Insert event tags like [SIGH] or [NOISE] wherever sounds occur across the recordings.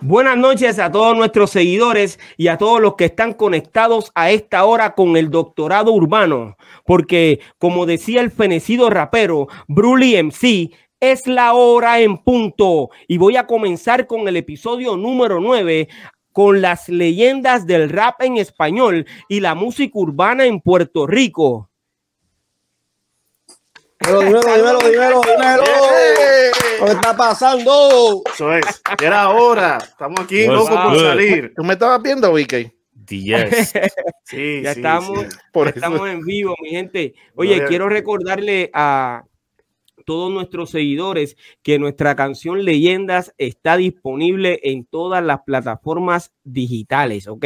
Buenas noches a todos nuestros seguidores y a todos los que están conectados a esta hora con el doctorado urbano, porque como decía el fenecido rapero Bruli MC, es la hora en punto y voy a comenzar con el episodio número 9 con las leyendas del rap en español y la música urbana en Puerto Rico. Dímelo, dímelo, dímelo, dímelo, dímelo. ¿Qué está pasando? Eso es. Era hora. Estamos aquí What's locos por salir. ¿Tú me estabas viendo, Vicky? Yes. [LAUGHS] Sí, Ya sí, estamos, sí. Por ya eso. estamos en vivo, mi gente. Oye, quiero recordarle a todos nuestros seguidores que nuestra canción Leyendas está disponible en todas las plataformas digitales, ¿ok?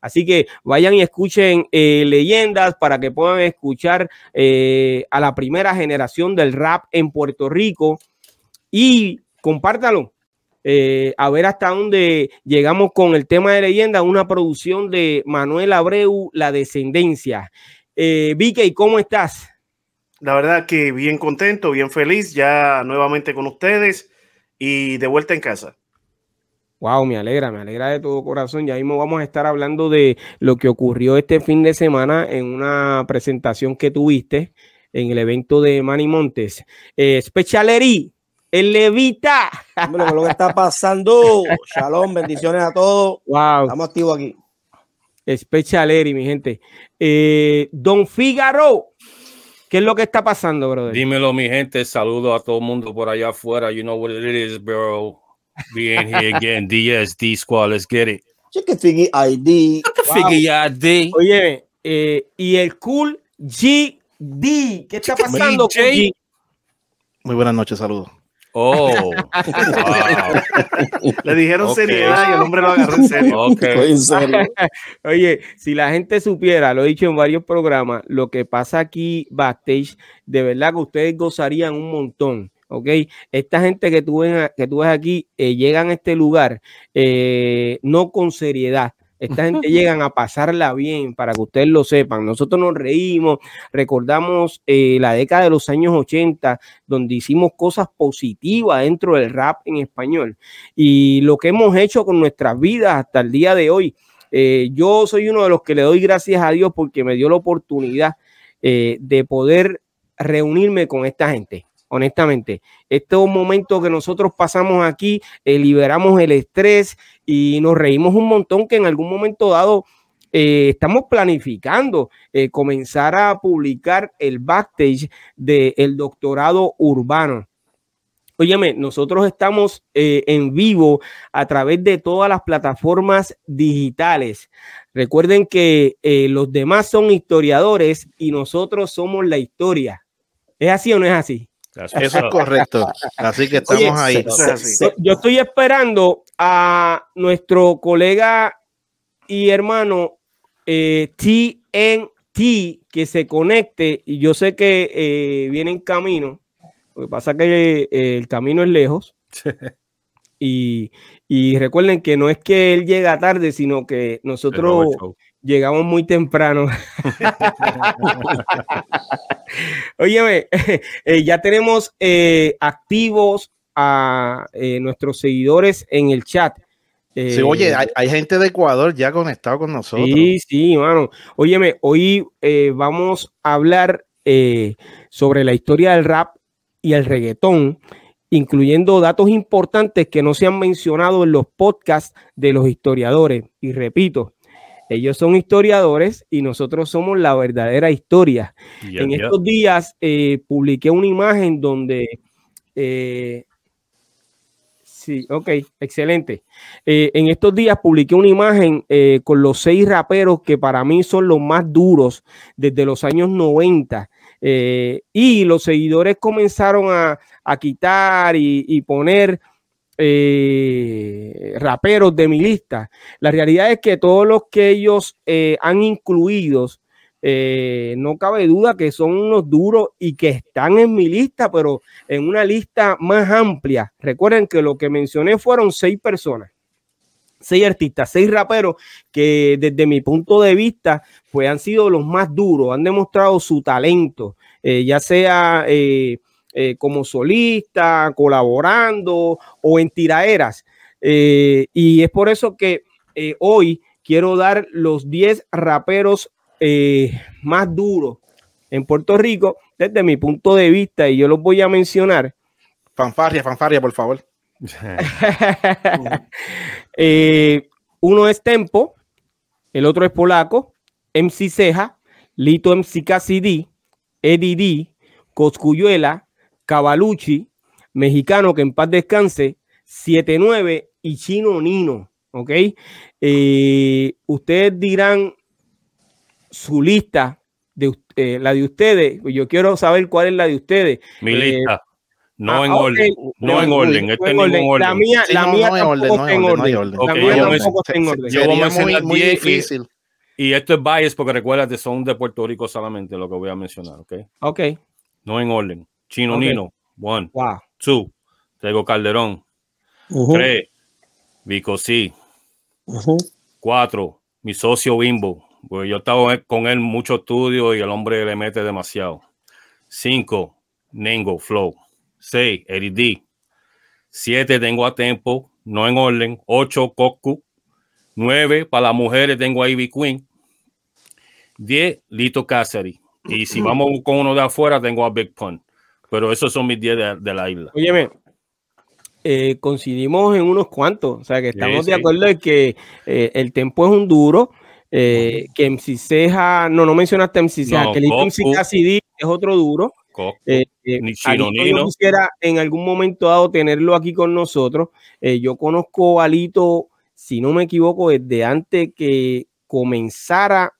Así que vayan y escuchen eh, Leyendas para que puedan escuchar eh, a la primera generación del rap en Puerto Rico y compártalo. eh, a ver hasta dónde llegamos con el tema de leyenda, una producción de Manuel Abreu, La Descendencia. Eh, Vicky, ¿cómo estás? La verdad que bien contento, bien feliz, ya nuevamente con ustedes y de vuelta en casa. Wow, me alegra, me alegra de todo corazón. Ya mismo vamos a estar hablando de lo que ocurrió este fin de semana en una presentación que tuviste en el evento de Manny Montes. Eh, Specialery, el Levita. [LAUGHS] Dímelo, ¿qué es lo que está pasando? Shalom, bendiciones a todos. Wow, Estamos activos aquí. Specialery, mi gente. Eh, Don Figaro, ¿qué es lo que está pasando, brother? Dímelo, mi gente. Saludo a todo el mundo por allá afuera. You know what it is, bro. Being here [LAUGHS] again. DSD Squad. Let's get it. Cheque Figgy ID. Figure ya D. Oye, eh, y el Cool GD, ¿qué está pasando? Muy buenas noches, saludos. Oh. wow. [LAUGHS] Le dijeron seriedad y el hombre lo agarró en serio. Ok. Estoy en serio. [LAUGHS] Oye, si la gente supiera, lo he dicho en varios programas, lo que pasa aquí backstage, de verdad que ustedes gozarían un montón. ¿Ok? Esta gente que tú ves, que tú ves aquí eh, llegan a este lugar eh, no con seriedad. Esta gente [LAUGHS] llegan a pasarla bien para que ustedes lo sepan. Nosotros nos reímos, recordamos eh, la década de los años 80, donde hicimos cosas positivas dentro del rap en español. Y lo que hemos hecho con nuestras vidas hasta el día de hoy. Eh, yo soy uno de los que le doy gracias a Dios porque me dio la oportunidad eh, de poder reunirme con esta gente. Honestamente, estos momentos que nosotros pasamos aquí, eh, liberamos el estrés y nos reímos un montón que en algún momento dado eh, estamos planificando eh, comenzar a publicar el backstage del doctorado urbano. Óyeme, nosotros estamos en vivo a través de todas las plataformas digitales. Recuerden que los demás son historiadores y nosotros somos la historia. ¿Es así o no es así? Eso [LAUGHS] es correcto. Así que estamos Oye, ahí. se- es se- Yo, estoy esperando a nuestro colega y hermano eh, TNT que se conecte y yo sé que eh, viene en camino. Lo que pasa que eh, el camino es lejos. Y, y recuerden que no es que él llega tarde, sino que nosotros. Llegamos muy temprano. [LAUGHS] Óyeme, [LAUGHS] eh, ya tenemos eh, activos a eh, nuestros seguidores en el chat. Eh, Sí, oye, hay, hay gente de Ecuador ya conectado con nosotros. Sí, sí, mano. Óyeme, hoy eh, vamos a hablar eh, sobre la historia del rap y el reggaetón, incluyendo datos importantes que no se han mencionado en los podcasts de los historiadores. Y repito, ellos son historiadores y nosotros somos la verdadera historia. Yeah, en yeah. estos días eh, publiqué una imagen donde... eh, sí, ok, excelente. Eh, en estos días publiqué una imagen con los seis raperos que para mí son los más duros desde los años 90. eh, y los seguidores comenzaron a, a quitar y, y poner eh, raperos de mi lista. La realidad es que todos los que ellos eh, han incluidos, eh, no cabe duda que son unos duros y que están en mi lista, pero en una lista más amplia. Recuerden que lo que mencioné fueron seis personas, seis artistas, seis raperos que desde mi punto de vista pues han sido los más duros, han demostrado su talento, eh, ya sea eh, como solista, colaborando o en tiraderas. Eh, y es por eso que eh, hoy quiero dar los 10 raperos más duros en Puerto Rico desde mi punto de vista y yo los voy a mencionar. Fanfarria, fanfarria, por favor. [LAUGHS] Uno es Tempo, el otro es Polaco, MC Ceja, Lito MC KCD, Eddie D, Coscuyuela, Cavalucci, Mexicano que en paz descanse, 79 y Chino Nino. ¿Ok? Eh, ustedes dirán su lista, de, eh, la de ustedes. Yo quiero saber cuál es la de ustedes. Mi Eh, lista. No ah, en ok. orden. No en orden. Este No es en orden. La mía, Sí, la no, mía no tampoco no está hay en orden, no hay orden. orden. La mía tampoco está en orden. yo voy a mencionar muy, muy 10 y- difícil. Y esto es bias porque recuérdate, son de Puerto Rico solamente lo que voy a mencionar, ¿ok? Ok. No en orden. Chino. Nino, one, Wow. two, Tego Calderón, Ujú, tres, Vico C, cuatro, mi socio Bimbo, pues yo estaba con él mucho estudio y el hombre le mete demasiado. Cinco, Nengo Flow. Seis, Eddie D. Siete, tengo a Tempo, no en orden. Ocho, Cocu. Nueve, para las mujeres tengo a Ivy Queen. Diez, Lito Cassidy. Y si [CLEARS THROAT] vamos con uno de afuera, tengo a Big Pun. Pero esos son mis diez de, de la isla. Óyeme, eh, coincidimos en unos cuantos, o sea que estamos Sí, de sí. acuerdo en que eh, el tempo es un duro, eh, que MC Ceja, no, no mencionaste MC Ceja, No, que Lito MC. Cassidy es otro duro. Eh, eh, Nino. Yo quisiera en algún momento dado tenerlo aquí con nosotros. Eh, yo conozco a Alito, si no me equivoco, desde antes que comenzara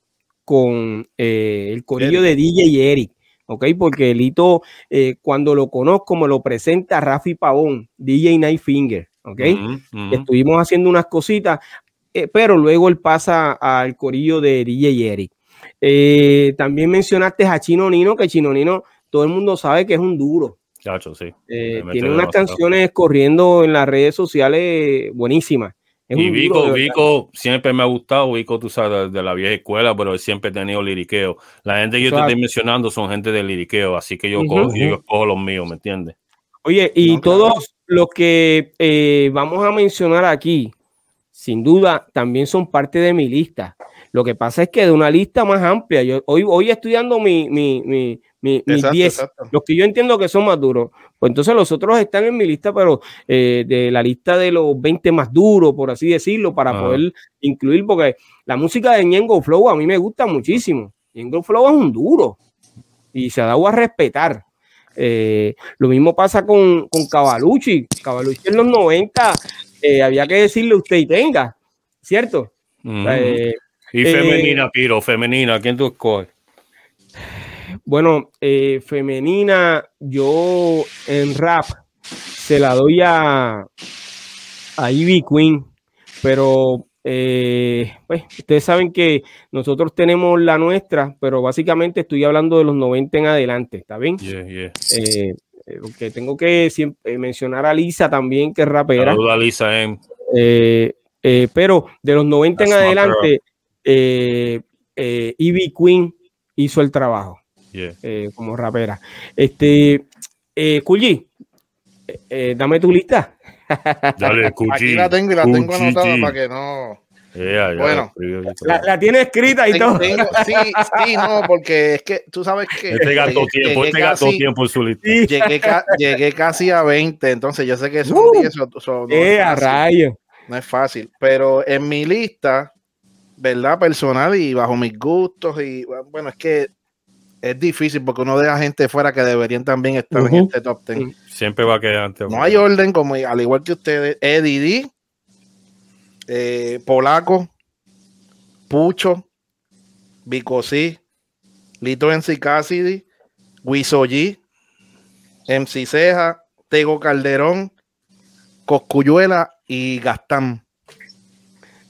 con eh, el corillo de DJ y Eric. ¿Ok? Porque Lito, eh, cuando lo conozco, me lo presenta Rafi Pavón, DJ Night Finger, ¿ok? Ujú. Estuvimos haciendo unas cositas, eh, pero luego él pasa al corillo de DJ Eric. Eh, también mencionaste a Chino Nino, que Chino Nino, todo el mundo sabe que es un duro. Chacho, sí. Tiene unas canciones corriendo en las redes sociales buenísimas. Es Y duro, Vico. Vico siempre me ha gustado, Vico, tú sabes, de la vieja escuela, pero él siempre ha tenido liriqueo. La gente que yo te estoy mencionando son gente de liriqueo, así que yo, Ujú. cojo, yo escojo los míos, ¿me entiendes? Oye, y No, claro. todos los que eh, vamos a mencionar aquí, sin duda, también son parte de mi lista. Lo que pasa es que de una lista más amplia, yo hoy, hoy estudiando mi, mi, mi, mi- mis Exacto, 10, exacto. los que yo entiendo que son más duros, pues entonces los otros están en mi lista, pero eh, de la lista de los 20 más duros, por así decirlo, para poder incluir, porque la música de Ñengo Flow a mí me gusta muchísimo. Ñengo Flow es un duro y se ha dado a respetar. Eh, lo mismo pasa con, con Cavalucci. Cavalucci en los 90 eh, había que decirle usted y tenga, ¿cierto? Eh, y eh, femenina, Piro, femenina, ¿quién tú escoges? bueno, eh, femenina, yo en rap se la doy a, a Ivy Queen, pero eh, pues, ustedes saben que nosotros tenemos la nuestra, pero básicamente estoy hablando de los 90 en adelante, ¿está bien? Yeah, yeah. Eh, eh, porque tengo que siempre, eh, mencionar a Lisa también, que es rapera. Saluda a Lisa. Eh, eh, pero de los 90 en That's adelante, eh, eh, Ivy Queen hizo el trabajo Yeah. eh, como rapera. Este, eh, eh, eh, dame tu lista. Dale, Aquí Cuchi. la tengo y la tengo Cuchi. anotada para que no. Yeah, yeah, Bueno. La, la tiene escrita y Tengo- todo. tengo- sí, sí, no, porque es que tú sabes que Este gastó llegué- tiempo, este gastó casi- tiempo en su lista. Sí. Llegué, ca- llegué casi a 20, entonces yo sé que son Uh. 10, eso, eso no, Eh, es a fácil, rayo. no es fácil. Pero en mi lista, ¿verdad? Personal y bajo mis gustos, y bueno, es que es difícil porque uno deja gente fuera que deberían también estar en este top 10. Siempre va a quedar antes. No hay orden, como al igual que ustedes, Eddie D, eh, Polaco, Pucho, Bicosí, Lito MC Cassidy, Wisoyi, MC Ceja, Tego Calderón, Coscuyuela y Gastán.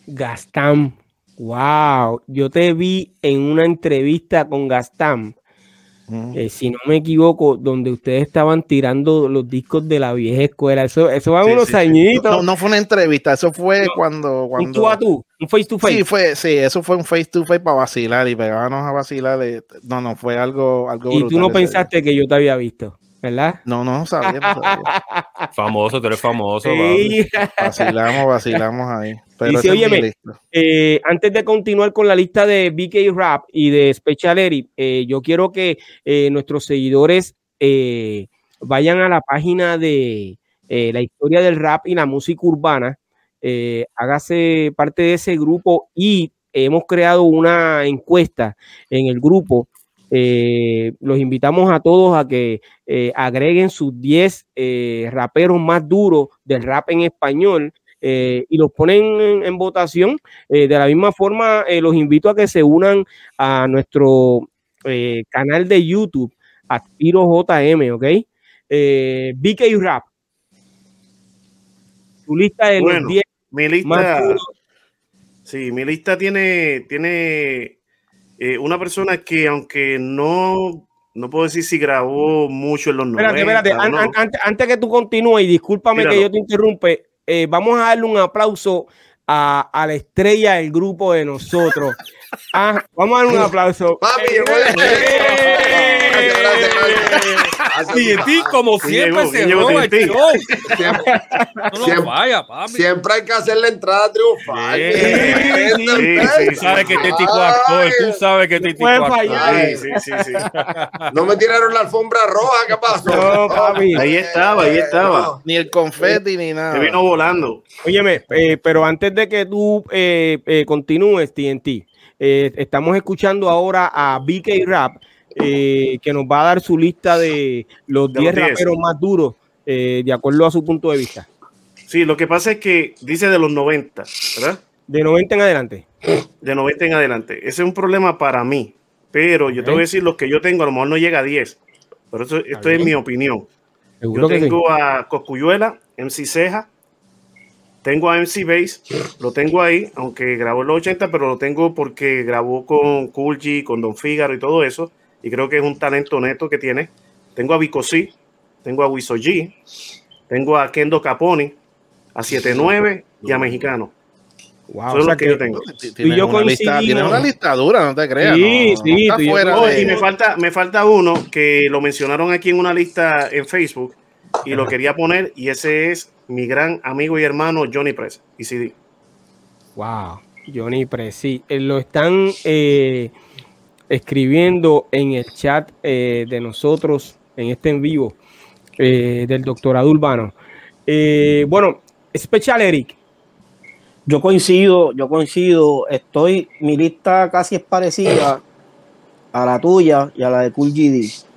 Gastán. Wow. Yo te vi en una entrevista con Gastán. eh, si no me equivoco, donde ustedes estaban tirando los discos de la vieja escuela. Eso, eso van Sí, unos sí, añitos. No, no fue una entrevista, eso fue No, cuando, un cuando tú a tú, un face to face. Sí, fue, sí, eso fue un face to face para vacilar y pegarnos a vacilar. eh, No, no, fue algo, algo y tú no pensaste que yo te había visto. ¿Verdad? No, no sabía. No sabía. Famoso, tú eres famoso. Sí. Vacilamos, vacilamos ahí. Pero óyeme, lista. Eh, antes de continuar con la lista de BK Rap y de Special Eric, eh, yo quiero que eh, nuestros seguidores eh, vayan a la página de eh, la historia del rap y la música urbana, eh, hágase parte de ese grupo y hemos creado una encuesta en el grupo. Eh, los invitamos a todos a que eh, agreguen sus 10 eh, raperos más duros del rap en español y los ponen en, en votación. De la misma forma, los invito a que se unan a nuestro canal de YouTube, Aspiro JM, ¿ok? BK Rap. Su lista de Bueno, los 10 Mi más lista, duros. sí, mi lista tiene, tiene eh, una persona que aunque no, no puedo decir si grabó mucho en los 90. Espérate, espérate, o an- no. an- antes, antes que tú continúes, y discúlpame que yo te interrumpe, eh, vamos a darle un aplauso a, a la estrella del grupo de nosotros. [LAUGHS] Ah, vamos a darle un aplauso. Papi, yo voy a- como ¿Quién siempre, se ¿Quién llegó roba el TNT? show. Siempre, No Siempre- nos vaya, papi. siempre hay que hacer la entrada triunfal. Sí, sí, sí, Tú sabes que tipo de actor, tú sabes que tipo de Puede actor. fallar. Sí, sí, sí, sí. No me tiraron la alfombra roja, ¿qué pasó? No, papi. Ahí estaba, ahí estaba. Ni el confeti ni nada. Se vino volando. Óyeme, eh, pero antes de que tú eh, eh, continúes, TNT, eh, estamos escuchando ahora a BK Rap, eh, que nos va a dar su lista de los De 10 los 10. raperos más duros, eh, de acuerdo a su punto de vista. Sí, lo que pasa es que dice de los 90, ¿verdad? De 90 en adelante. De 90 en adelante. Ese es un problema para mí. Pero yo te voy a decir los que yo tengo, a lo mejor no llega a 10. Pero eso, esto es mi opinión. Seguro Yo que sí. tengo a Coscuyuela, MC Ceja, tengo a MC Bass, lo tengo ahí, aunque grabó en los 80, pero lo tengo porque grabó con Cool G, con Don Fígaro y todo eso, y creo que es un talento neto que tiene. Tengo a Vico C, tengo a Wiso G, tengo a Kendo Caponi, a 79 y a Mexicano. Wow, Eso o es sea lo que que- yo tengo. Tienes y yo una lista, tienes una lista dura, no te creas. Sí, no, no sí, está yo de- y me falta, me falta uno que lo mencionaron aquí en una lista en Facebook y lo quería poner, y ese es mi gran amigo y hermano Johnny Press. Y CD. Wow, Johnny Presi. Eh, lo están eh, escribiendo en el chat eh, de nosotros en este en vivo eh, del doctorado urbano. Eh, bueno, Special Eric. Yo coincido, yo coincido. Estoy, mi lista casi es parecida a la tuya y a la de Cool GD.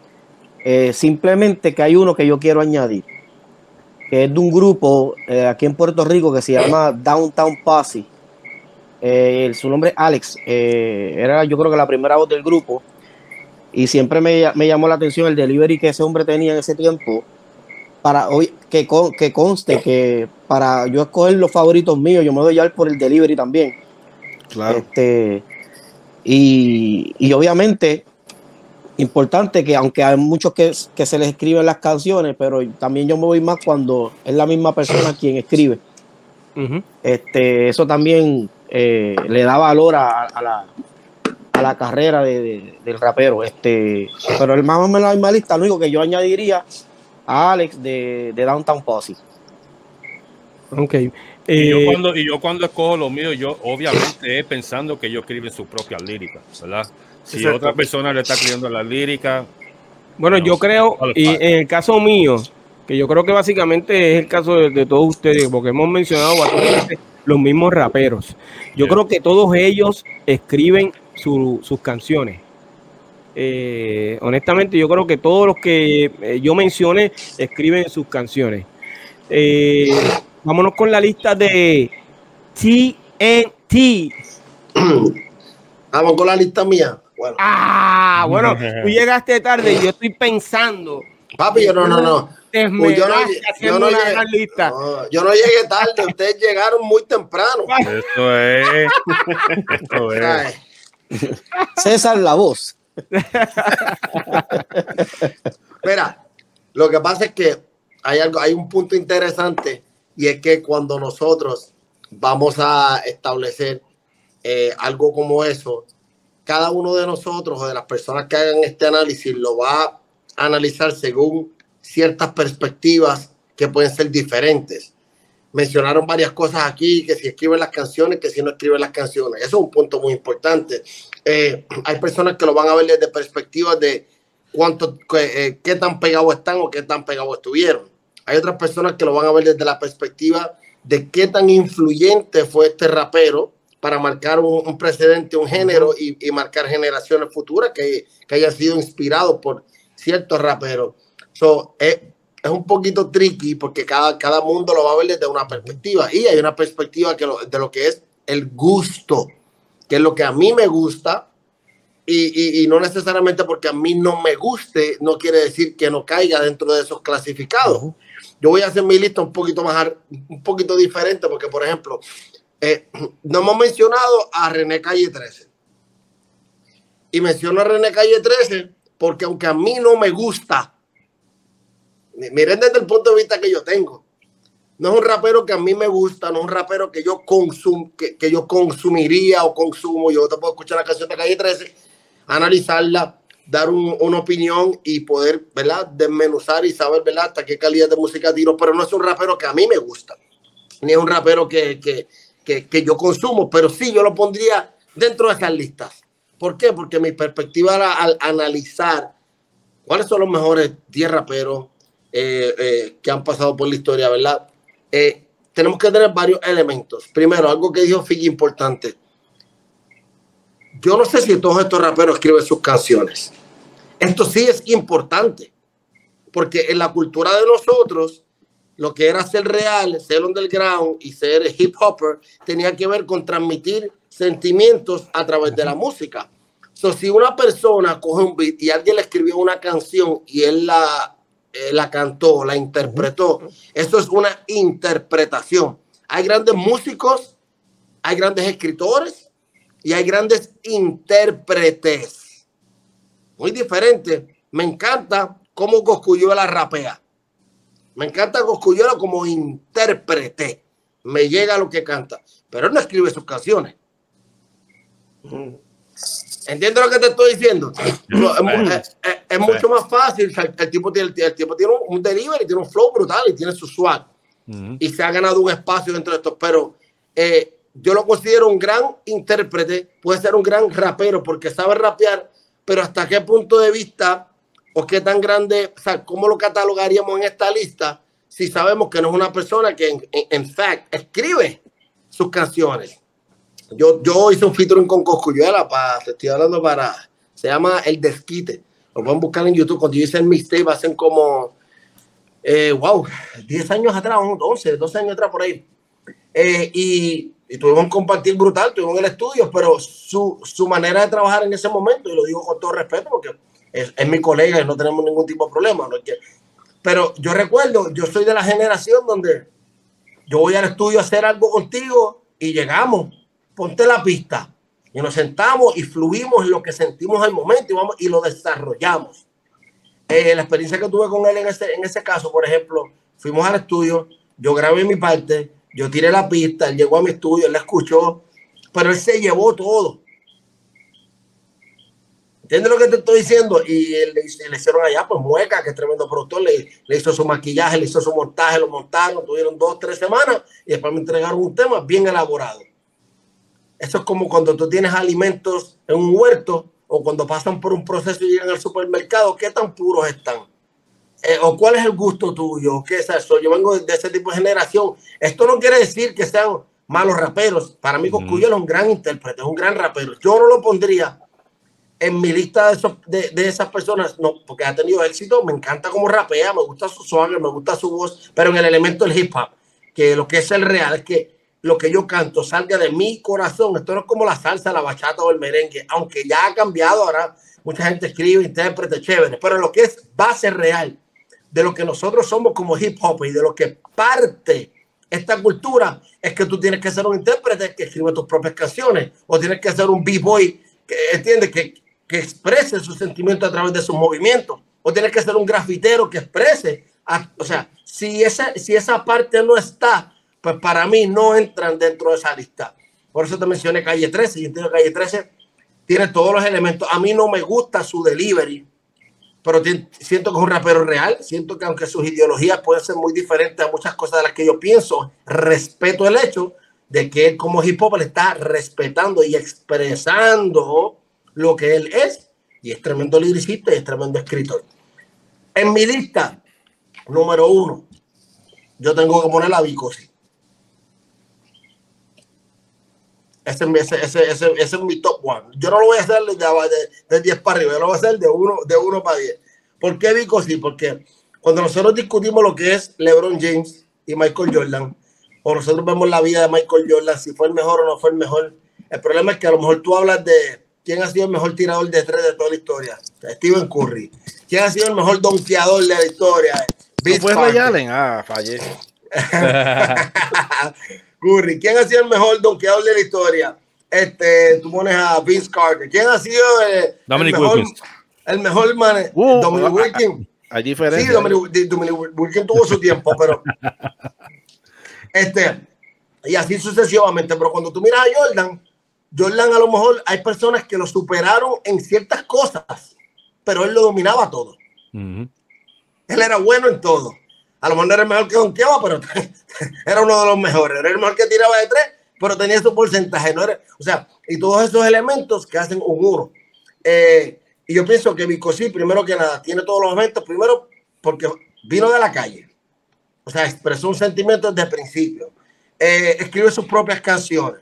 Eh, simplemente que hay uno que yo quiero añadir, que es de un grupo eh, aquí en Puerto Rico que se llama Downtown Posse. Eh, su nombre es Alex. era yo creo que la primera voz del grupo. Y siempre me, me llamó la atención el delivery que ese hombre tenía en ese tiempo. Para hoy, que, con- que conste que para yo escoger los favoritos míos, yo me doy ya por el delivery también. Claro. Este, y, y obviamente, importante que aunque hay muchos que, que se les escriben las canciones, pero también yo me voy más cuando es la misma persona [CLEARS THROAT] quien escribe. Este, eso también eh, le da valor a, a la, a la carrera de- de- del rapero. Este, pero el más o menos la misma lista, lo único que yo añadiría a Alex de, de Downtown Posse. Ok. Y yo, Eh, cuando, y yo cuando escojo lo mío, yo obviamente es pensando que ellos escriben sus propias líricas, ¿verdad? Si Exacto. otra persona le está escribiendo las líricas, bueno, no, yo creo, y en el caso mío, que yo creo que básicamente es el caso de, de todos ustedes, porque hemos mencionado bastante los mismos raperos. Yo Yeah. creo que todos ellos escriben su- sus canciones. Eh, honestamente, yo creo que todos los que eh, yo mencioné escriben sus canciones. Eh, vámonos con la lista de TNT. [CLEARS THROAT] Vamos con la lista mía. Bueno, Ah, bueno, [LAUGHS] tú llegaste tarde y yo estoy pensando. papi, yo no, no, no. Pues yo no, yo no llegué, no, yo no llegué tarde, ustedes llegaron muy temprano. eso es. [LAUGHS] Eso es. César La Voz. Mira, lo que pasa es que hay algo, hay un punto interesante y es que cuando nosotros vamos a establecer eh, algo como eso, cada uno de nosotros o de las personas que hagan este análisis lo va a analizar según ciertas perspectivas que pueden ser diferentes. Mencionaron varias cosas aquí, que si escriben las canciones, que si no escriben las canciones. Eso es un punto muy importante. Eh, hay personas que lo van a ver desde perspectivas de cuánto, eh, qué tan pegados están o qué tan pegados estuvieron. Hay otras personas que lo van a ver desde la perspectiva de qué tan influyente fue este rapero para marcar un, precedente, un género y, marcar generaciones futuras que, que haya sido inspirado por ciertos raperos. So, es, es, un poquito tricky porque cada, cada mundo lo va a ver desde una perspectiva y hay una perspectiva que de lo que es el gusto, que es lo que a mí me gusta y, y, no necesariamente porque a mí no me guste, no quiere decir que no caiga dentro de esos clasificados. Yo voy a hacer mi lista un poquito más, un poquito diferente, porque por ejemplo, eh, no hemos mencionado a René Calle 13. Y menciono a René Calle 13 porque aunque a mí no me gusta, miren desde el punto de vista que yo tengo, no es un rapero que a mí me gusta, no es un rapero que yo, consum, que, que yo consumiría o consumo. Yo te puedo escuchar la canción de Calle 13, analizarla, dar una opinión y poder, ¿verdad? Desmenuzar y saber, ¿verdad? Hasta qué calidad de música tiro, pero no es un rapero que a mí me gusta, ni es un rapero que, que, que, que yo consumo, pero sí yo lo pondría dentro de esas listas. ¿Por qué? Porque mi perspectiva era al analizar cuáles son los mejores 10 raperos eh, eh, que han pasado por la historia, ¿verdad? Eh, tenemos que tener varios elementos. Primero, algo que dijo Figi importante yo no sé si todos estos raperos escriben sus canciones. Esto sí es importante, porque en la cultura de nosotros, lo que era ser real, ser underground y ser hip hopper, tenía que ver con transmitir sentimientos a través de la música. So, si una persona coge un beat y alguien le escribió una canción y él la, eh, la cantó, la interpretó, eso es una interpretación. Hay grandes músicos, hay grandes escritores, y hay grandes intérpretes. Muy diferente. Me encanta cómo la rapea. Me encanta Coscuyuela como intérprete. Me llega lo que canta. Pero él no escribe sus canciones. ¿Entiendes lo que te estoy diciendo? Es, mucho más fácil. El tipo tiene, el tipo tiene un delivery, tiene un flow brutal y tiene su swag. Y se ha ganado un espacio dentro de esto. Pero eh, yo lo considero un gran intérprete, puede ser un gran rapero porque sabe rapear, pero hasta qué punto de vista o qué tan grande, o sea, cómo lo catalogaríamos en esta lista si sabemos que no es una persona que en, fact escribe sus canciones. Yo, yo hice un featuring con Coscuyuela, para, te estoy hablando para, se llama El Desquite. Lo pueden buscar en YouTube. Cuando yo hice el mixtape, hacen como, eh, wow, 10 años atrás, 11, 12 años atrás por ahí. Eh, y y tuvimos un compartir brutal, tuvimos en el estudio, pero su, su, manera de trabajar en ese momento, y lo digo con todo respeto porque es, es mi colega y no tenemos ningún tipo de problema, pero yo recuerdo, yo soy de la generación donde yo voy al estudio a hacer algo contigo y llegamos, ponte la pista y nos sentamos y fluimos lo que sentimos al momento y, vamos, y lo desarrollamos. Eh, la experiencia que tuve con él en ese, en ese caso, por ejemplo, fuimos al estudio, yo grabé mi parte, yo tiré la pista, él llegó a mi estudio, él la escuchó, pero él se llevó todo. ¿Entiendes lo que te estoy diciendo? Y él, le hicieron allá, pues Mueca, que es tremendo productor, le, le, hizo su maquillaje, le hizo su montaje, lo montaron, tuvieron dos, tres semanas y después me entregaron un tema bien elaborado. Eso es como cuando tú tienes alimentos en un huerto o cuando pasan por un proceso y llegan al supermercado, ¿qué tan puros están? Eh, o cuál es el gusto tuyo, qué es eso. Yo vengo de ese tipo de generación. Esto no quiere decir que sean malos raperos. Para mí, Coscuyo es un gran intérprete, es un gran rapero. Yo no lo pondría en mi lista de, de, esas personas, no, porque ha tenido éxito. Me encanta cómo rapea, me gusta su swagger, me gusta su voz, pero en el elemento del hip hop, que lo que es el real es que lo que yo canto salga de mi corazón. Esto no es como la salsa, la bachata o el merengue, aunque ya ha cambiado ahora. Mucha gente escribe, intérprete, chévere, pero lo que es base real, de lo que nosotros somos como hip hop y de lo que parte esta cultura es que tú tienes que ser un intérprete que escribe tus propias canciones o tienes que ser un b-boy que entiende que, que exprese sus sentimientos a través de sus movimientos o tienes que ser un grafitero que exprese o sea si esa si esa parte no está pues para mí no entran dentro de esa lista. Por eso te mencioné calle 13 y entiendo calle 13 tiene todos los elementos. A mí no me gusta su delivery pero siento que es un rapero real. Siento que aunque sus ideologías pueden ser muy diferentes a muchas cosas de las que yo pienso, respeto el hecho de que él como hip hop le está respetando y expresando lo que él es. Y es tremendo liricista y es tremendo escritor. En mi lista, número uno, yo tengo que poner a Vico, sí. Ese, ese, ese, es mi top one. Yo no lo voy a hacer de, de, de 10 para arriba, yo lo voy a hacer de 1 de uno para 10. ¿Por qué Vico sí? Porque cuando nosotros discutimos lo que es LeBron James y Michael Jordan, o nosotros vemos la vida de Michael Jordan, si fue el mejor o no fue el mejor, el problema es que a lo mejor tú hablas de quién ha sido el mejor tirador de tres de toda la historia, Stephen Curry. ¿Quién ha sido el mejor donkeador de la historia? ¿No fue Ray. Allen? Ah, fallé. [LAUGHS] Curry. ¿Quién ha sido el mejor donkeador de la historia? Este, tú pones a Vince Carter. ¿Quién ha sido eh, Dominic el mejor, Wilkins. el mejor man? Uh, Dominic ah, Wilkins. Hay Sí, diferencia. Dominic, Dominic Wilkins tuvo su tiempo, pero [LAUGHS] este, y así sucesivamente. Pero cuando tú miras a Jordan, Jordan a lo mejor hay personas que lo superaron en ciertas cosas, pero él lo dominaba todo. Ujú. Él era bueno en todo. A lo mejor no era el mejor que donkeaba, pero [LAUGHS] era uno de los mejores. Era el mejor que tiraba de tres, pero tenía su porcentaje. No era, o sea, y todos esos elementos que hacen un uno. Eh, y yo pienso que Vico sí, primero que nada, tiene todos los elementos. Primero, porque vino de la calle. O sea, expresó un sentimiento desde el principio. Eh, escribe sus propias canciones.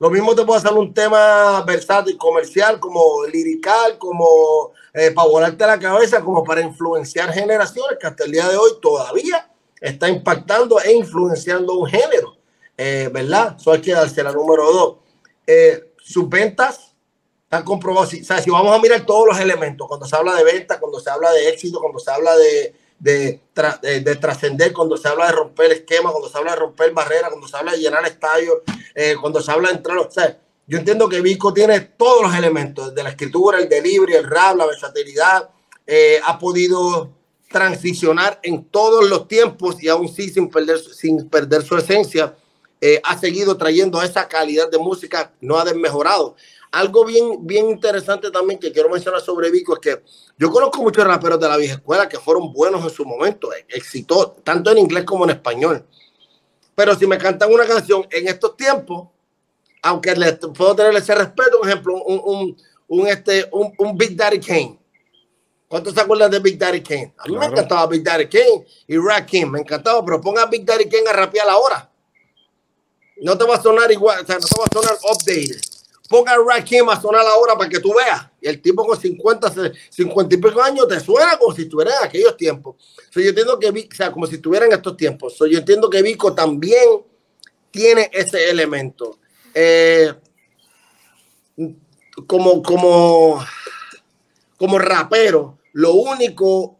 Lo mismo te puede hacer un tema versátil, comercial, como lirical, como eh, para volarte la cabeza, como para influenciar generaciones que hasta el día de hoy todavía está impactando e influenciando un género, eh, ¿verdad? Eso hay que darse la número dos. Eh, sus ventas están comprobadas. Si, o sea, si vamos a mirar todos los elementos, cuando se habla de ventas, cuando se habla de éxito, cuando se habla de, de, de- de trascender, cuando se habla de romper esquemas, cuando se habla de romper barreras, cuando se habla de llenar estadios, eh, cuando se habla de entrar, o sea, yo entiendo que Vico tiene todos los elementos, de la escritura, el delivery, el rap, la versatilidad, eh, ha podido transicionar en todos los tiempos y aún sí sin perder, sin perder su esencia, eh, ha seguido trayendo esa calidad de música, no ha desmejorado. Algo bien, bien interesante también que quiero mencionar sobre Vico es que yo conozco muchos raperos de la vieja escuela que fueron buenos en su momento, exitosos, tanto en inglés como en español. Pero si me cantan una canción en estos tiempos, aunque le puedo tener ese respeto, por ejemplo, un, un, un, este, un, un Big Daddy Kane. ¿Cuántos se acuerdan de Big Daddy Kane? A mí me encantaba Big Daddy Kane y Rakim, me encantaba, pero ponga a Big Daddy Kane a rapear ahora. No te va a sonar igual, o sea, no te va a sonar updated. Ponga a Rakim a sonar ahora para que tú veas. Y el tipo con 50, 50 y pico años te suena como si estuviera en aquellos tiempos. So, yo entiendo que, Vic- o sea, como si estuviera en estos tiempos. So, yo entiendo que Vico también tiene ese elemento. Eh, como, como, como rapero, lo único,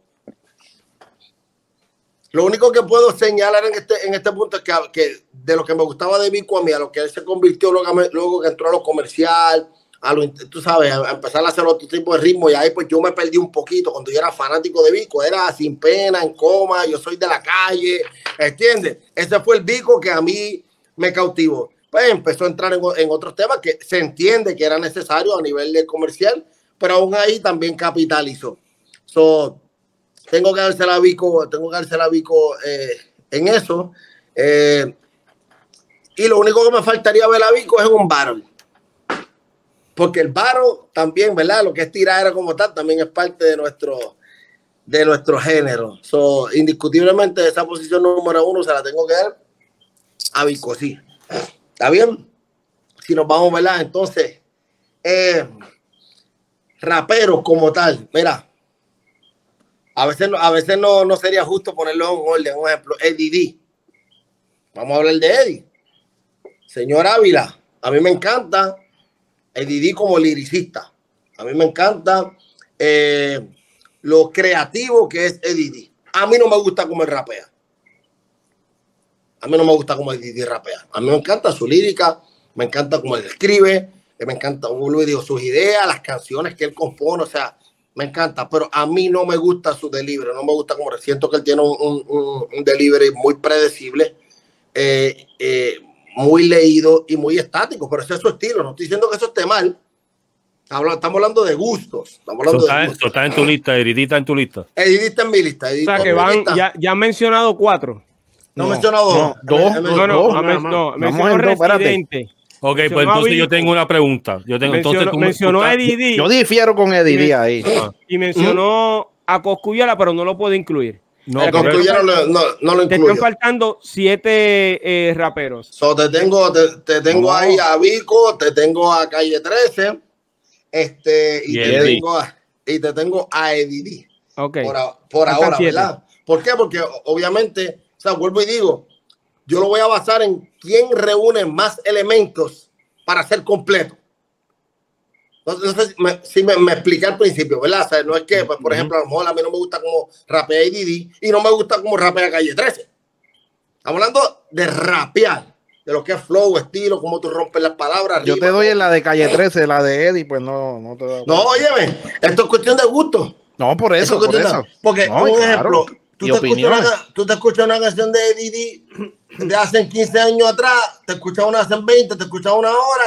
lo único que puedo señalar en este, en este punto es que, que de lo que me gustaba de Vico a mí, a lo que él se convirtió luego, luego que entró a lo comercial, a lo, tú sabes, a empezar a hacer otro tipo de ritmo y ahí pues yo me perdí un poquito cuando yo era fanático de Vico, era sin pena, en coma, yo soy de la calle, ¿entiendes? Ese fue el Vico que a mí me cautivó. Pues empezó a entrar en, en otros temas que se entiende que era necesario a nivel de comercial, pero aún ahí también capitalizó. So, tengo que dársela a Vico, tengo que dársela a Vico eh, en eso. Eh, y lo único que me faltaría ver a Vico es un battle. Porque el battle también, ¿verdad? Lo que es tirar como tal, también es parte de nuestro, de nuestro género. So, indiscutiblemente esa posición número uno se la tengo que dar a Vico, sí. ¿Está bien? Si nos vamos, ¿verdad? Entonces, eh, raperos como tal, mira, a veces, a veces no, no sería justo ponerlo en orden. Un ejemplo, Eddie D. Vamos a hablar de Eddie. Señor Ávila, a mí me encanta Eddie D como liricista. A mí me encanta eh, lo creativo que es Eddie D. A mí no me gusta como él rapea. A mí no me gusta como Eddie D rapea. A mí me encanta su lírica, me encanta cómo él escribe, me encanta como digo, sus ideas, las canciones que él compone, o sea, me encanta, pero a mí no me gusta su delivery, no me gusta como siento que él tiene un, un- un- delivery muy predecible, eh, eh, muy leído y muy estático, pero ese es su estilo, no estoy diciendo que eso esté mal, Habla- Estamos hablando de gustos. Estamos hablando Eso de está, gustos. está en tu lista, Eridita en tu lista. Edita en mi lista. O sea, que van, ya, ya han mencionado cuatro. No, No, mencionado no, dos. dos, He- he- No, no, Dos ha nada men- más. no, Mencionó. Ok, pues entonces yo tengo una pregunta. Yo tengo, entonces Mencionó, me- mencionó a estás- Eddie D Yo difiero con Eddie ahí. y mencionó a Coscuyala, pero no lo puede incluir. No, no, lo- no, no lo Te están faltando siete eh, raperos. So, te tengo, te, te tengo ahí a Vico, te tengo a Calle 13, este, y, Y te tengo a, y te tengo a Eddie D. Ok. por, a- por Faltan ahora, siete. ¿verdad? ¿Por qué? Porque obviamente, o sea, vuelvo y digo, yo lo voy a basar en quién reúne más elementos para ser completo. No, no sé si me, si me, me expliqué al principio, ¿verdad? O sea, no es que, pues, por ejemplo, a lo mejor a mí no me gusta como rapea Didi y no me gusta como rapea Calle 13. Estamos hablando de rapear, de lo que es flow, estilo, cómo tú rompes las palabras. Yo te doy en la de calle 13, la de Eddie, pues no, no te doy. No, óyeme, esto es cuestión de gusto. No, por eso, Eso por eso. Porque, No, un claro. ejemplo, tú Y te, escuchas una, opiniones. ca- tú te escuchas una canción de Didi de hace 15 años atrás, te escuchas una hace 20, te escuchas una hora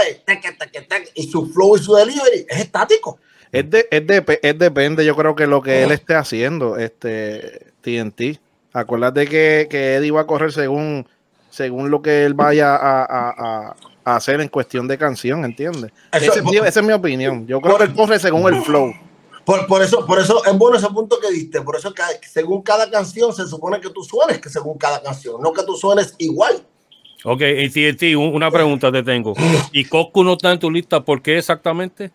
y, su flow y su delivery es estático. Es, de, es, de- es depende, yo creo que lo que él esté haciendo, este TNT. Acuérdate que, que Eddie va a correr según, según lo que él vaya a, a- a- a hacer en cuestión de canción, ¿entiendes? Eso- Ese- esa es mi opinión. Yo creo que él corre según el flow. Por, por eso, por eso es bueno ese punto que diste. Por eso que según cada canción se supone que tú suenes que según cada canción, no que tú suenes igual. Ok, y una pregunta te tengo. ¿Y Coscu no está en tu lista? ¿Por qué exactamente?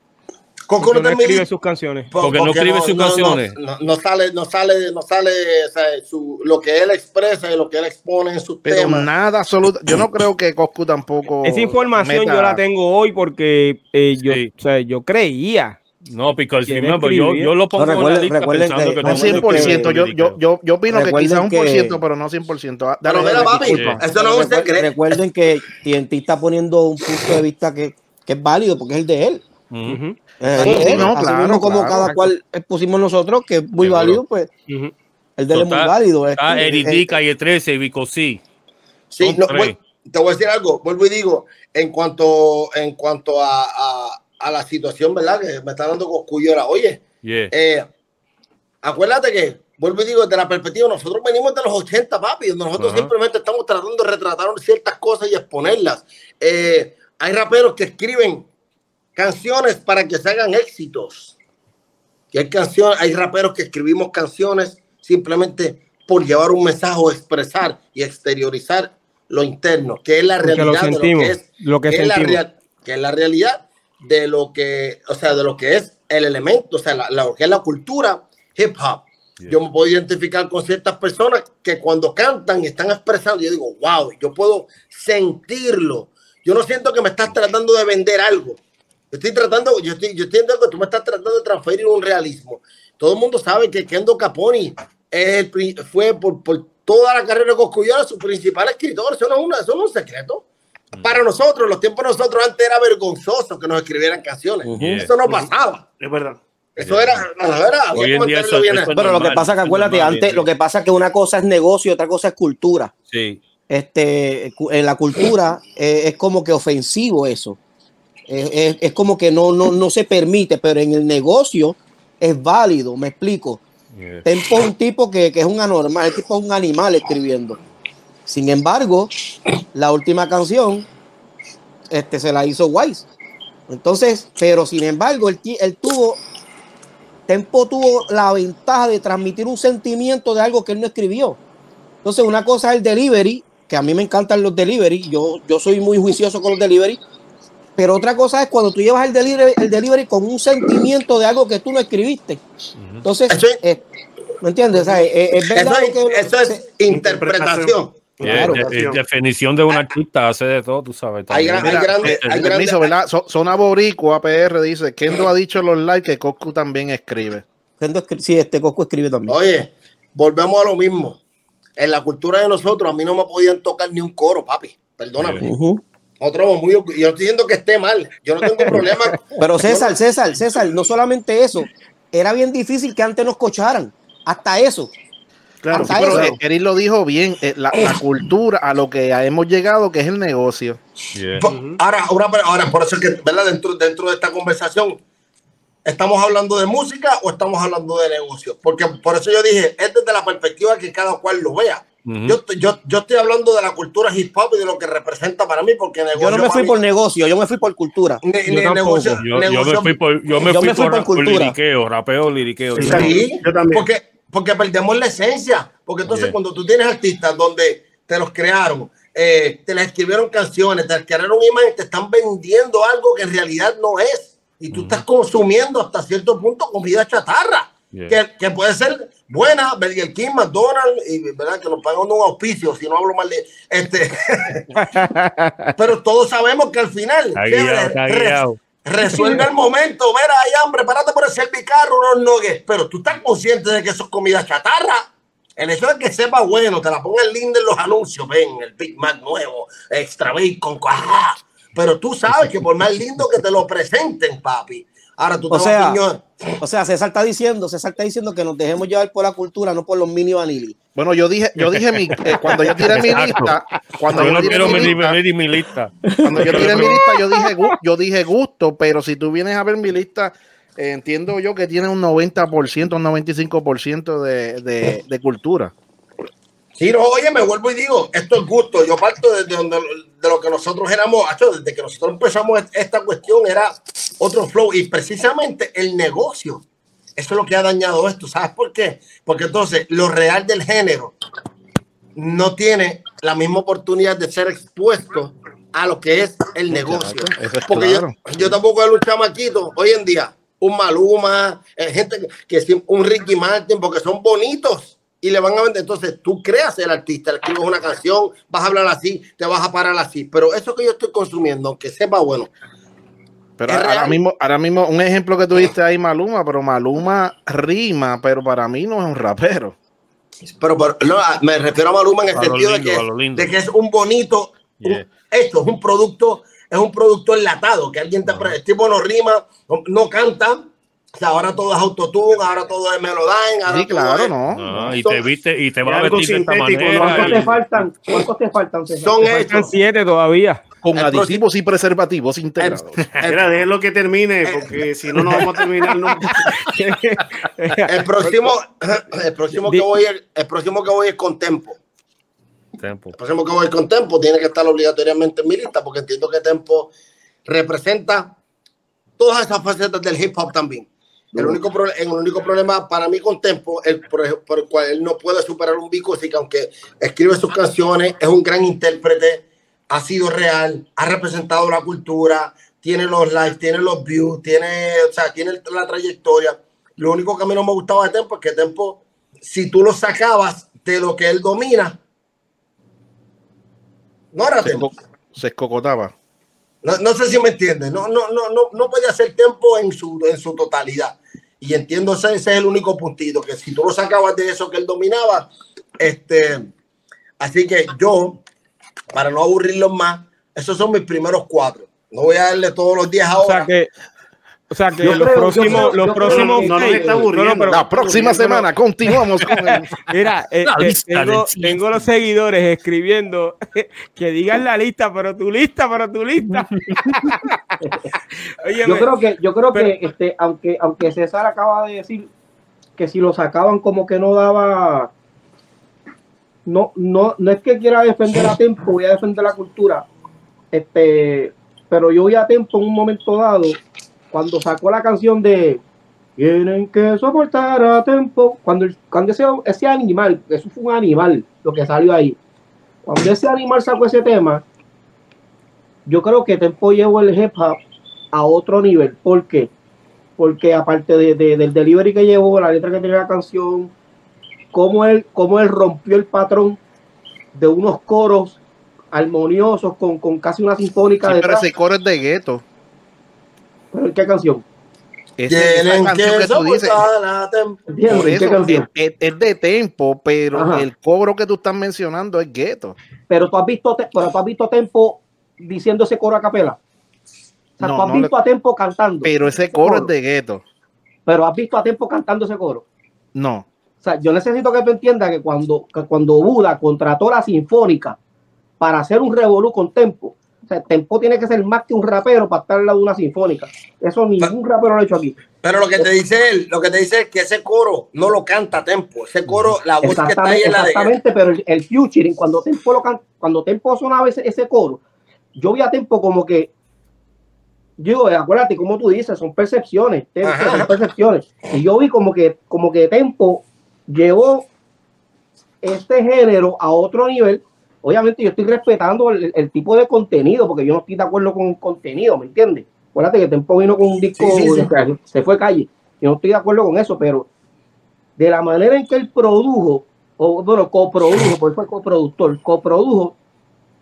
Porque no no escribe sus canciones. por- Porque no escribe sus canciones. No, no sale, no sale, no sale o sea, su- lo que él expresa y lo que él expone en sus Pero temas. nada absoluto. Yo no creo que Coscu tampoco. Esa información meta- yo la tengo hoy porque eh, yo, Sí. o sea, yo creía. No, porque ¿Quién remember, yo, yo lo pongo No, en la recuerden- lista recuerden pensando que- que No todo el mundo 100%. Yo, yo, yo, yo opino que quizás un por ciento, pero no 100%. Ah, dale, Pero papi, disculpa. eso no es un Recuerden- secreto. Recuerden que TNT está poniendo un punto de vista que, que es válido porque es el de él. Sí, de sí, él. no, Así claro, mismo como claro. cada cual expusimos nosotros, que es muy Seguro. válido, pues el de él es muy válido. Está eh, D, Calle 13 y Vico. Sí, voy- te voy a decir algo, vuelvo y digo, en cuanto, en cuanto a, a- la situación, ¿verdad? Que me está dando coscullera. Oye, Yeah. eh, acuérdate que, vuelvo y digo, desde la perspectiva, nosotros venimos de los 80, papi, donde nosotros Ajá. simplemente estamos tratando de retratar ciertas cosas y exponerlas. Eh, hay raperos que escriben canciones para que se hagan éxitos. Y hay canciones, hay raperos que escribimos canciones simplemente por llevar un mensaje o expresar y exteriorizar lo interno, que es la Porque lo realidad de lo sentimos, que es, lo que que es la sentimos. que es la realidad de lo que, o sea, de lo que es el elemento, o sea, la, lo que es la cultura hip hop. Yeah. Yo me puedo identificar con ciertas personas que cuando cantan y están expresando, yo digo, wow, yo puedo sentirlo. Yo no siento que me estás tratando de vender algo. Yo estoy tratando, yo estoy, yo entiendo que tú me estás tratando de transferir un realismo. Todo el mundo sabe que Kendo Caponi es el fue por, por toda la carrera de Coscuyola su principal escritor. Eso no es, una, eso no es un secreto. Para nosotros, los tiempos de nosotros antes era vergonzoso que nos escribieran canciones. Eso no pasaba. Es verdad. Eso era, no, era, Hoy en día comentarios eso- bien- eso- Pero lo que pasa que es acuérdate, normal, antes, sí. lo que pasa es que una cosa es negocio y otra cosa es cultura. Sí. Este, en la cultura eh, es como que ofensivo eso. Es, es- es como que no, no, no se permite, pero en el negocio es válido, me explico. Yeah. Tempo es un tipo que, que es un anormal, el tipo es un animal escribiendo. Sin embargo, la última canción este, se la hizo Wise. Entonces, pero sin embargo, él, ti- él tuvo, Tempo tuvo la ventaja de transmitir un sentimiento de algo que él no escribió. Entonces, una cosa es el delivery, que a mí me encantan los delivery, yo, yo soy muy juicioso con los delivery, pero otra cosa es cuando tú llevas el delivery, el delivery con un sentimiento de algo que tú no escribiste. Entonces, es- eh, ¿me entiendes? O sea, eh, es Eso verdad es, que- eso es interpretación. Claro. de- de- definición de un artista hace de todo, tú sabes. Hay Mira, grande- eh, hay permiso, grande- ¿verdad? So- Zona Boricua PR dice, Kendo ha dicho en los live que Coscu también escribe. Kendo sí, este Coco escribe también. Oye, volvemos a lo mismo. En la cultura de nosotros, a mí no me podían tocar ni un coro, papi. Perdóname. Somos muy Yo estoy diciendo que esté mal. Yo no tengo problema. [LAUGHS] Pero César, César, César, no solamente eso, era bien difícil que antes nos cocharan, hasta eso. Claro, sí, pero eso. eh, Eric lo dijo bien, eh, la, la cultura a lo que hemos llegado, que es el negocio. Yeah. Ahora, ahora, ahora, por eso es que, ¿verdad? Dentro, dentro de esta conversación, ¿Estamos hablando de música o estamos hablando de negocio? Porque por eso yo dije, es desde la perspectiva que cada cual lo vea. yo, yo, yo, estoy hablando de la cultura hip hop y de lo que representa para mí, porque negocio. Yo no me fui por negocio, yo me fui por cultura. yo, negocio, yo, me fui por, yo me fui, por, por, liriqueo, rapeo, liriqueo. Sí, yo también. Porque, porque perdemos la esencia. Porque entonces, cuando tú tienes artistas donde te los crearon, eh, te les escribieron canciones, te crearon imagen, te están vendiendo algo que en realidad no es. Y tú estás consumiendo hasta cierto punto comida chatarra, que, que, puede ser buena, Burger King, McDonald's, y verdad que nos pagan un auspicio, si no hablo mal de este. [LAUGHS] Pero todos sabemos que al final resuelve el momento. Mira, hay hambre, párate por el servicarro, unos nuggets. Pero tú estás consciente de que eso es comida chatarra. El hecho de que sepa bueno, te la pongan linda en los anuncios, ven, el Big Mac nuevo, extra bacon, ¡ah! pero tú sabes que por más lindo que te lo presenten, papi. Ahora tú o sea, o sea, César está diciendo, César está diciendo que nos dejemos llevar por la cultura, no por los mini vanilli. Bueno, yo dije, yo dije mi, eh, cuando yo tiré mi lista, cuando yo, tiré mi, lista, cuando yo tiré mi lista, yo dije, yo dije gusto, pero si tú vienes a ver mi lista, eh, entiendo yo que tiene un 90%, un 95% de, de, de cultura. Sí, no, oye, me vuelvo y digo, esto es gusto. Yo parto desde donde, de lo que nosotros éramos, desde que nosotros empezamos esta cuestión era otro flow y precisamente el negocio. Eso es lo que ha dañado esto. ¿Sabes por qué? Porque entonces lo real del género no tiene la misma oportunidad de ser expuesto a lo que es el negocio. Porque yo, yo, tampoco era un chamaquito hoy en día, un Maluma, eh, gente que un Ricky Martin, porque son bonitos y le van a vender. Entonces tú creas el artista, le escribes una canción, vas a hablar así, te vas a parar así. Pero eso que yo estoy consumiendo, aunque sepa bueno. Pero ahora mismo, ahora mismo, un ejemplo que tuviste ahí, Maluma, pero Maluma rima, pero para mí no es un rapero. Pero, no, me refiero a Maluma en el sentido de, que, de, que, es un bonito, esto es un producto, es un producto enlatado, que alguien te, el tipo no rima, no canta, ahora todo es autotune, ahora todo es Melodyne. sí, claro, no. y te viste y te va a vestir de esta manera. ¿Cuántos te faltan? ¿Cuántos te faltan? Son hechos siete todavía. Con aditivos y preservativos integrados. Mira, déjenlo que termine, porque si no, no vamos a terminar nunca. [LAUGHS] el próximo, el próximo que voy, el próximo que voy es con Tempo. Tempo. El próximo que voy con Tempo tiene que estar obligatoriamente en mi lista, porque entiendo que Tempo representa todas esas facetas del hip hop también. El único, el único problema para mí con Tempo, el, por, el cual él no puede superar un bico, es que aunque escribe sus canciones, es un gran intérprete, ha sido real, ha representado la cultura, tiene los likes, tiene los views, tiene, o sea, tiene la trayectoria. Lo único que a mí no me gustaba de Tempo es que Tempo, si tú lo sacabas de lo que él domina, no era Tempo. Se escocotaba. No, sé si me entiendes. No, no, no, no, no puede hacer tiempo en su, en su totalidad. Y entiendo ese, ese, es el único puntito, que si tú lo sacabas de eso que él dominaba, este, así que yo, para no aburrirlos más, esos son mis primeros cuatro. No voy a darle todos los días ahora. O sea que o sea que los próximos, los próximos, no, la próxima semana continuamos con [LAUGHS] Mira, eh, eh, tengo, tengo, los seguidores escribiendo [LAUGHS] que digan la lista, pero tu lista, pero tu lista. [LAUGHS] yo creo que, yo creo que este, aunque, aunque César acaba de decir que si lo sacaban como que no daba, no, no, no es que quiera defender a Tempo, voy a defender la cultura, este, pero yo voy a Tempo en un momento dado cuando sacó la canción de Tienen que soportar a tiempo, cuando, cuando ese, ese animal, eso fue un animal lo que salió ahí, cuando ese animal sacó ese tema, yo creo que Tempo llevó el hip hop a otro nivel. ¿Por qué? Porque aparte de, del delivery que llevó, la letra que tenía la canción, cómo él, cómo él rompió el patrón de unos coros armoniosos con, con casi una sinfónica de. Pero ese coro es de gueto. ¿Qué canción? Es, esa canción que tú dices. Es, de tempo, pero el cobro que tú estás mencionando es gueto. Pero tú has visto, pero tú has visto tempo diciendo ese coro a capela. O sea, tú has visto a tempo cantando. Pero ese coro, es de gueto. Pero has visto a tempo cantando ese coro. No. O sea, yo necesito que tú entiendas que cuando, cuando Buda contrató la Sinfónica para hacer un revolú con tempo, O sea, Tempo tiene que ser más que un rapero para estar al lado de una sinfónica. Eso ningún rapero lo ha hecho aquí. Pero lo que te dice él, lo que te dice es que ese coro no lo canta Tempo. Ese coro, la voz que está ahí es la de. Exactamente, pero el, el featuring, cuando Tempo lo can- cuando Tempo sonaba ese, ese coro, yo vi a Tempo como que yo, acuérdate, como tú dices, son percepciones, Tempo, son percepciones. Y yo vi como que, como que Tempo llevó este género a otro nivel. Obviamente yo estoy respetando el, el tipo de contenido, porque yo no estoy de acuerdo con el contenido, ¿me entiendes? Acuérdate que Tempo vino con un disco, Sí, sí, sí. o sea, se fue calle. Yo no estoy de acuerdo con eso, pero de la manera en que él produjo, o bueno, coprodujo, porque fue coproductor, coprodujo,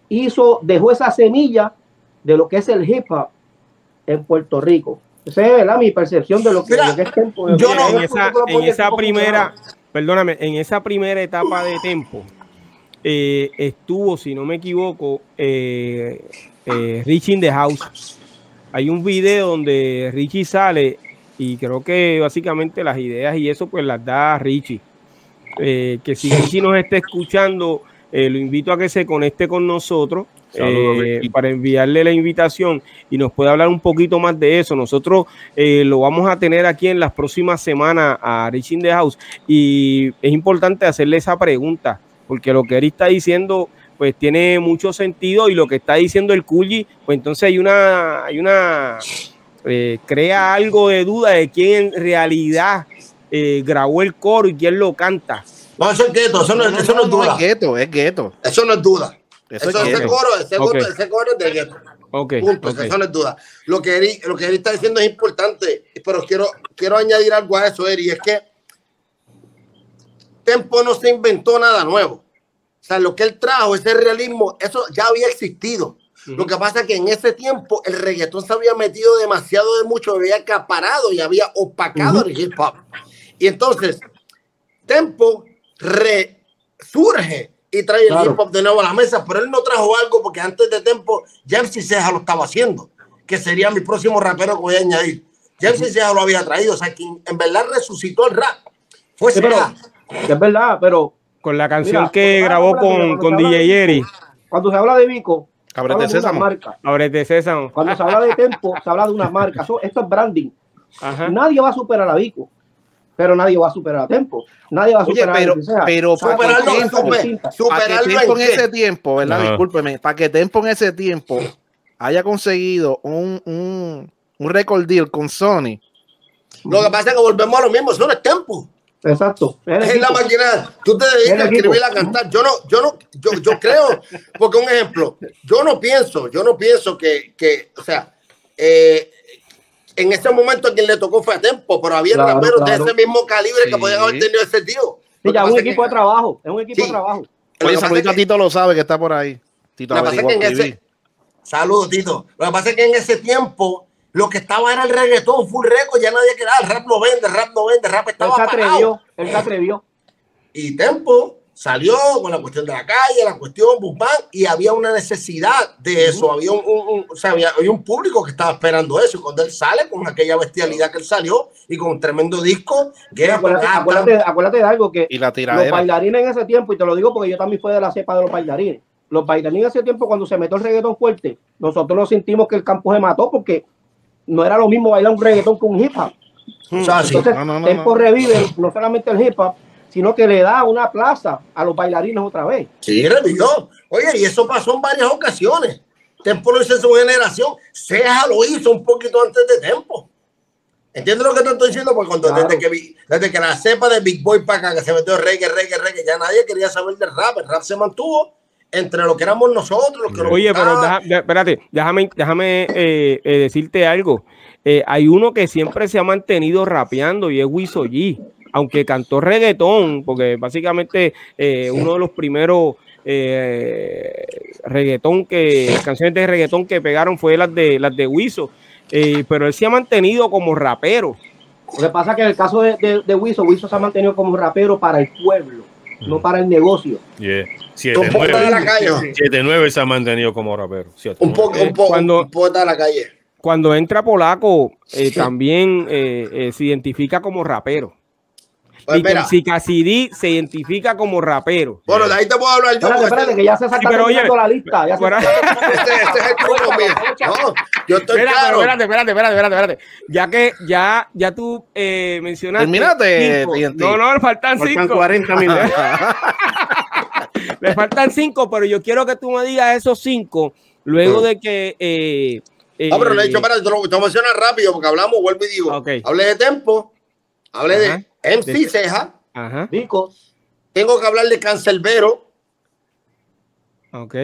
hizo, dejó esa semilla de lo que es el hip hop en Puerto Rico. Esa es ¿verdad? mi percepción de lo que, Mira, lo que es Tempo. yo no- en esa, en esa primera, perdóname, en esa primera etapa de tempo eh, estuvo, si no me equivoco, eh, eh, Richie in the House. Hay un video donde Richie sale y creo que básicamente las ideas y eso pues las da Richie. Eh, que si Richie nos está escuchando, eh, lo invito a que se conecte con nosotros eh, para enviarle la invitación y nos puede hablar un poquito más de eso. Nosotros eh, lo vamos a tener aquí en las próximas semanas a Rich in the House y es importante hacerle esa pregunta porque lo que él está diciendo pues tiene mucho sentido y lo que está diciendo el Culli, pues entonces hay una, hay una, eh, crea algo de duda de quién en realidad eh, grabó el coro y quién lo canta. No, eso es gueto, eso no, eso no es duda. es gueto, es gueto. Eso no es duda. Eso Eso, es ese coro, ese, Ok. coro, ese coro es de gueto. Ok, Punto, eso no es duda. Lo que, Eric, lo que Eric está diciendo es importante, pero quiero, quiero añadir algo a eso, Eric, y es que Tempo no se inventó nada nuevo. O sea, lo que él trajo, ese realismo, eso ya había existido. Lo que pasa es que en ese tiempo el reggaetón se había metido demasiado de mucho, había acaparado y había opacado el hip hop. Y entonces, Tempo resurge y trae Claro. el hip hop de nuevo a la mesa, pero él no trajo algo porque antes de Tempo, James Ceja lo estaba haciendo, que sería mi próximo rapero que voy a añadir. James Ceja lo había traído, o sea, quien en verdad resucitó el rap fue Sí, pero, Ceja. Es verdad, pero Con la canción Mira, que grabó con, con DJ. Vico, cuando se habla de Vico, una Sésamo. marca. Ábrete Sésamo. Cuando se habla de Tempo, se habla de una marca. Eso- esto es branding. Ajá. Nadie va a superar a Vico, pero nadie va a superar a Tempo. Nadie va a Oye, superar pero- a pero super- distintas. Para que Superarlo Tempo en ese tiempo, ¿verdad? Discúlpeme, para que Tempo en ese tiempo haya conseguido un, un, un record deal con Sony. Lo que pasa es que volvemos a lo mismo, eso no es Tempo. Exacto. Es la equipo. máquina. Tú te dedicas a equipo. escribir a cantar. Yo no, yo no, yo, yo creo, porque un ejemplo, yo no pienso, yo no pienso que, que o sea, eh, en ese momento a quien le tocó fue a Tempo, pero había Claro, raperos claro. de ese mismo calibre que podían haber tenido ese tío. Sí, ya es un equipo que- de trabajo. Es un equipo Sí. de trabajo. lo que Oye, que- Tito lo sabe que está por ahí. Tito Lo que pasa es averigua que en ese, escribir. saludos, Tito. Lo que pasa es que en ese tiempo lo que estaba era el reggaetón, full récord, ya nadie quería, el rap no vende, el rap no vende, el rap Él estaba se apagado. atrevió. Él se atrevió. Y Tempo salió con la cuestión de la calle, la cuestión boom, bam, y había una necesidad de eso. Había un, un- un- o sea, había, había un público que estaba esperando eso. Y cuando él sale con aquella bestialidad que él salió y con un tremendo disco, que era Acuérdate, acuérdate, acuérdate de algo que Y la los bailarines en ese tiempo, y te lo digo porque yo también fui de la cepa de los bailarines. Los bailarines en ese tiempo, cuando se metió el reggaetón fuerte, nosotros nos sentimos que el campo se mató porque no era lo mismo bailar un reggaetón que un hip hop. o sea, sí. Entonces, No, no, no, Tempo revive no solamente el hip hop, sino que le da una plaza a los bailarines otra vez. Sí, revivió. Oye, y eso pasó en varias ocasiones. Tempo lo hizo en su generación. Ceja lo hizo un poquito antes de Tempo. ¿Entiendes lo que te estoy diciendo? Porque cuando Claro. desde, que, desde que la cepa de Big Boy para acá, que se metió reggae, reggae, reggae, ya nadie quería saber del rap. El rap se mantuvo entre lo que éramos nosotros, los que nos Oye, pero gustaba. deja- de- espérate, déjame, déjame eh, eh, decirte algo. Eh, hay uno que siempre se ha mantenido rapeando y es Wiso G, aunque cantó reggaetón, porque básicamente eh, uno de los primeros eh, reggaetón que, canciones de reggaetón que pegaron fue las de las de Wiso, eh, pero él se ha mantenido como rapero. Lo que pasa es que en el caso de, de, de Wiso, Wiso se ha mantenido como rapero para el pueblo, no para el negocio. Yeah. Un poeta de la 7-9 calle. 7-9 se ha mantenido como rapero. 7-9. Un poco, un poco, Cuando- un poeta de la calle. Cuando entra Polaco, eh, también eh, eh, se identifica como rapero. Pues. Little Cassidy se identifica como rapero. Bueno, de ahí te puedo hablar yo. Espérate, espérate, que ya se está Sí, pero oye, la lista. Ya se Este, este es el truco mío. No, yo estoy Espera, claro. espérate, espérate, espérate, espérate, espérate. Ya que ya, ya tú eh, mencionaste. TNT. No, no, faltan Faltan cinco. 40 minutos. [LAUGHS] [LAUGHS] Le faltan cinco, pero yo quiero que tú me digas esos cinco luego de que. Eh, eh, No, pero le he dicho, espérate, te lo, te rápido porque hablamos, vuelvo y digo. Ok. Hablé de Tempo, hablé Ajá. de MC De- Ceja, Ajá, Vico. tengo que hablar de Cancelbero. ok.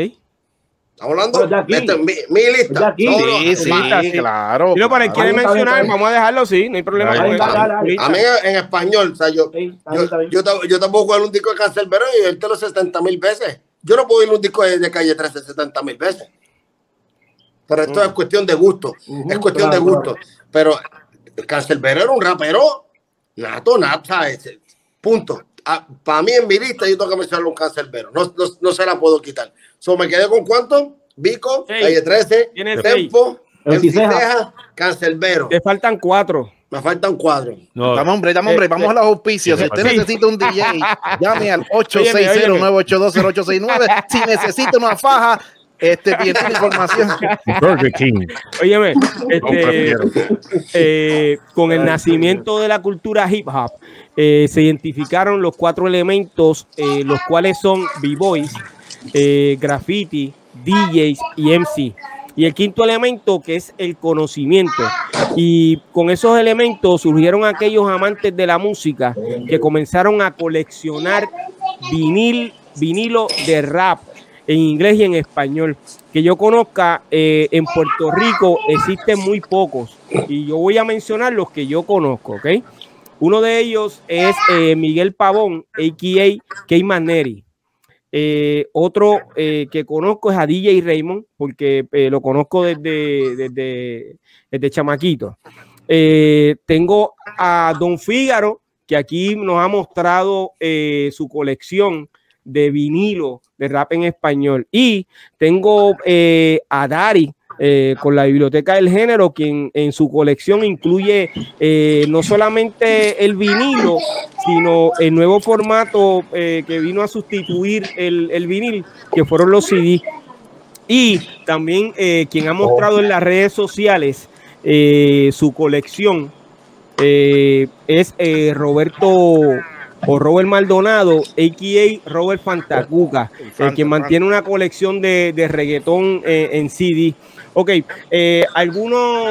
Estamos hablando Pero ya aquí. Mi, mi lista. No, Sí, sí, sí. claro. Y lo para el claro. quiere mencionar, vamos a dejarlo, sí, no hay problema Ahí con. A mí en, español, o sea, yo, Sí, yo, yo, yo tampoco ir un disco de Cancelbero y él te lo 70 mil veces. Yo no puedo ir un disco de, de Calle 13 70 mil veces. Pero esto es cuestión de gusto. Es cuestión claro, de gusto. Pero Cancelbero era un rapero nato, nato, ¿sabes? Punto. Para mí en mi lista yo tengo que mencionar un Cancelbero. No, no, no se la puedo quitar. So, me quedé con cuánto? Vico, Seis. Calle 13, Tienes Tempo. Ceja, Cancelbero. Te faltan cuatro. Me faltan cuatro. No, Dame hombre, dame hombre, vamos a los auspicios. Si usted Sí. necesita un DJ, [LAUGHS] llame al Óyeme, 860-982-0869. Si necesita una faja, este tiene información. Burger King. Óyeme, este, eh, con el nacimiento de la cultura hip hop, eh, se identificaron los cuatro elementos, eh, los cuales son b-boys, eh, graffiti, DJs y MC. Y el quinto elemento que es el conocimiento. Y con esos elementos surgieron aquellos amantes de la música que comenzaron a coleccionar vinil, vinilo de rap en inglés y en español. Que yo conozca, eh, en Puerto Rico existen muy pocos. Y yo voy a mencionar los que yo conozco, ¿ok? Uno de ellos es eh, Miguel Pavón, a.k.a. Keyman Neri. Eh, otro eh, que conozco es a DJ Raymond, porque eh, lo conozco desde, desde, desde chamaquito. Tengo a Don Fígaro, que aquí nos ha mostrado su colección de vinilo de rap en español. Y tengo a Dari. Eh, con la biblioteca del género, quien en su colección incluye eh, no solamente el vinilo, sino el nuevo formato eh, que vino a sustituir el, el vinil, que fueron los CD. Y también quien ha mostrado en las redes sociales su colección es Roberto o Robert Maldonado, a.k.a. Robert Fantacuca, el quien mantiene una colección de, de reggaetón en CD. Ok, eh, ¿alguno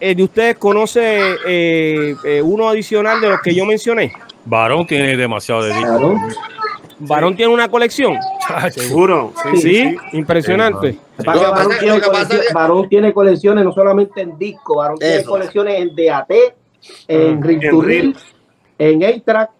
eh, de ustedes conoce eh, eh, uno adicional de los que yo mencioné? Varón tiene demasiado de disco. ¿Varón tiene una colección? Seguro. Sí, sí, Sí, sí. impresionante. Varón tiene colecciones- tiene no solamente en disco, Varón tiene colecciones en DAT, en Reel En. Reel, en A-Track.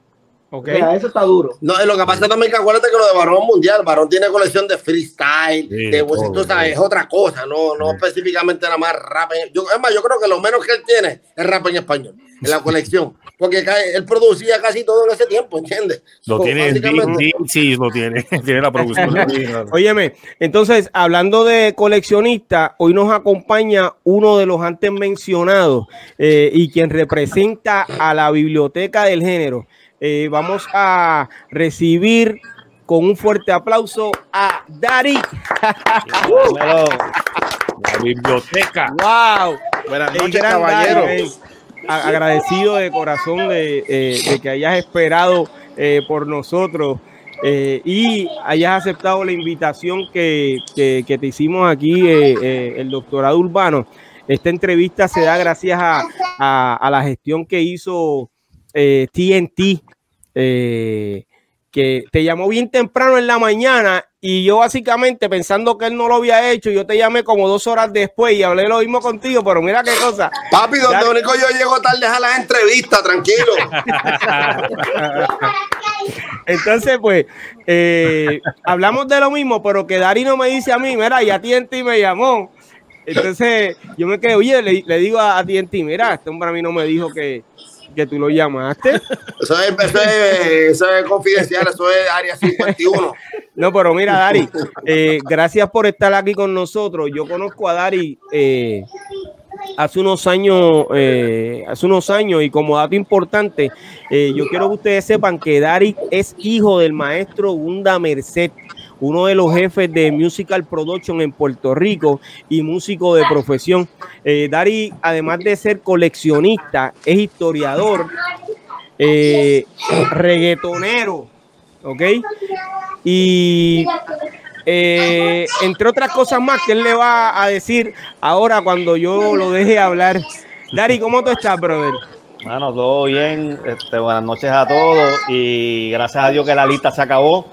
Ok. O sea, eso está duro. No, lo que pasa también que acuérdate que lo de Barón Mundial, Barón tiene colección de freestyle, Sí, de todo, tú sabes, es otra cosa, no, no específicamente nada más rap. en- yo, es más, yo creo que lo menos que él tiene es rap en español, en la colección, porque él producía casi todo en ese tiempo, ¿entiendes? Lo So, tiene en básicamente- D- sí, lo tiene. [LAUGHS] Tiene la producción. [LAUGHS] Óyeme, entonces, hablando de coleccionistas, hoy nos acompaña uno de los antes mencionados eh, y quien representa a la biblioteca del género. Eh, vamos a recibir con un fuerte aplauso a Dari. La biblioteca. ¡Wow! Buenas noches, caballero. Agradecido de corazón de, eh, de que hayas esperado eh, por nosotros eh, y hayas aceptado la invitación que, que- que te hicimos aquí, eh, eh, el doctorado urbano. Esta entrevista se da gracias a, a- a la gestión que hizo eh, TNT, eh, que te llamó bien temprano en la mañana y yo básicamente pensando que él no lo había hecho, yo te llamé como dos horas después y hablé lo mismo contigo, pero mira qué cosa. Papi, donde Ya- único yo llego tarde a las entrevistas, tranquilo. [LAUGHS] Entonces, pues, eh, hablamos de lo mismo, pero que Dari no me dice a mí, mira, ya TNT me llamó. Entonces, yo me quedé, oye, le, le digo a, a TNT, mira, este hombre a mí no me dijo que, que tú lo llamaste. [LAUGHS] Eso es, eso, es, eso es confidencial, eso es área 51. No, pero mira, Dari, eh, gracias por estar aquí con nosotros. Yo conozco a Dari eh, hace unos años, eh, hace unos años, y como dato importante, eh, yo quiero que ustedes sepan que Dari es hijo del maestro Gunda Merced, uno de los jefes de Musical Production en Puerto Rico y músico de profesión. Eh, Dari, además de ser coleccionista, es historiador, eh, reggaetonero, ¿ok? Y eh, entre otras cosas más que él le va a decir ahora cuando yo lo deje hablar. Dari, ¿cómo tú estás, brother? Bueno, todo bien. Este, buenas noches a todos y gracias a Dios que la lista se acabó.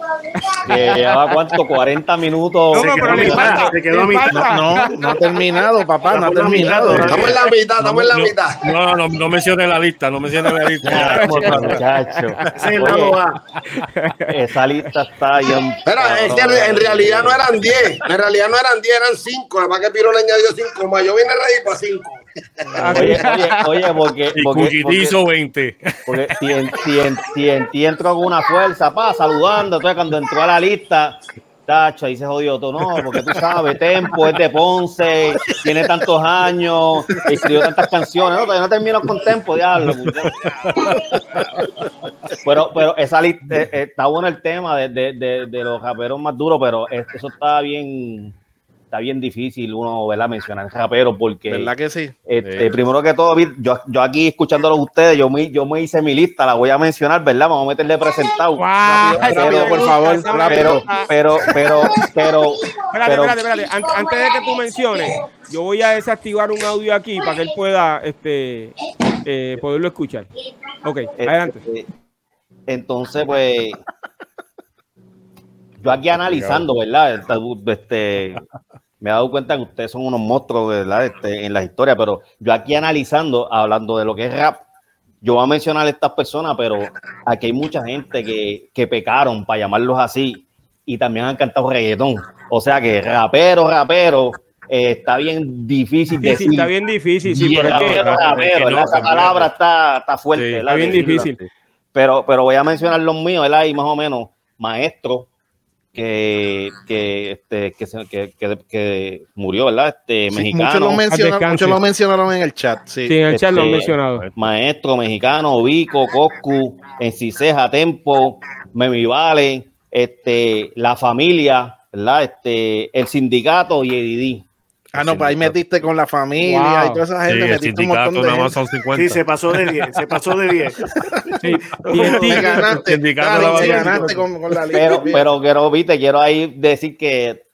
Que llevaba cuánto, 40 minutos. No, no, pero le falta, se quedó a le mitad. falta. No, no ha terminado, papá, no ha terminado. Estamos en la mitad, estamos en la mitad. No, no, no menciones la lista, no menciones la lista. Muchacho. Esa lista está bien. Espera, es que en, en realidad no eran 10. En realidad no eran 10, eran 5. Además que Piro le añadió 5 más. Yo vine ready para 5. Oye, oye, oye, porque, Y [LAUGHS] porque, porque- hizo 20. porque si, en, si, en, si en ti entró con una fuerza, pa, saludando, entonces cuando entró a la lista, tacho, ahí se jodió todo, no, porque tú sabes, Tempo es de Ponce, tiene tantos años, escribió tantas canciones, no, todavía no terminó con Tempo, diablo. Pero, pero esa lista, eh, eh, está bueno el tema de, de, de, de los raperos más duros, pero es- eso está bien, está bien difícil uno, ¿verdad? Mencionar raperos porque... ¿Verdad que sí? Este, Sí. Primero que todo, yo, yo aquí escuchándolos ustedes, yo me, yo me hice mi lista, la voy a mencionar, ¿verdad? Vamos a meterle presentado. Guau, Rápido, esa rápido, por favor, rápido. Pero, pero, pero, Espérate, pero, espérate, espérate. An- Antes de que tú menciones, yo voy a desactivar un audio aquí para que él pueda este, eh, poderlo escuchar. Ok, eh, adelante. entonces, pues, yo aquí analizando, ¿verdad? Este, me he dado cuenta que ustedes son unos monstruos, ¿verdad? Este, en las historias, pero yo aquí analizando, hablando de lo que es rap, yo voy a mencionar a estas personas, pero aquí hay mucha gente que, que pecaron, para llamarlos así, y también han cantado reggaetón. O sea que rapero, rapero, eh, está bien difícil Sí, sí, decir. está bien difícil, sí, es que- rapero, rapero. Esa palabra está, está fuerte, está bien difícil. Pero, pero voy a mencionar los míos, ¿verdad? Y más o menos, maestro, que, que, este, que, se- que, que, que murió, ¿verdad? Este, Sí, mexicano. muchos, lo mencionaron, lo en el chat. Sí. Sí, en el chat lo han Este, mencionado. Maestro mexicano, Vico, Coscu, Enciseja, Tempo, Memi Vale, este, la familia, ¿verdad? Este, el sindicato y Edidí. Ah, no, pues ahí metiste con la familia Wow. y toda esa Sí, gente, el metiste un montón de nada más gente. son 50. Sí, se pasó de 10. Se pasó de 10. [LAUGHS] Sí. Y en ti, [LAUGHS] Te ganaste, te ganaste con, con la lista. Pero, pero quiero, viste, quiero ahí decir que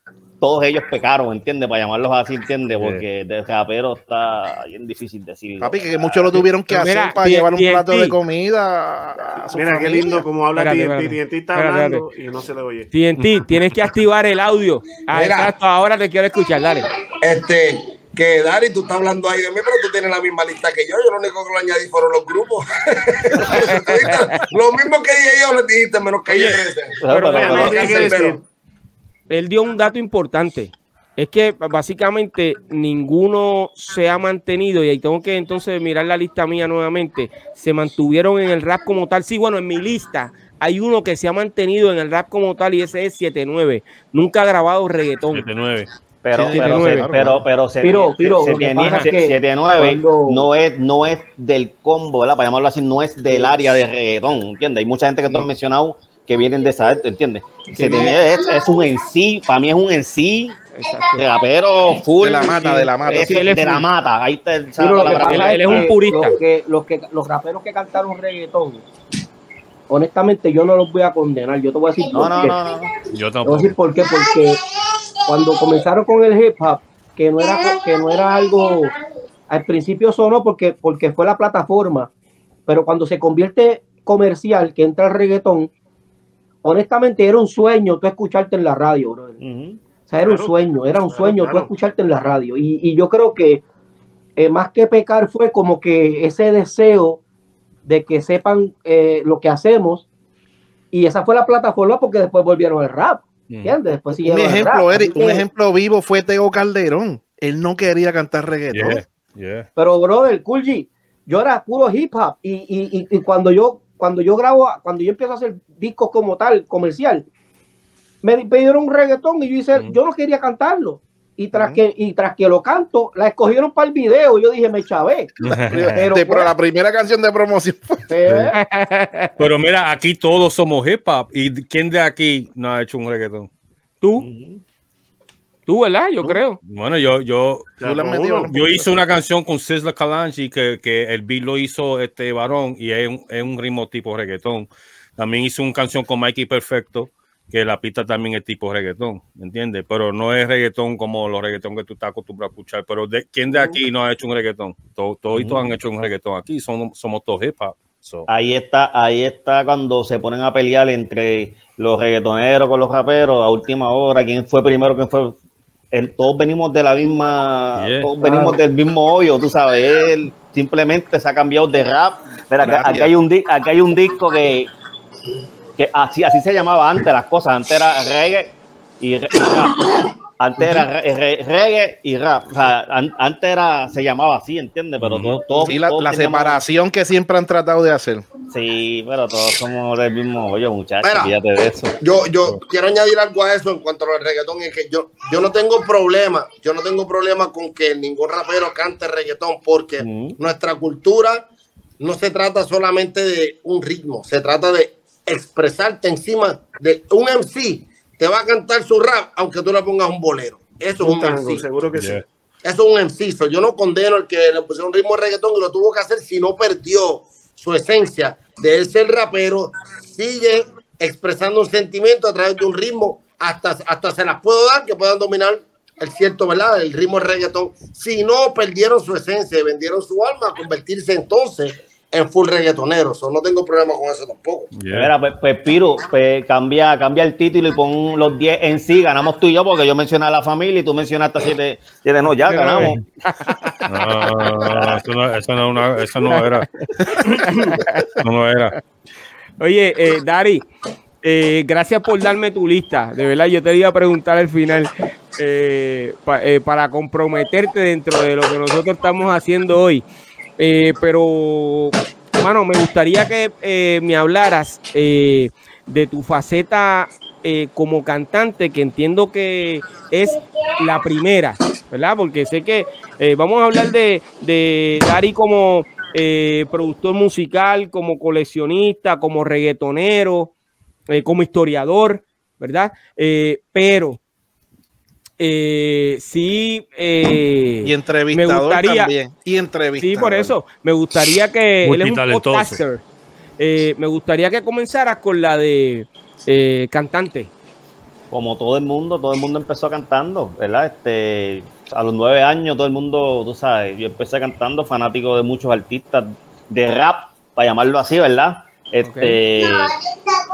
todos ellos pecaron, ¿entiendes? Para llamarlos así, ¿entiendes? Porque de rapero está bien difícil decir. Papi, que muchos lo tuvieron que hacer para llevar un plato de comida Mira qué lindo como habla TNT. está hablando y no se le oye. TNT, [LAUGHS] tienes que activar el audio. Ah, ahora te quiero escuchar, dale. Este, que Dari, tú estás hablando ahí de mí, pero tú tienes la misma lista que yo. Yo lo único que lo añadí fueron los grupos. [LAUGHS] [LAUGHS] lo mismo que dije yo, les dijiste, menos que yo. Él dio un dato importante. Es que básicamente ninguno se ha mantenido, y ahí tengo que entonces mirar la lista mía nuevamente, se mantuvieron en el rap como tal. Sí, bueno, en mi lista hay uno que se ha mantenido en el rap como tal y ese es 7-9. Nunca ha grabado reggaetón. 79. Pero, Sí, pero, 79. se- pero, pero, se- que 79 cuando- no es, no es del combo, ¿verdad? Para llamarlo así, no es del área de reggaetón, ¿entiendes? Hay mucha gente que tú has mencionado que vienen de esa, ¿entiendes? Se tenía- es, es un en sí, para mí es un en sí, rapero full. De la mata, de la mata. es Sí, él es de la full. mata, ahí está esa Pero lo que Él- él es un purista. Los, que, los, que, los raperos que cantaron reggaetón, honestamente yo no los voy a condenar. Yo te voy a decir No, por no, qué. no, no. Yo Te voy a tampoco. decir por qué. Porque cuando comenzaron con el hip hop, que no era, que no era algo, al principio sonó porque, porque fue la plataforma, pero cuando se convierte comercial, que entra el reggaetón, honestamente era un sueño tú escucharte en la radio, brother. Ujú. O sea, era un sueño, era un Claro, sueño tú escucharte en la radio. Y, y yo creo que eh, más que pecar fue como que ese deseo de que sepan eh, lo que hacemos. Y esa fue la plataforma porque después volvieron al rap. ¿Entiendes? Después Un siguieron al rap. ejemplo, Eric, un que- ejemplo vivo fue Tego Calderón. Él no quería cantar reggaetón. Yeah, yeah. Pero, brother, Cool G, yo era puro hip hop. Y, y, y, y cuando yo cuando yo grabo, cuando yo empiezo a hacer discos como tal, comercial, me pidieron un reggaetón y yo hice, Mm. yo no quería cantarlo. y tras, que, y tras que lo canto, la escogieron para el video. Yo dije, me chavé. [LAUGHS] Pero, Pero, pues, la primera canción de promoción fue [LAUGHS] eh, [LAUGHS] Pero mira, aquí todos somos hip hop. ¿Y quién de aquí no ha hecho un reggaetón? Tú, tú, ¿verdad? Yo creo. Bueno, yo, yo, yo hice una canción con Sizzla Kalanji que, que el beat lo hizo este varón y es un, es un ritmo tipo reggaetón. También hice una canción con Mikey Perfecto que la pista también es tipo reggaetón, ¿me entiendes? Pero no es reggaetón como los reggaetón que tú estás acostumbrado a escuchar. Pero de, ¿quién de aquí no ha hecho un reggaetón? Todos, todos han hecho un reggaetón aquí, somos, somos todos hip hop. So, Ahí está, ahí está cuando se ponen a pelear entre los reggaetoneros con los raperos a última hora, quién fue primero, quién fue. el- todos venimos de la misma, Yeah. todos venimos del mismo hoyo, tú sabes. Él simplemente se ha cambiado de rap. Mira, acá, Gracias. aquí hay un di- aquí hay un disco que, que así, así se llamaba antes las cosas. Antes era reggae y, rap. Antes era re- re- reggae y rap. O sea, an- antes era, se llamaba así, ¿entiendes? Pero Ujú. todos, todos, Sí, la, separación que siempre han tratado de hacer. Sí, pero todos somos del mismo hoyo, muchachos. Mira. Fíjate de eso. Yo, yo quiero añadir algo a eso en cuanto al reggaetón. Es que yo, yo no tengo problema, yo no tengo problema con que ningún rapero cante reggaetón, porque nuestra cultura no se trata solamente de un ritmo, se trata de expresarte encima de un MC. Te va a cantar su rap, aunque tú le pongas un bolero. Eso es un tango, MC. seguro que sí. Eso es un MC. So, Yo no condeno el que le pusieron un ritmo de reggaetón y lo tuvo que hacer si no perdió su esencia de él ser rapero. Sigue expresando un sentimiento a través de un ritmo. Hasta, hasta se las puedo dar que puedan dominar el cierto, ¿verdad? El ritmo de reggaetón. Si no perdieron su esencia y vendieron su alma a convertirse entonces en full reggaetonero. So, no tengo problema con eso tampoco. yeah. Mira, pues, pues, Piro, pues cambia, cambia el título y pon los 10 en sí. Ganamos tú y yo, porque yo mencioné a la familia y tú mencionaste a 7. siete no, ya ganamos. No, eso no, eso no, una- eso no era. [LAUGHS] Eso no era. Oye, eh, Dari, eh, gracias por darme tu lista. De verdad, yo te iba a preguntar al final eh, pa- eh, para comprometerte dentro de lo que nosotros estamos haciendo hoy. Eh, pero, mano, me gustaría que eh, me hablaras eh, de tu faceta eh, como cantante, que entiendo que es la primera, ¿verdad? Porque sé que eh, vamos a hablar de, de Dari como eh, productor musical, como coleccionista, como reggaetonero, como historiador, ¿verdad? Pero eh, sí, eh, Y entrevistador me gustaría- también. Y entrevistador. Sí, por eso. Me gustaría que él es un podcaster. Eh, me gustaría que comenzaras con la de eh, cantante. Como todo el mundo, todo el mundo empezó cantando, ¿verdad? Este, a los nueve años, todo el mundo, tú sabes, yo empecé cantando, fanático de muchos artistas de rap, para llamarlo así, ¿verdad? Este,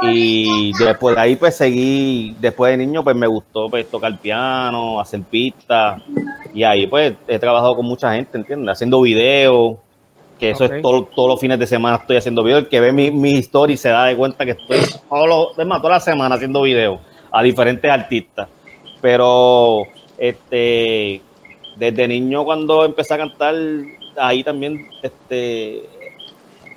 y después de ahí, pues seguí, después de niño, pues me gustó pues, tocar piano, hacer pistas, y ahí, pues he trabajado con mucha gente, ¿entiendes? Haciendo videos, que eso es todo, todos los fines de semana estoy haciendo videos. El que ve mi- mis historias se da de cuenta que estoy todos los, toda la semana haciendo videos a diferentes artistas. Pero este desde niño cuando empecé a cantar, ahí también este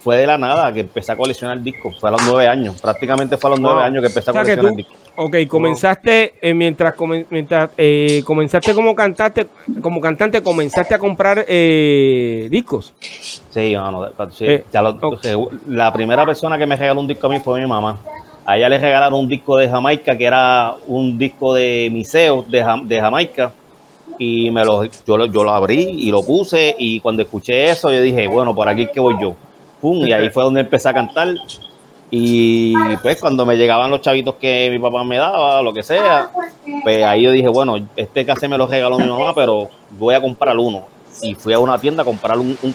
fue de la nada que empecé a coleccionar discos. Fue a los nueve años, prácticamente fue a los nueve Wow. años que empecé a O sea coleccionar tú- discos. Ok, comenzaste eh, mientras, comen- mientras eh, comenzaste como cantante, como cantante comenzaste a comprar eh, discos. Sí, mano, sí, Eh, ya lo- la primera persona que me regaló un disco a mí fue mi mamá. A ella le regalaron un disco de Jamaica, que era un disco de Miseo de, Jam- de Jamaica. Y me lo, yo, lo, yo lo abrí y lo puse. Y cuando escuché eso, yo dije, bueno, por aquí es que voy yo. Y ahí fue donde empecé a cantar. Y pues cuando me llegaban los chavitos que mi papá me daba, lo que sea, pues ahí yo dije, bueno, este cassette me lo regaló mi mamá, pero voy a comprar uno. Y fui a una tienda a comprar un, un.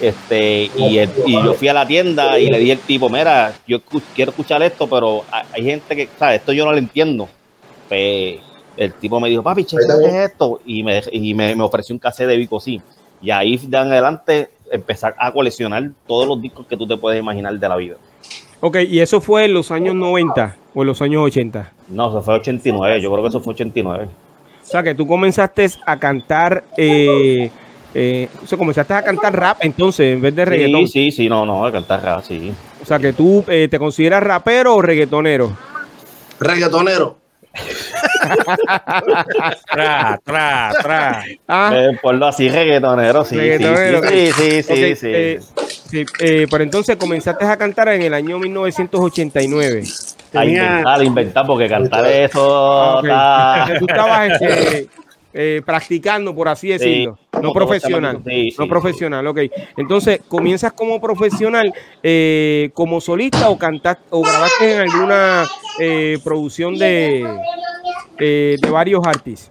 Este, y, y yo fui a la tienda y le dije al tipo, mira, yo quiero escuchar esto, pero hay, gente que, ¿sabes? Esto yo no lo entiendo. Pues el tipo me dijo, papi, che, ¿qué es esto? Y me, y me, me ofreció un cassette de Vico, sí. Y ahí de adelante empezar a coleccionar todos los discos que tú te puedes imaginar de la vida. Ok, y eso fue en los años 90 o en los años 80. No, eso fue 89, yo creo que eso fue 89. O sea que tú comenzaste a cantar, eh, eh, o sea, comenzaste a cantar rap entonces en vez de reggaetón. Sí, sí, sí, no, no, de cantar rap, sí. O sea que tú eh, te consideras rapero o reggaetonero. Reggaetonero. Tra, tra, tra. Ah, Eh, ponlo así, reggaetonero, sí, sí, Reggaetonero. sí, sí, sí, ok, sí, eh, sí, eh, pero entonces comenzaste a cantar en el año 1989. A inventar, a inventar, porque cantar eso Ah, ok. está... Tú estabas este, eh, practicando, por así decirlo. no profesional. no sí, profesional, ok. Entonces, ¿comienzas como profesional, eh, como solista o cantaste o grabaste en alguna eh, producción de, eh, de varios artistas?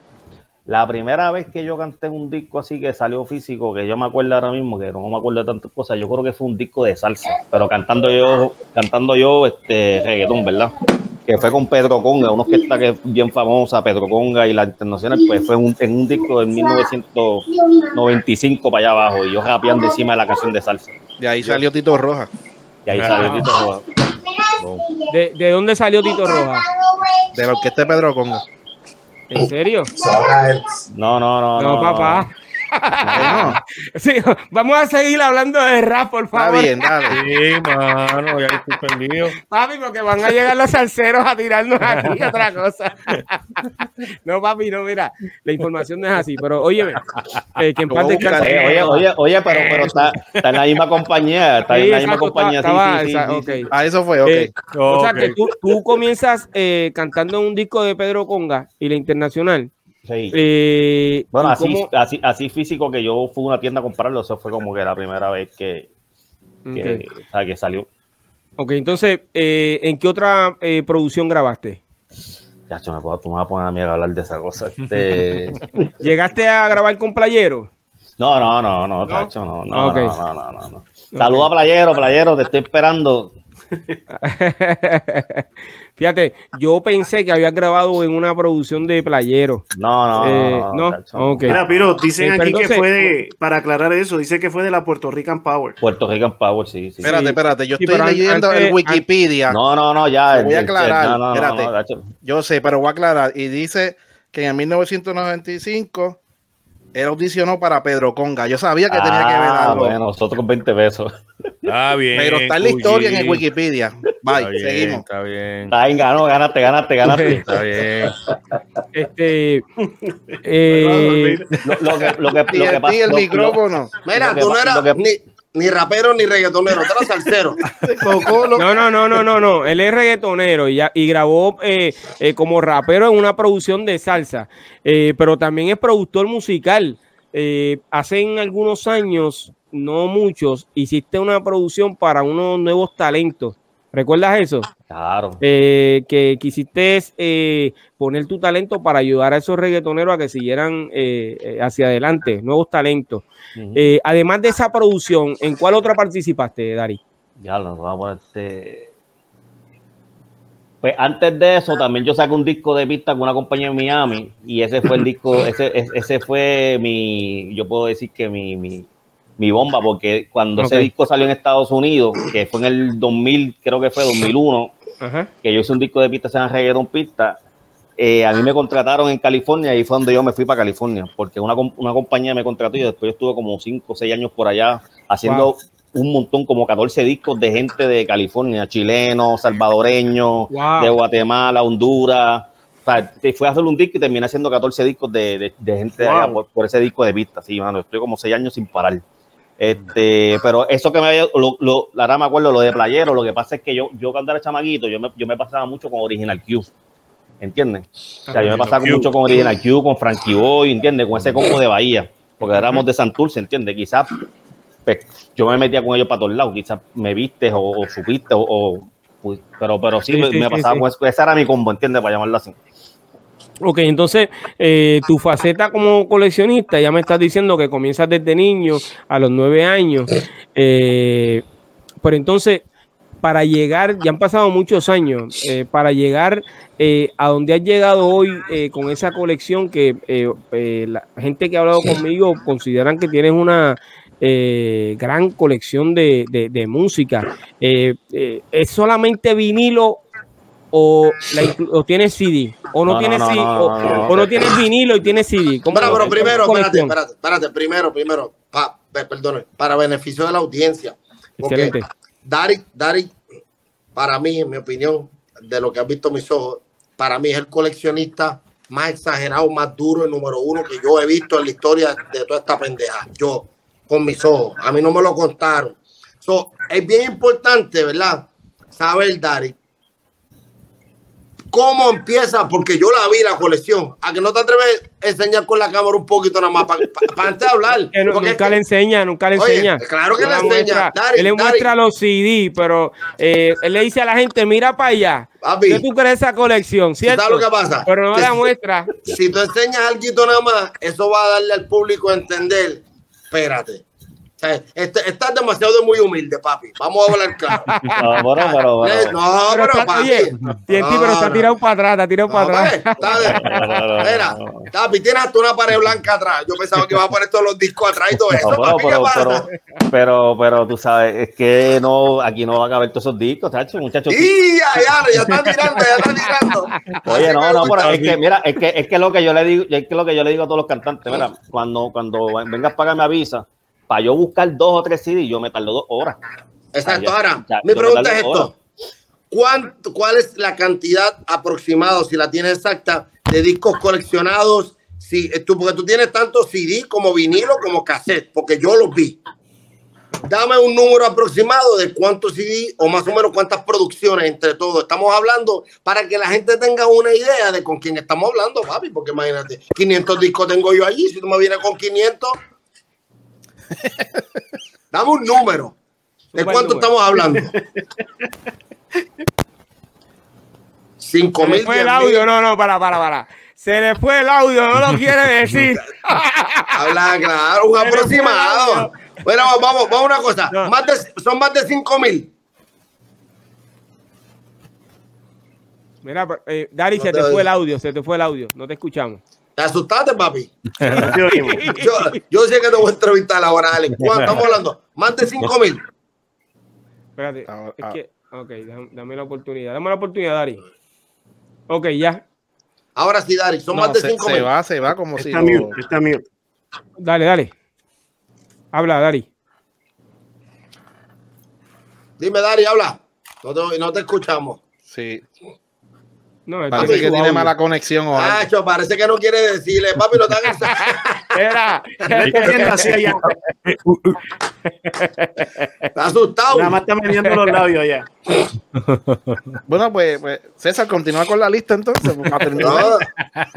La primera vez que yo canté un disco así que salió físico, que yo me acuerdo ahora mismo, que no me acuerdo de tantas cosas, yo creo que fue un disco de salsa, pero cantando yo, cantando yo este reggaetón, ¿verdad? Que fue con Pedro Conga, uno que está que es bien famosa, Pedro Conga y la internacional, pues fue un- en un disco de 1995 para allá abajo, y yo rapeando encima de la canción de salsa. De ahí salió Tito Roja. Y ahí Ah. salió Tito Roja. ¿De, de dónde salió Tito Roja? De la orquesta de Pedro Conga. ¿En serio? No, no, no. No, papá. [LAUGHS] Sí, vamos a seguir hablando de rap, por está favor. bien, dale. Sí, mano, ya estoy perdido. Papi, porque van a llegar los salseros a tirarnos aquí [LAUGHS] otra cosa. [LAUGHS] no, papi, no, mira, la información no es así, pero óyeme, eh, que en paz. Oye, oye, oye, oye, pero, pero está, está en la misma compañía, está Sí, en la misma exacto, compañía, sí, estaba- sí, sí, esa-. Ah, eso fue, ok. Eh, O sea que tú, tú comienzas eh, cantando un disco de Pedro Conga y la internacional. Sí. Eh, Bueno, ¿y así, cómo- así, así físico que yo fui a una tienda a comprarlo, eso fue como que la primera vez que, que, Ok. o sea, que salió. Ok, entonces, eh, ¿en qué otra eh, producción grabaste? Ya, yo me puedo, tú me vas a poner a mí a hablar de esa cosa. Este... [LAUGHS] ¿Llegaste a grabar con Playero? No, no, no, no, Tacho, no, no, Ok. no, no, no, no, no. Saluda a Playero, Playero, te estoy esperando. [LAUGHS] Fíjate, yo pensé que habías grabado en una producción de Playero. No, no, Eh, no, no, Tacho, ok. Mira, Piro, dicen Eh, aquí que fue de, para aclarar eso, dice que fue de la Puerto Rican Power. Puerto Rican Power, sí, sí. Espérate, sí. espérate, yo Sí, estoy leyendo antes- el Wikipedia. No, no, no, ya. Voy a el- el- aclarar, no, no, espérate. Yo sé, pero voy a aclarar. Y dice que en 1995 él audicionó para Pedro Conga. Yo sabía que tenía que ver Ah, algo. Bueno, nosotros 20 pesos. Está [LAUGHS] bien. pero está en la historia en el. Wikipedia. Está Bye, bien, seguimos. Está bien. Está bien, ganó, ganaste, ganaste, ganaste. [LAUGHS] Está bien. Este, [LAUGHS] eh, Lo, lo que, lo que, lo que TNT, pasa. el micrófono. Mira, tú no eras ni, ni rapero ni reggaetonero, tú eras salsero. No, no, no, no, no, no. Él es reggaetonero y, ya, y grabó eh, eh, como rapero en una producción de salsa, eh, pero también es productor musical. Eh, hace algunos años, no muchos, hiciste una producción para unos nuevos talentos. ¿Recuerdas eso? Claro. Eh, que quisiste eh, poner tu talento para ayudar a esos reggaetoneros a que siguieran eh, hacia adelante, nuevos talentos. Además de esa producción, ¿en cuál otra participaste, Dari? Ya lo vamos a este. Pues antes de eso, también yo saqué un disco de pista con una compañía en Miami y ese fue el disco, ese, ese- ese fue mi, yo puedo decir que mi, mi, mi bomba, porque cuando ese disco salió en Estados Unidos, que fue en el 2000, creo que fue 2001, Ajá. que yo hice un disco de pista, se llama Reggaeton Pista, eh, a mí me contrataron en California y fue donde yo me fui para California, porque una, una compañía me contrató y después yo estuve como 5 o 6 años por allá haciendo Wow. un montón, como 14 discos de gente de California, chilenos, salvadoreños, Wow. de Guatemala, Honduras. O sea, fui a hacer un disco y terminé haciendo 14 discos de, de- de gente de allá por, por ese disco de pista. Sí, mano, estoy como 6 años sin parar. Este, pero eso que me había, lo, lo, verdad me acuerdo, lo de playero, lo que pasa es que yo, yo cuando era chamaguito, yo me, yo me pasaba mucho con Original Q, ¿entiendes? O sea, yo me pasaba Q. mucho con Original Q, con Frankie Boy, ¿entiendes? Con ese combo de Bahía, porque éramos de Santurce, ¿entiendes? Quizás pues, yo me metía con ellos para todos lados, quizás me viste o, o supiste, o, o- pero, pero sí, me, sí, me sí, pasaba sí. con eso, ese era mi combo, ¿entiendes? Para llamarlo así. Ok, entonces eh, tu faceta como coleccionista, ya me estás diciendo que comienzas desde niño a los nueve años, eh, pero entonces para llegar, ya han pasado muchos años, eh, para llegar a donde has llegado hoy con esa colección que la gente que ha hablado conmigo consideran que tienes una gran colección de, de- de música. ¿Es solamente vinilo o, la o tienes CD? ¿O no, No, no, tienes no, CD? no, o, no, o tienes vinilo y tienes CD? ¿Cómo- Pero, pero primero, cómo espérate, colección? espérate, espérate, primero, primero, pa, pe- perdone, para beneficio de la audiencia. Porque Excelente. Dari, Dari, para mí, en mi opinión, de lo que han visto mis ojos, para mí es el coleccionista más exagerado, más duro, el número uno que yo he visto en la historia de toda esta pendeja. Yo, con mis ojos. A mí no me lo contaron. So, es bien importante, ¿verdad? Saber, Dari, cómo empieza, porque yo la vi la colección. A que no te atreves a enseñar con la cámara un poquito nada más para antes de hablar. No- Porque nunca es le enseña, nunca le Oye, enseña. claro que No le enseña. muestra. Él le muestra los CD, pero eh, él le dice a la gente, mira para allá. Papi, ¿Qué tú crees esa colección? ¿Cierto? ¿Sabes lo que pasa? Pero no Que la si- muestra. si tú enseñas algo nada más, eso va a darle al público a entender. Espérate. Sea, estás demasiado de muy humilde, papi. Vamos a hablar claro. [LAUGHS] No, pero, pero, [LAUGHS] Eh, pero- No, Pero está, papi. oye, No, pero está no. tirado para atrás, está tirado No, para papi, atrás. está de- Mira, papi, tienes hasta una pared blanca atrás. Yo pensaba que iba a poner todos los discos atrás y todo eso. No, pero, papi, ¿qué pero, pasa? pero, pero, pero tú sabes, es que no, aquí no va a caber todos esos discos, chacho, muchachos. Y ya, ya, ya está tirando, ya está tirando. Oye, no, no, pero es que, mira, es que, es que lo que yo le digo, es que lo que yo le digo a todos los cantantes, mira, cuando, cuando vengas para acá me avisa, para yo buscar dos o tres CD, yo me tardo dos horas. Exacto, ahora, ya, mi pregunta es esto. ¿Cuánto, ¿Cuál es la cantidad aproximada, si la tienes exacta, de discos coleccionados? Si, eh, tú, porque tú tienes tanto CD como vinilo como cassette, porque yo los vi. Dame un número aproximado de cuántos CD o más o menos cuántas producciones entre todos estamos hablando para que la gente tenga una idea de con quién estamos hablando, papi, porque imagínate, 500 discos tengo yo allí, si tú me vienes con 500, [LAUGHS] dame un número. ¿De cuánto estamos hablando? [LAUGHS] 5 Se le mil, fue el 10 audio, mil. no, no, para, para, para. Se le fue el audio, no lo [LAUGHS] quiere decir. Habla claro, un Se aproximado. Bueno, vamos, vamos a una cosa. No. Más de- son más de 5 mil. Mira, eh, Dari, No se te fue el audio, se te fue el audio, no te escuchamos. ¿Te asustaste, papi? [LAUGHS] Yo, yo sé que te voy a entrevistar ahora, Alex. ¿Cuánto [LAUGHS] estamos hablando? Más de 5 mil. Espérate, Ah, es ah. que, ok, dame, dame la oportunidad, dame la oportunidad, Dari. Ok, ya, Ahora sí, Dari, son No, más de se, 5 se mil. va, se va como si Está mute, está mute. dale, dale. Habla, Dari. Dime, Dari, habla. No te, no te escuchamos. sí, No, parece que tiene mala conexión o algo. Parece que no quiere decirle, papi, hagas. Espera. Vete haciendo así allá. Está asustado. Nada más está meneando los labios allá. Bueno, pues, pues, César, continúa con la lista entonces. pues, para. No,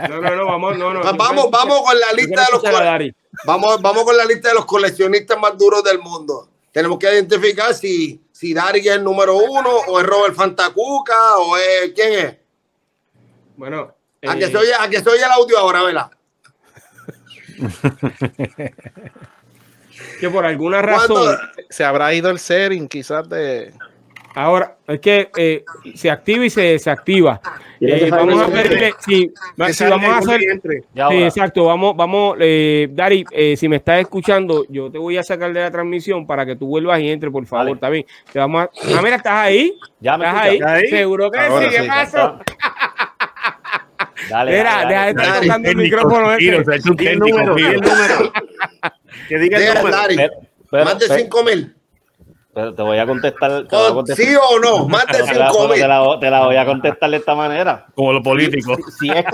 No, no, no, vamos, no, no. Pues vamos, vamos con la lista de los cole- vamos, vamos con la lista de los coleccionistas más duros del mundo. Tenemos que identificar si, si Dari es el número uno, o es Robert Fantacuca, o es quién es. Bueno, A que eh, se oye, a que se oye el audio ahora, ¿verdad? [LAUGHS] que por alguna ¿Cuánto- razón, Se habrá ido el setting quizás de... ahora es que eh, se activa y se desactiva. Eh, vamos a ver que si, Que si salga vamos a hacer. Sí, exacto, vamos, vamos, eh, Dari, eh, si me estás escuchando, yo te voy a sacar de la transmisión para que tú vuelvas y entre, por favor, Vale. está bien. Te vamos a... Ah, mira, estás ahí, Ya me estás ahí, ahí. seguro que Ahora sí, ¿qué sí. pasó? Dale, Mira, dale, deja de estar tocando el micrófono. Kiro, o sea, es un Di el técnico, número, el número. Que diga el número. Dari, Pero- pero- más de pero- 5 mil. pero te voy a contestar. Te voy a O- contestar. ¿Sí o no? Más de te, la, 5 te mil. la- te la voy a contestar de esta manera. Como los políticos. Si es,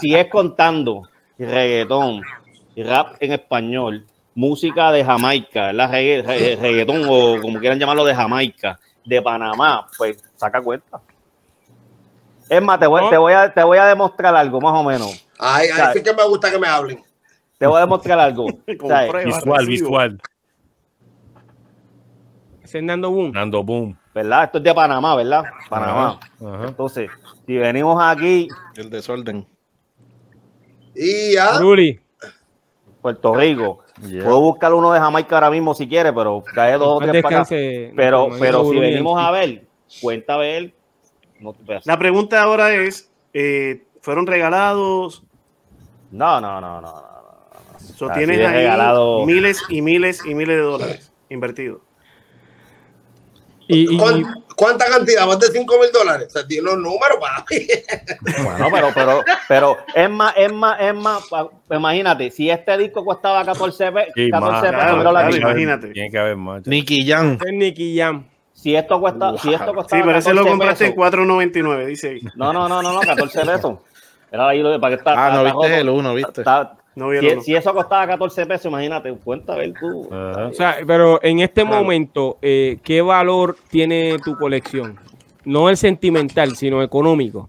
si es contando reggaetón, rap en español, música de Jamaica, re- reggaetón o como quieran llamarlo de Jamaica, de Panamá, pues saca cuenta. Es más, te voy, te voy, a, te voy a demostrar algo, más o menos. Ay, ay, sí que me gusta que me hablen. Te voy a demostrar algo. [LAUGHS] Pruebas, Visual, recibo. visual. Fernando Boom. Nando Boom. ¿Verdad? Esto es de Panamá, ¿verdad? Panamá. Ajá. Entonces, si venimos aquí, El desorden. Y ya. Ruli. Puerto Rico, puedo buscar uno de Jamaica ahora mismo si quiere, pero cae dos o tres para acá. Pero, pero si venimos a ver, cuenta a ver. No, te- La pregunta ahora es, eh, ¿fueron regalados? no, no, no, no. no, no. So, Así tienes ahí regalado. miles y miles y miles de dólares invertidos. Y, y- ¿Cuán- ¿Cuánta cantidad? Más de 5 mil dólares. O sea, tiene un número, papi. Bueno, pero, pero, pero es más, es más, es más. pa- Imagínate, si este disco costaba 14 pe- Sí, 14 más. pesos, Claro, míralo claro, imagínate. Tiene que haber más. Nicky Jam. es Nicky Jam. Si esto cuesta, si esto Sí, costaba pero ese lo 14 compraste en pesos, 4.99, dice ahí. No, no, no, no, no, 14 pesos. [LAUGHS] Era ahí lo de para que está. Ah, no viste roto. el uno, viste. Está- No vieron, si, no. si eso costaba 14 pesos, imagínate, cuenta a ver tú. Ajá. O sea, pero en este Claro. momento, eh, ¿qué valor tiene tu colección? No el sentimental, sino económico.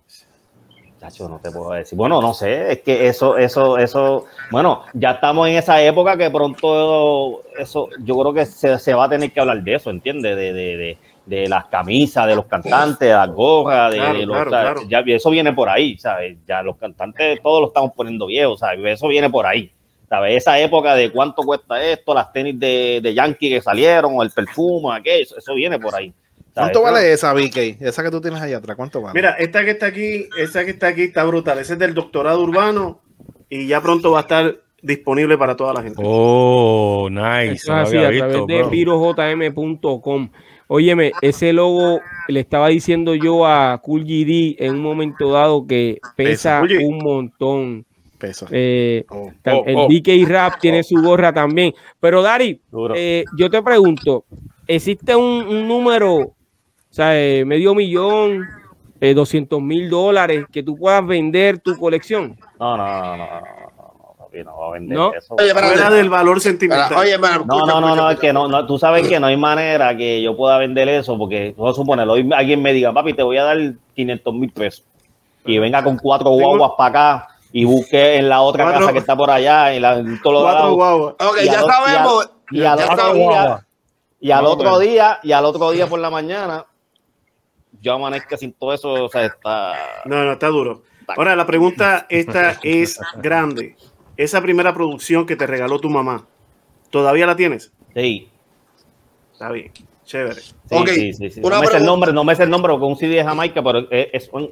Chacho, no te puedo decir. Bueno, no sé, es que eso, eso, eso, bueno, ya estamos en esa época que pronto eso, yo creo que se, se va a tener que hablar de eso, ¿entiendes? De, de, de, de las camisas, de los cantantes, de las gorras, de, Claro, los, claro, claro. ya eso viene por ahí, ¿sabes? Ya los cantantes todos lo estamos poniendo viejos, ¿sabes? Eso viene por ahí. ¿Sabes? Esa época de cuánto cuesta esto, las tenis de, de Yankee que salieron, o el perfume, aquello, eso, eso viene por ahí. ¿Cuánto vale esa, VK? Esa que tú tienes allá atrás, ¿cuánto vale? Mira, esta que está aquí, esta que está aquí está brutal. Ese es del doctorado urbano y ya pronto va a estar disponible para toda la gente. Oh, nice. Eso es así, había a visto, través de bro. virojm.com. Óyeme, ese logo le estaba diciendo yo a Cool GD en un momento dado que pesa un montón. Peso. Eh, Oh, oh, el oh. DK Rap tiene su gorra también. Pero Dari, eh, yo te pregunto, ¿existe un, un número, o sea, eh, medio millón, eh, 200 mil dólares que tú puedas vender tu colección? No, no, no, no, no, no, no, papi, no va a vender No. eso. Oye, del valor sentimental. Espera, Oye, No, escucha, no, no, escucha, no, es que no, no, tú sabes que no hay manera que yo pueda vender eso, porque vamos a suponer, hoy alguien me diga, papi, te voy a dar 500 mil pesos, y venga con cuatro guaguas para acá, y busque en la otra Cuatro- casa que está por allá, en, la, en todos los Cuatro guaguas. Ok, ya sabemos. y al otro día, y al No, otro día, y al otro día por la mañana, yo amanezca sin todo eso, o sea, está... No, no, está duro. Ahora, la pregunta esta [LAUGHS] es grande. Esa primera producción que te regaló tu mamá, ¿todavía la tienes? Sí, Está bien, chévere. Sí, Ok, sí, sí, No me sé el nombre, no me sé el nombre porque un CD de Jamaica, pero es- es- son,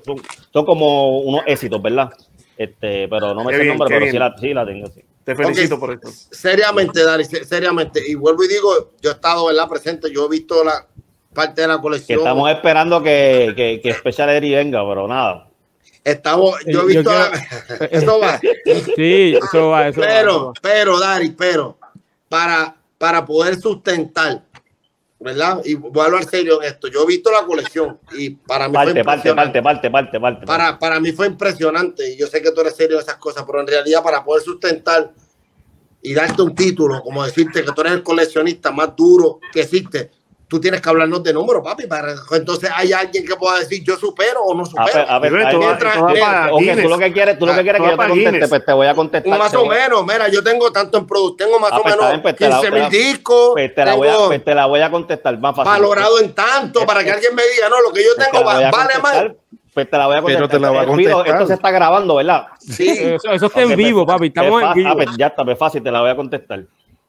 son- como unos éxitos, ¿verdad? Este, pero no me Qué sé bien, el nombre, pero la, sí la tengo. Sí. Te felicito por esto. Seriamente, Dari, se- seriamente. Y vuelvo y digo, yo he estado, ¿verdad? Presente, yo he visto la parte de la Que colección. estamos esperando que, que, que Special Eri venga, pero nada. Estamos, yo he Yo visto. quiero- [LAUGHS] Eso va. Sí, eso va, eso va, eso Pero, va. pero, Dari, pero, para, para poder sustentar, ¿verdad? Y voy a hablar serio en esto. Yo he visto la colección y para mí fue Parte, parte, parte, parte, parte, parte. Para, para mí fue impresionante y yo sé que tú eres serio de esas cosas, pero en realidad para poder sustentar y darte un título, como decirte que tú eres el coleccionista más duro que existe, tú tienes que hablarnos de números, papi. Para, entonces hay alguien que pueda decir yo supero o no supero. a ver, a ver, mientras- para tú lo que quieres, tú lo que Ah, quieres que yo te conteste, pues te voy a contestar. más o voy menos, mira, yo tengo tanto en producto, tengo más Ah, o pues, menos pues, te la- 15 te la- mil discos, Pues te la voy a, tengo pues te la voy a contestar más fácil. valorado en tanto para que alguien me diga, no, lo que yo Pues te tengo voy vale más. Pues te la voy a Pero contestar. te la va a Eh, contestar. Esto se está grabando, ¿verdad? Sí, [LAUGHS] Eso, eso está en vivo, papi, estamos en vivo. ya está, pues fácil, te la voy a contestar.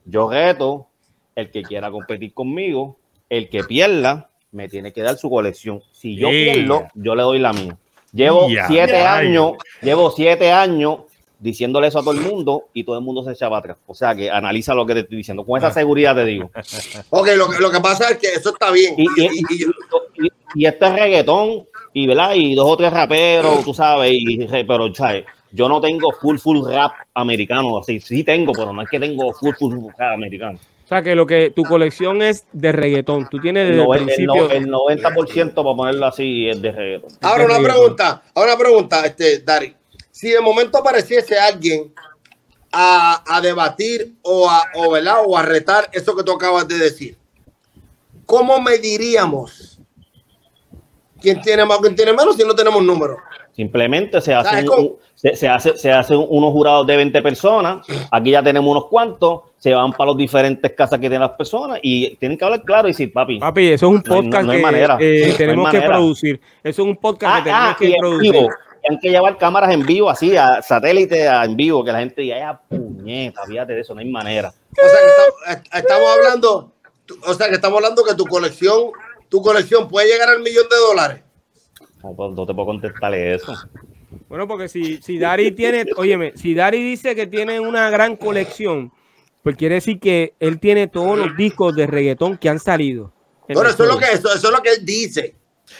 Yo reto el que quiera competir conmigo, el que pierda, me tiene que dar su colección. Si yo Yeah. pierdo, yo le doy la mía. Llevo Yeah. siete Yeah. años, llevo siete años diciéndole eso a todo el mundo y todo el mundo se echaba atrás. O sea que analiza lo que te estoy diciendo. Con esa seguridad te digo. [LAUGHS] ok, lo, que- lo que pasa es que eso está bien. Y, y, Y- y- y- y- y este es reggaetón, y, ¿verdad? y dos o tres raperos, tú sabes, y, pero ¿sabes? yo no tengo full, full rap americano. Así, sí tengo, pero no es que tengo full, full rap americano. O sea, que lo que tu colección es de reggaetón. Tú tienes El, desde el principio. no- el 90%, para ponerlo así, es de reggaetón. Ahora una reggaetón. pregunta, ahora una pregunta, este, Dari. Si de momento apareciese alguien a, a debatir o a, o, ¿verdad? o a retar eso que tú acabas de decir, ¿cómo mediríamos quién tiene más o quién tiene menos si no tenemos números? Simplemente se hace, se, se hace, se hacen unos jurados de 20 personas. Aquí ya tenemos unos cuantos. Se van para las diferentes casas que tienen las personas y tienen que hablar claro y decir, papi. Papi, eso es un No hay- podcast no hay que eh, No hay tenemos que producir. Eso es un podcast Ah, que tenemos ah, que producir. vivo. Tienen que llevar cámaras en vivo, así, a satélite, a- en vivo, que la gente diga, ya puñeta, fíjate de eso, no hay manera. O sea que estamos, estamos hablando, o sea que estamos hablando que tu colección, tu colección puede llegar al millón de dólares. No, puedo- no te puedo contestarle eso. Bueno, porque si, si Dari tiene, óyeme, si Dari dice que tiene una gran colección, pues quiere decir que él tiene todos los discos de reggaetón que han salido. en Bueno, eso es lo que historia. eso, eso es lo que él dice.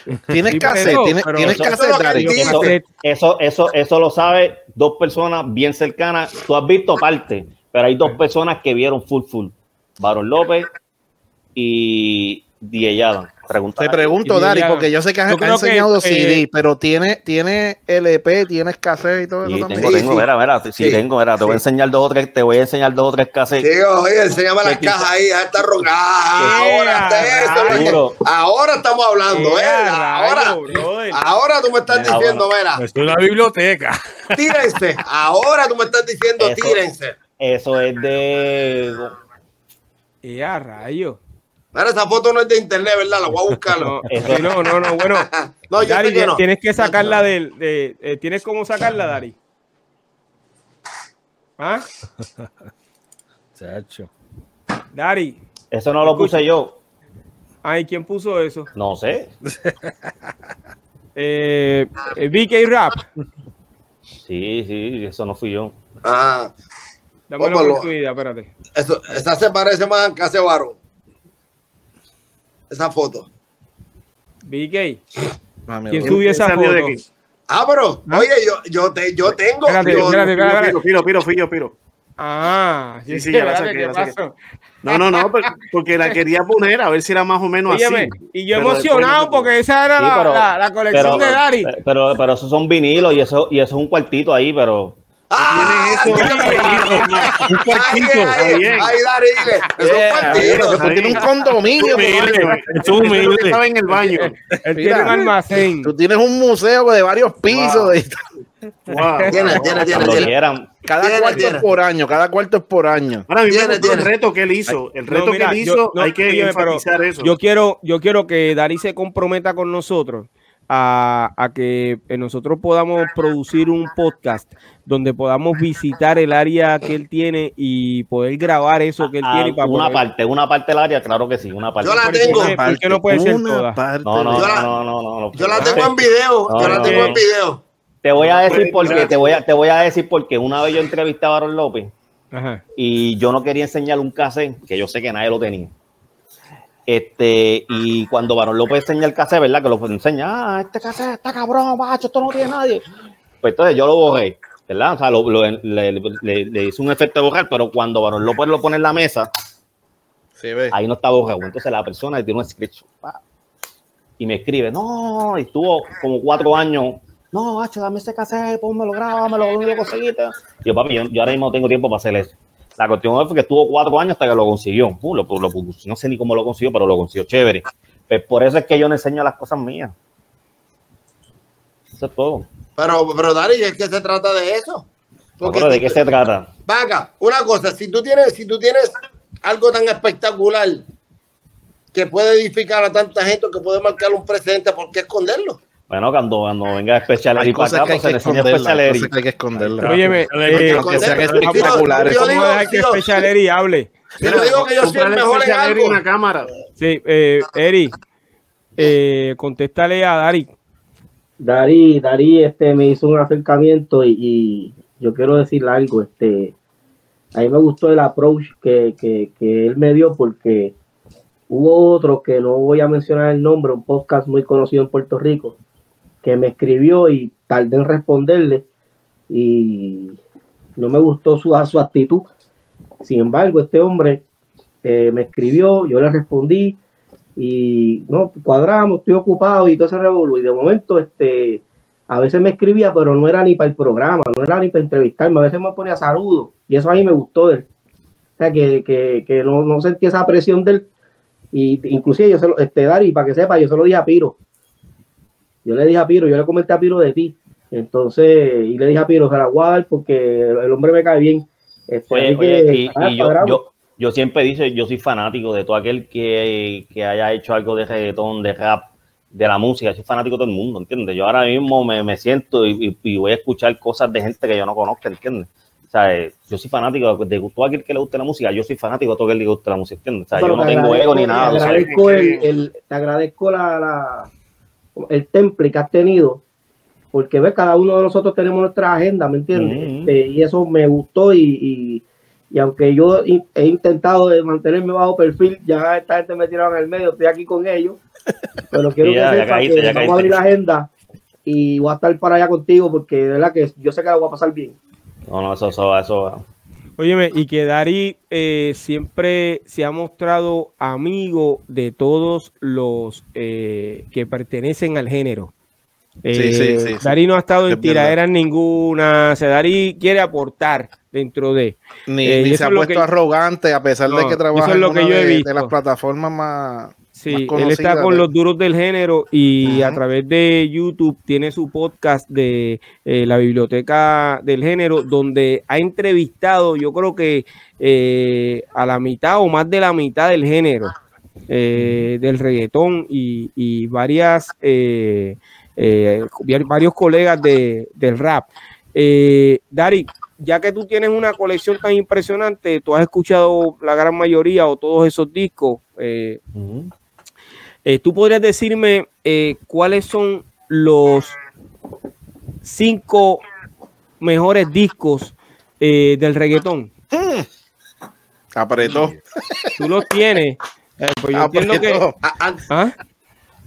[LAUGHS] Tienes Sí, que hacer, tienes, pero tienes eso que hacer, que. Eso, eso, eso, eso lo sabe dos personas bien cercanas. Tú has visto parte, pero hay dos personas que vieron full full. Baron López y DJ Adam. Pregunta. Te pregunto, Y Dari, ya- porque yo sé que has, has creo que, enseñado eh, CD, pero tiene, tiene LP, tienes cassette y todo eso Sí, también. tengo, tengo, sí. mira, mira, sí, Sí. tengo, mira, te voy a enseñar dos o tres, te voy a enseñar dos o tres cassettes. Digo, oye, enséñame las cajas ahí. Ah, ahora, está eso, lo que- ahora estamos hablando, ¿eh? Ahora, ahora tú me estás diciendo, mira, Es una biblioteca. tírense. Ahora tú me estás diciendo, Eso. tírense. Eso es de. Y a rayo. Mira, esa foto no es de internet, ¿verdad? La voy a buscar. [LAUGHS] No, sí, no, no, no, bueno. [LAUGHS] No, yo Dari, sé que no. tienes que sacarla del. De, eh, ¿Tienes cómo sacarla, Dari? ¿Ah? Chacho. Dari. Eso no lo puse yo. Ay, ¿quién puso eso? No sé. [LAUGHS] Eh, eh, BK Rap. Sí, sí, eso no fui yo. Ah, Dame la Póngalo. oportunidad, espérate. eso, esa se parece más a Case Varón. Esa foto. BK. Mami, ¿Quién subió esa foto? de aquí. Ah, pero, oye, yo, yo, te, yo tengo. Espérate, yo- espérate, Piro, espérate. piro, piro, piro, fui yo, piro. Ah, Sí, sí, [LAUGHS] ya la saqué, ¿qué la saqué. No, no, no, pero- porque la quería poner a ver si era más o menos Óyeme, así. y yo Pero emocionado no porque esa era Sí, la, pero- la- la colección Pero, de Dari. pero, pero esos son vinilos y eso, y eso es un cuartito ahí, pero. ¡Ah! Tiene eso. dígame. Un cuartito, ay, Dari, dile. Eso es un. Tú tienes un condominio, humilde. humilde. Estaba en el baño. Él tiene un almacén. Tú tienes un museo de varios pisos. Wow. cada Tiene, cuarto tiene. es por año, cada cuarto es por año. Ahora, Tiene, el reto que él hizo. El No, reto mira, que él yo- hizo, no, hay que pero enfatizar eso. Yo quiero, yo quiero que Dari se comprometa con nosotros a, a que eh, nosotros podamos producir un podcast donde podamos visitar el área que él tiene y poder grabar eso que él Ah, tiene para una poder- parte, una parte del área, claro que sí, una parte. Yo la ¿Por qué- tengo. ¿Por qué no puede ser Una toda? parte No, no, Yo la- no, no, no, no. Yo la tengo en video. No, Yo la no, tengo no. en video. Te voy a decir porque te voy a, te voy a decir porque una vez yo entrevisté a Barón López Ajá. y yo no quería enseñar un cassette que yo sé que nadie lo tenía. Este, y cuando Barón López enseña el cassette, ¿verdad? Que lo enseña, ah, este cassette está cabrón, macho, esto no tiene nadie. Pues entonces yo lo borré, ¿verdad? O sea, lo- lo- le, le- le hice un efecto de borrar, pero cuando Barón López lo pone en la mesa, Sí, ve. ahí no está borrado. Entonces la persona tiene un screenshot y me escribe, no, y estuvo como cuatro años, no, macho, dame ese cassette, pónmelo, grábamelo, ¿dónde lo conseguiste? Y yo, papi, yo, yo ahora mismo no tengo tiempo para hacer eso. La cuestión fue que estuvo cuatro años hasta que lo consiguió. Lo- lo- no sé ni cómo lo consiguió, pero lo consiguió chévere. Pues por eso es que yo no enseño las cosas mías. Eso es todo. Pero, pero Dari, es que se trata de eso. No, pero ¿De qué se trata? Vaca, una cosa, si tú tienes, si tú tienes algo tan espectacular que puede edificar a tanta gente, que puede marcar un precedente, ¿por qué esconderlo? Bueno, cuando, cuando venga Special Hay Eri para acá, que pues se que esconderlas, Special hay que hay que esconderlas. Óyeme, eh, aunque sean espectaculares. Yo vamos digo- a dejar que digo- Special Eri hable. Yo digo que yo soy el mejor en algo. una cámara. Sí, eh, Eri, eh, contéstale a Dari. Dari, Dari este, me hizo un acercamiento y, y yo quiero decirle algo. Este, a mí me gustó el approach que, que, que él me dio porque hubo otro que no voy a mencionar el nombre, un podcast muy conocido en Puerto Rico, que me escribió y tardé en responderle y no me gustó su, su actitud. Sin embargo, este hombre eh, me escribió, yo le respondí y no, cuadramos, estoy ocupado y todo ese revolú. Y de momento, este, a veces me escribía, pero no era ni para el programa, no era ni para entrevistarme, a veces me ponía saludos y eso a mí me gustó de él. O sea, que, que, que no, no sentí esa presión de él. Y inclusive yo se lo, este, Dari, para que sepa, yo se lo dije a Piro. Yo le dije a Piro, yo le comenté a Piro de ti. Entonces, y le dije a Piro, dar porque el, hombre me cae bien. Este, Oye, así oye, que, y, ah, y yo, cuadramos. yo, yo siempre dice, yo soy fanático de todo aquel que, que haya hecho algo de reggaetón, de rap, de la música, soy fanático de todo el mundo, ¿entiendes? Yo ahora mismo me, me siento y, y- y voy a escuchar cosas de gente que yo no conozco, ¿entiendes? O sea, eh, yo soy fanático de, de todo aquel que le guste la música, yo soy fanático de todo aquel que le guste la música, ¿entiendes? O sea, Pero yo no te tengo ego ni nada. Te o sea, agradezco, el, el- te agradezco la, la- el temple que has tenido, porque ves, cada uno de nosotros tenemos nuestra agenda, ¿me entiendes? Este, y eso me gustó y, y- y aunque yo he intentado de mantenerme bajo perfil, ya esta gente me tiraron en el medio, estoy aquí con ellos, pero [LAUGHS] quiero ya, que ya caíste, que ya vamos a abrir la agenda y voy a estar para allá contigo porque de verdad que yo sé que la voy a pasar bien. no, no, eso, eso, eso. Óyeme, y que Dari eh, siempre se ha mostrado amigo de todos los eh, que pertenecen al género. Sí, sí, Eh, sí, sí. Dari no ha estado en tiraderas ninguna. O sea, Dari quiere aportar dentro de. Ni, Eh, ni se ha puesto que- arrogante a pesar de que trabaja es lo en que una yo he de, las plataformas más, Sí, él está con los duros del género y a través de YouTube tiene su podcast de eh, la biblioteca del género, donde ha entrevistado, yo creo que eh, a la mitad o más de la mitad del género eh, del reggaetón y, y varias varios colegas de, del rap. Dari, ya que tú tienes una colección tan impresionante, tú has escuchado la gran mayoría o todos esos discos. eh. Eh, ¿Tú podrías decirme eh, cuáles son los cinco mejores discos eh, del reggaetón? Apretó. Tú los tienes. [LAUGHS] Eh, pues yo entiendo que. Ah, ah, ¿Ah?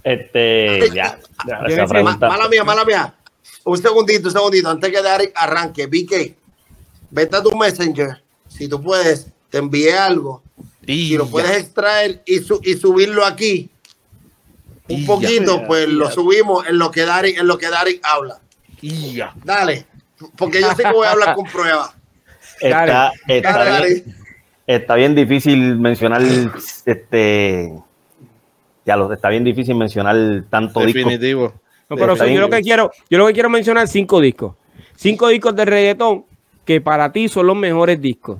Este, ya, ya, pregunta. mala mía, mala mía. Un segundito, un segundito, antes que Derek arranque. VK, vete a tu Messenger. Si tú puedes, te envié algo. Y Si lo puedes extraer y, su- y subirlo aquí, un Y ya. poquito, pues lo subimos en lo que Derek, en lo que Derek habla. y ya. Dale, porque yo sé que voy a hablar con pruebas. Está, Dale, está, bien, está bien difícil mencionar este. Ya lo está bien difícil mencionar tanto disco. Definitivo. No, pero yo lo que quiero, yo lo que quiero mencionar cinco discos. Cinco discos de reggaetón que para ti son los mejores discos.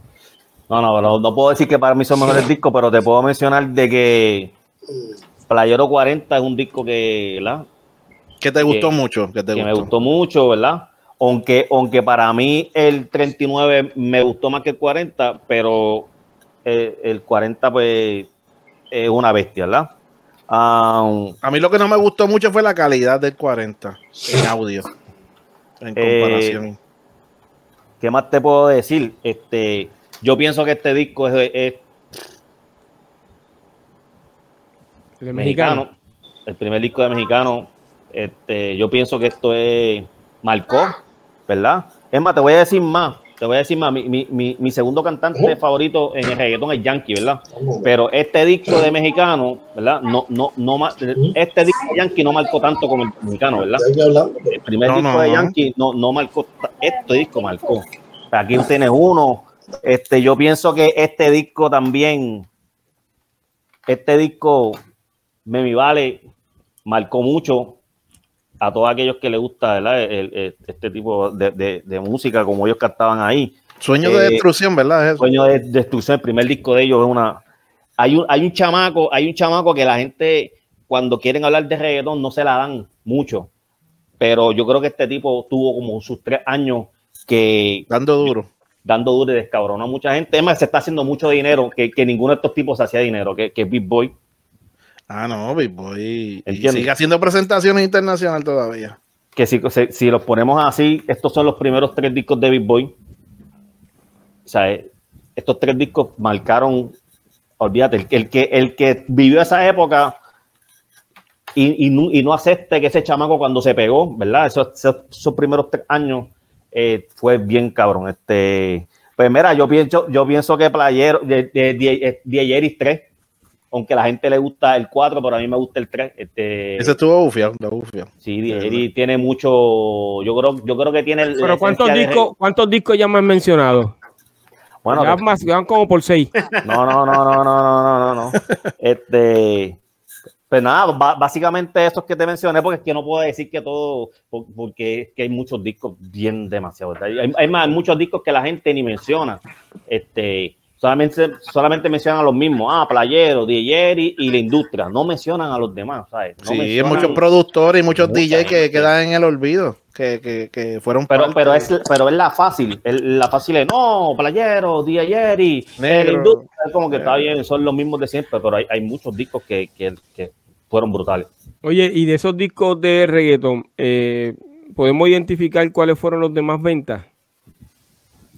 No, no, no, no puedo decir que para mí son mejores discos, pero te puedo mencionar de que Playero 40 es un disco que, ¿verdad? Que te gustó Que- mucho. Que te que gustó. me gustó mucho, ¿verdad? Aunque, aunque para mí el 39 me gustó más que el 40, pero eh, el 40 pues es una bestia, ¿verdad? A mí lo que no me gustó mucho fue la calidad del 40 en audio. En Eh, comparación. ¿Qué más te puedo decir? Este, yo pienso que este disco es, es El mexicano. el primer disco de mexicano. Este, yo pienso que esto es marcó, ¿verdad? Es más, te voy a decir más, te voy a decir más. Mi, mi- mi- mi segundo cantante favorito en el reggaetón es Yankee, ¿verdad? Pero este disco de mexicano, ¿verdad? No, no, no, este disco de Yankee no marcó tanto como el mexicano, ¿verdad? El primer No, disco no, de. Yankee no, no marcó, este disco marcó. Aquí tienes uno. Este, yo pienso que este disco también, este disco, Memi Vale, marcó mucho a todos aquellos que les gusta. El- el- este tipo de, de- de música, como ellos cantaban ahí. Sueño eh, de destrucción, ¿verdad? Es eso. Sueño de destrucción, el primer disco de ellos es una. Hay un, hay un chamaco, hay un chamaco que la gente, cuando quieren hablar de reggaetón, no se la dan mucho. Pero yo creo que este tipo tuvo como sus tres años que Dando duro. dando duro y descabronó a mucha gente. Es más, se está haciendo mucho dinero, que, que ninguno de estos tipos hacía dinero, que, que Big Boy. Ah, no, Big Boy. Y sigue haciendo presentaciones internacionales todavía. que si, si, los ponemos así, estos son los primeros tres discos de Big Boy. O sea, eh, estos tres discos marcaron, olvídate, el, que- el que, el que vivió esa época y, y no, y no acepte que ese chamaco cuando se pegó, ¿verdad? Esos, esos, esos primeros tres años eh, fue bien cabrón. Este, pues mira, yo pienso, yo pienso que Playero, de, de, de, de Ayeris 3, aunque la gente le gusta el 4, pero a mí me gusta el 3. Este, Ese estuvo bufia, la bufia. Sí, Eddie tiene mucho, yo creo, yo creo que tiene... Pero ¿cuántos discos, ¿cuántos discos ya me han mencionado? Bueno, ya, más, ya van como por 6. [LAUGHS] No, no, no, no, no, no, no, no. Este... Pues nada, básicamente esos que te mencioné, porque es que no puedo decir que todo, porque es que hay muchos discos bien demasiado. Hay, hay más, hay muchos discos que la gente ni menciona. Este, solamente, solamente mencionan a los mismos, ah, Playero, Diegeri y la industria. No mencionan a los demás, ¿sabes? No sí, hay muchos productores y muchos DJs que quedan en el olvido, que, que, que fueron Pero, parte pero, es, pero es la fácil. el- la fácil es, no, playero, DJ y Negro. Es como que está bien, son los mismos de siempre, pero hay, hay muchos discos que, que, que fueron brutales. Oye, y de esos discos de reggaeton, eh, ¿podemos identificar cuáles fueron los de más ventas?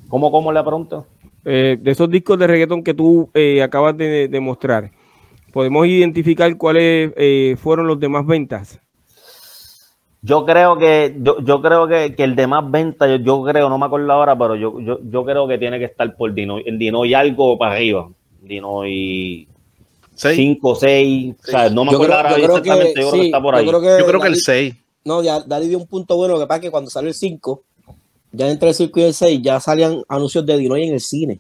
¿Cómo, cómo le pregunto? Eh, de esos discos de reggaeton que tú eh, acabas de, de mostrar, ¿podemos identificar cuáles eh, fueron los de más ventas? Yo creo que, yo, yo creo que, que el de más venta, yo, yo creo, no me acuerdo ahora, pero yo, yo, yo creo que tiene que estar por Dino, el Dino y algo para arriba. Dino y Seis. 5, 6, o sea, no me acuerdo creo, ahora exactamente, que, yo creo que está por yo ahí. creo que, Yo creo que el Dani- 6. No, ya Dani dio un punto bueno. Lo que pasa es que cuando salió el 5, ya entre el 5 y el 6, ya salían anuncios de Dinoy en el cine.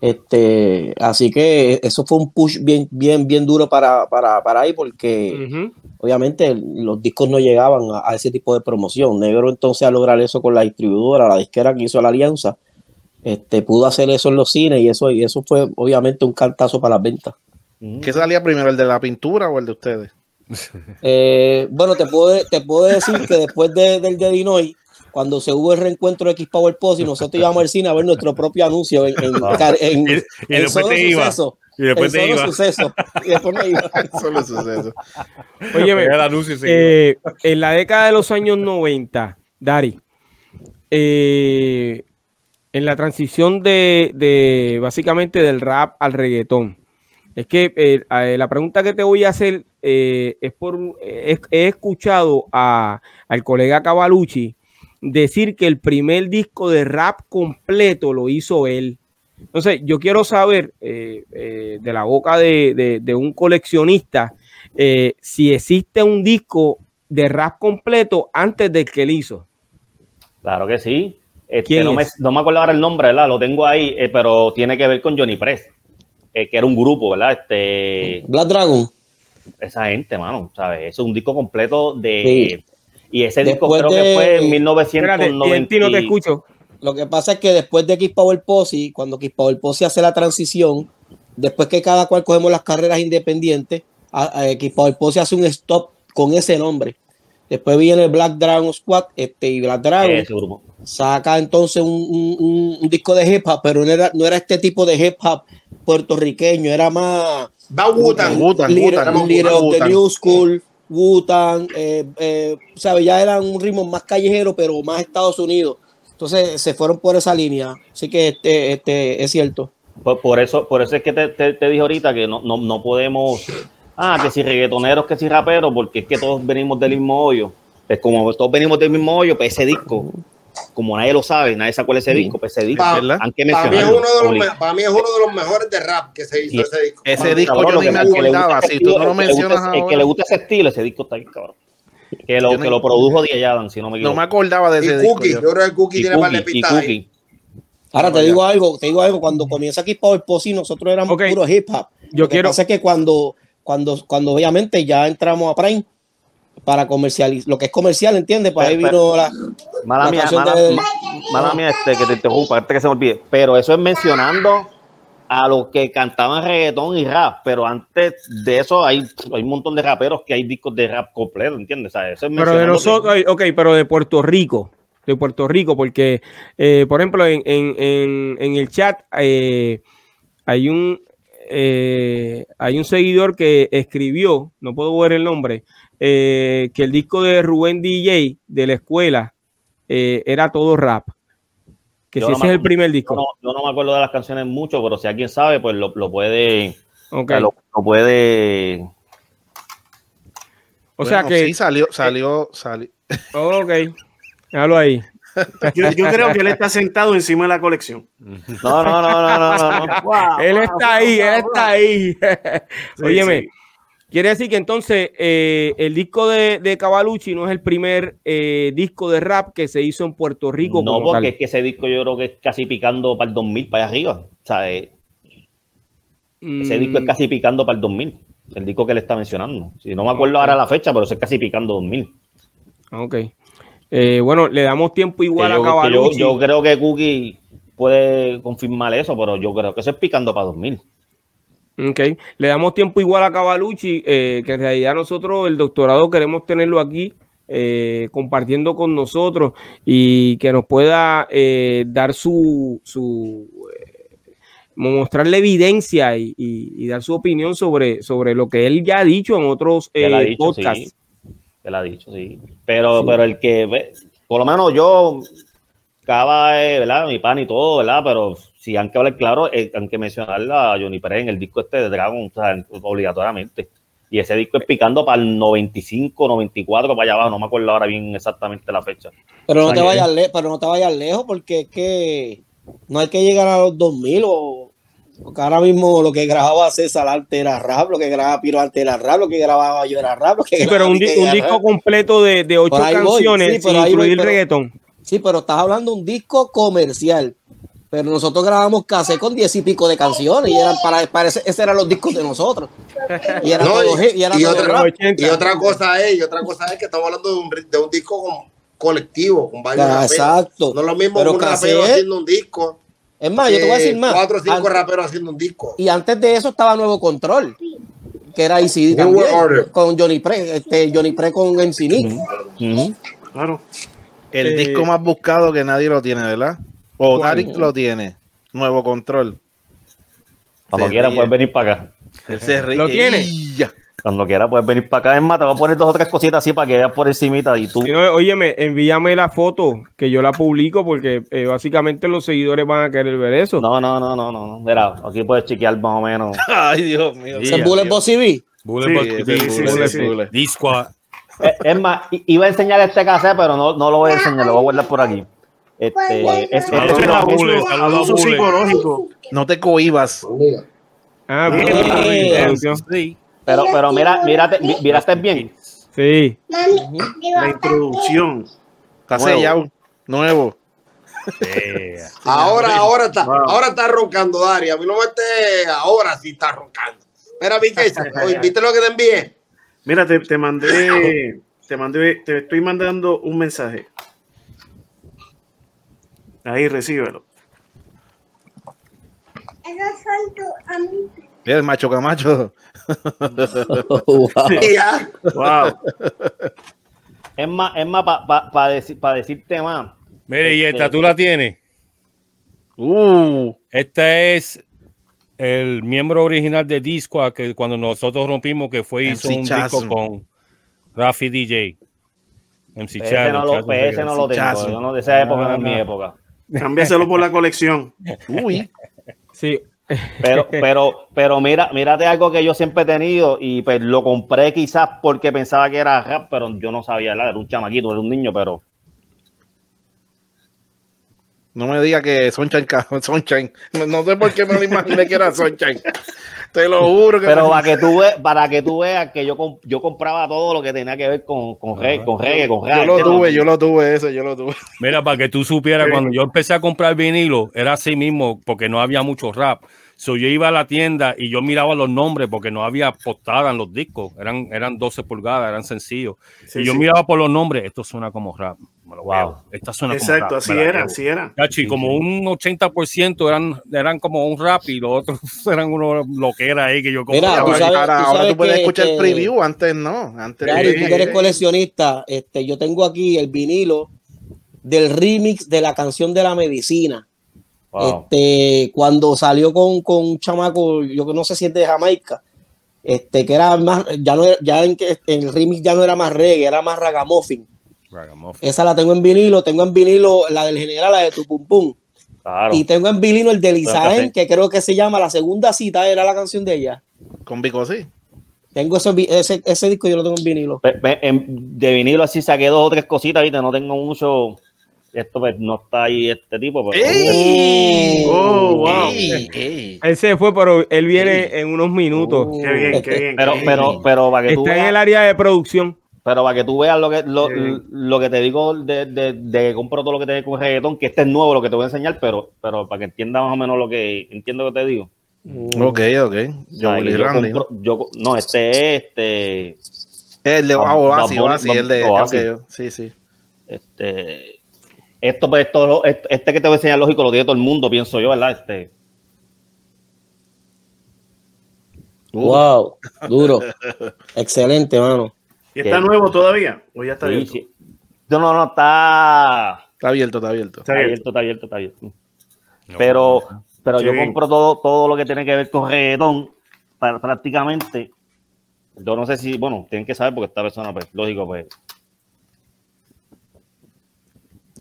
Este, así que eso fue un push bien, bien, bien duro para, para, para ahí, porque obviamente los discos no llegaban a, a ese tipo de promoción. Negro entonces al lograr eso con la distribuidora, la disquera que hizo la alianza, este, pudo hacer eso en los cines y eso, y eso fue obviamente un cantazo para las ventas. ¿Qué salía primero, el de la pintura o el de ustedes? Eh, bueno, te puedo, te puedo decir que después de- del de Dinoy, cuando se hubo el reencuentro de X Power Post y nosotros íbamos al cine a ver nuestro propio anuncio en, en, en- Y, y en después solo te iba. suceso. Y después te solo iba. suceso. Y después me iba. [LAUGHS] Solo suceso. Y iba. eh, en la década de los años 90, Dari, eh, en la transición de, de básicamente del rap al reggaetón, es que eh, eh, la pregunta que te voy a hacer eh, es por he escuchado a, al colega Cavalucci decir que el primer disco de rap completo lo hizo él. Entonces, yo quiero saber eh, eh, de la boca de, de- de un coleccionista eh, si existe un disco de rap completo antes del que él hizo. Claro que sí. Este, ¿Quién no, me, es? no me acuerdo ahora el nombre, ¿verdad? Lo tengo ahí, eh, pero tiene que ver con Johnny Press, eh, que era un grupo, ¿verdad? Este, Black Dragon. esa gente, mano, ¿sabes? Eso es un disco completo de... Sí. Y ese disco creo de- que fue en Espérate, 1990. TNT no te escucho. Lo que pasa es que después de X Power Posse, cuando X Power Posse hace la transición, después que cada cual cogemos las carreras independientes, a- a X Power Posse hace un stop con ese nombre. Después viene el Black Dragon Squad, este, y Black Dragon saca entonces un, un- un- un disco de hip hop, pero no era, no era este tipo de hip hop puertorriqueño, era más Little of the Wu-Tang. New School, Wu-Tang, eh, eh, ¿sabe? ya era un ritmo más callejero, pero más Estados Unidos. Entonces se fueron por esa línea. Así que este, este es cierto. Por, por eso, por eso es que te, te- te dije ahorita que no, no, no podemos, ah, que si reggaetoneros, que si raperos, porque es que todos venimos del mismo hoyo. Pues como todos venimos del mismo hoyo, pues ese disco, como nadie lo sabe, nadie se acuerda de ese disco, pues ese disco, Pa- ¿verdad? han que Para mí, es uno de los, para mí es uno de los mejores de rap que se hizo ese disco. Ese Para mí. disco Cabrón, yo que me el acordaba. Si tú no lo el mencionas El que le gusta ese estilo, ese disco está ahí, cabrón. Que lo, Yo que lo produjo Díaz Adam, si no me no equivoco. me acordaba de Y ese disco. Cookie, yo. yo creo que Cookie Y tiene par de pistas. Ahora te digo algo, te digo algo, cuando comienza aquí Power Posse, nosotros éramos Ok. puro hip hop. Yo Lo que quiero, pasa es que cuando, cuando, cuando obviamente ya entramos a Prime para comercializar, lo que es comercial, ¿entiendes? Para ahí vino la, Mala La mía, mala, de- ma- mala mía este, que te interrumpa, antes que se me olvide. Pero eso es mencionando a los que cantaban reggaetón y rap. Pero antes de eso hay, hay un montón de raperos que hay discos de rap completo, ¿entiendes? O sea, eso es pero de nosotros, ok, pero de Puerto Rico, de Puerto Rico, porque, eh, por ejemplo, en, en- en- en el chat eh, hay un eh, hay un seguidor que escribió, no puedo ver el nombre, eh, que el disco de Rubén DJ de la escuela eh, era todo rap. Que Yo si no ese es el primer Yo disco. no, yo no me acuerdo de las canciones mucho, pero si alguien sabe, pues lo, lo puede. Ok. o sea, Lo, lo puede. O sea Bueno, que. Sí, salió, salió, salió. [LAUGHS] Ok. Déjalo ahí. Yo, yo creo que él está sentado encima de la colección. No, no, no, no, no, no. Wow, [LAUGHS] Él wow, está ahí, wow, él wow. está ahí. [LAUGHS] Sí, Óyeme, sí. Quiere decir que entonces eh, el disco de, de Cavalucci no es el primer eh, disco de rap que se hizo en Puerto Rico. No, porque tal. es que ese disco yo creo que es casi picando para el 2000, para allá arriba. O sea, eh, ese disco es Mm, casi picando para el 2000. El disco que le está mencionando. Si no me acuerdo ahora la fecha, pero es casi picando 2000. Ok. Eh, bueno, le damos tiempo igual yo, a que yo, Cavalucci. yo creo que Cookie puede confirmar eso, pero yo creo que eso es picando para 2000. Ok. Le damos tiempo igual a Cavalucci, eh, que en realidad nosotros el doctorado queremos tenerlo aquí eh, compartiendo con nosotros y que nos pueda eh, dar su, su eh, mostrarle evidencia y, y- y dar su opinión sobre, sobre lo que él ya ha dicho en otros ha eh, dicho, podcasts. sí. La ha dicho, sí. Pero, Sí. pero el que ve, por lo menos yo, Cava, eh, ¿verdad? Mi pan y todo, ¿verdad? Pero si han que hablar claro, eh, han que mencionar a Johnny Pérez en el disco este de Dragon, o sea, obligatoriamente. Y ese disco es picando para el 95, 94, para allá abajo, no me acuerdo ahora bien exactamente la fecha. Pero no O te vayas le- pero no te vayas lejos porque es que no hay que llegar a los 2000 o porque ahora mismo lo que grababa César Arte era rap, lo que grababa Piro Arte era rap, lo que grababa yo era rap, lo que Sí, pero un, disco rap. completo de, de ocho voy, canciones sí, sin voy, incluir pero- reggaetón. Sí, pero estás hablando de un disco comercial. Pero nosotros grabamos cassette con diez y pico de canciones y eran para, para ese, ese eran los discos de nosotros. Y era No, todo y- hit, y era y todo otra- rap. 80. Y otra cosa es, y otra cosa es que estamos hablando de un, de un disco con- colectivo, con varios raperos. exacto. No es lo mismo Pero un rapero haciendo un disco. Es más, yo te voy a decir más. Cuatro o cinco Antes- raperos haciendo un disco. Y antes de eso estaba Nuevo Control, que era ICD también, con Johnny Pre, este, Johnny Pre con MC Nick. Claro. El Eh, disco más buscado que nadie lo tiene, ¿verdad? O ¿Cuál? Tarik lo tiene. Nuevo control. Cuando quieras puedes venir para acá. Él se ríe. ¿Lo tiene? Cuando quieras puedes venir para acá. Es más, te voy a poner dos o tres cositas así para que veas por encimita y tú. No, óyeme, envíame la foto que yo la publico porque eh, básicamente los seguidores van a querer ver eso. No, no, no, no, no. Mira, aquí puedes chequear más o menos. [LAUGHS] Ay, Dios mío. Sí, ¿Se Bullet tío. Bossy B? Bullet Sí, sí, sí, sí, sí. D-Squad. Eh, Es más, iba a enseñar este cassette, pero no, no lo voy a enseñar, lo voy a guardar por aquí. Este, es- abuso, psicológico. No te cohibas. Ah, bien, bien, producción. Sí. pero, pero mira, mírate, mi- miraste bien. Sí. La introducción. Está Nuevo. sellado. Nuevo. Eh, [LAUGHS] Ahora, ahora está, Wow. ahora está roncando, Dari. A mí no me esté, ahora sí está roncando. Mira, [LAUGHS] oye, ¿viste lo que te envié? Mira, te, te mandé, te mandé, te estoy mandando un mensaje. Ahí, recíbelo. Mira el macho camacho. [LAUGHS] Wow. Wow. Es más, es más para decir, pa decirte más. Mire, y Este- esta tú la tienes. Uh. Esta es el miembro original de Disco que cuando nosotros rompimos que fue hizo MC un Chasm. disco con Rafi DJ. MC no, lo, no tengo. Chazo. Yo no, de esa época no es mi Ah. época. Cámbiaselo por la colección. Uy. Sí. Pero, pero, pero mira, mírate algo que yo siempre he tenido y pues lo compré quizás porque pensaba que era rap, pero yo no sabía, ¿verdad? era un chamaquito, era un niño, pero No me diga que Sunshine, [LAUGHS] Sunshine. No, no sé por qué me lo imaginé que era Sunshine. Te lo juro que pero me- para que tú veas, para que tú veas que yo, comp- yo compraba todo lo que tenía que ver con, con, reggae, con reggae, con yo lo tuve, yo lo tuve ese, yo lo tuve. Mira, para que tú supieras, cuando yo empecé a comprar vinilo, era así mismo, porque no había mucho rap. So, yo iba a la tienda y yo miraba los nombres porque no había portada en los discos. Eran, eran 12 pulgadas, eran sencillos. Sí, y yo sí. miraba por los nombres, esto suena como rap. Me lo Wow. veo. Esta suena Exacto, como así era, así era. Cachi, como un 80% eran, eran como un rap y los otros [LAUGHS] eran uno lo que era ahí que yo Mira, compraba. tú sabes- ahora, sabes tú puedes que, escuchar el preview, antes no. Antes Gary, tú que eres coleccionista, este, yo tengo aquí el vinilo del remix de la canción de la medicina. Wow. Este, cuando salió con, con un chamaco, yo que no sé si es de Jamaica, este, que era más, ya no era- ya en que en el remix ya no era más reggae, era más ragamuffin. Ragamuffin. Esa la tengo en vinilo, tengo en vinilo la del general, la de tu pum pum. Claro. Y tengo en vinilo el de Lizaen, que creo que se llama La Segunda Cita, era la canción de ella. con Vico, sí. Tengo ese, ese, ese disco, yo lo tengo en vinilo. De vinilo así saqué dos o tres cositas, ¿viste? No tengo mucho. Esto pues, no está ahí este tipo, pero. ¡Ey! Oh, wow. ¡Ey! ¡Ey! Él se fue, pero él viene en unos minutos. Qué bien, qué bien. Pero, qué bien. pero, pero para que tú Está en veas, el área de producción. Pero para que tú veas lo que lo, Sí. lo que te digo de, de, de que compro todo lo que tiene con reggaetón, que este es nuevo lo que te voy a enseñar, pero, pero para que entiendas más o menos lo que entiendo que te digo. Ok, ok. O Yo, sea, que yo compro- yo- no, este es este, El de Bunny, Oasis, el de. Oasis. ok, sí, sí. este, esto pues esto, este, este que te voy a enseñar lógico lo tiene todo el mundo, pienso yo, ¿verdad? Este, Wow, duro. Excelente, mano. ¿Y está que- nuevo todavía? ¿O ya está sí, abierto? sí. No, no, no, está Está abierto, está abierto. Está Está abierto. está abierto, está abierto. Pero, pero yo compro todo, todo lo que tiene que ver con reggaetón, para, prácticamente. Yo no sé si, bueno, tienen que saber porque esta persona, pues, lógico, pues.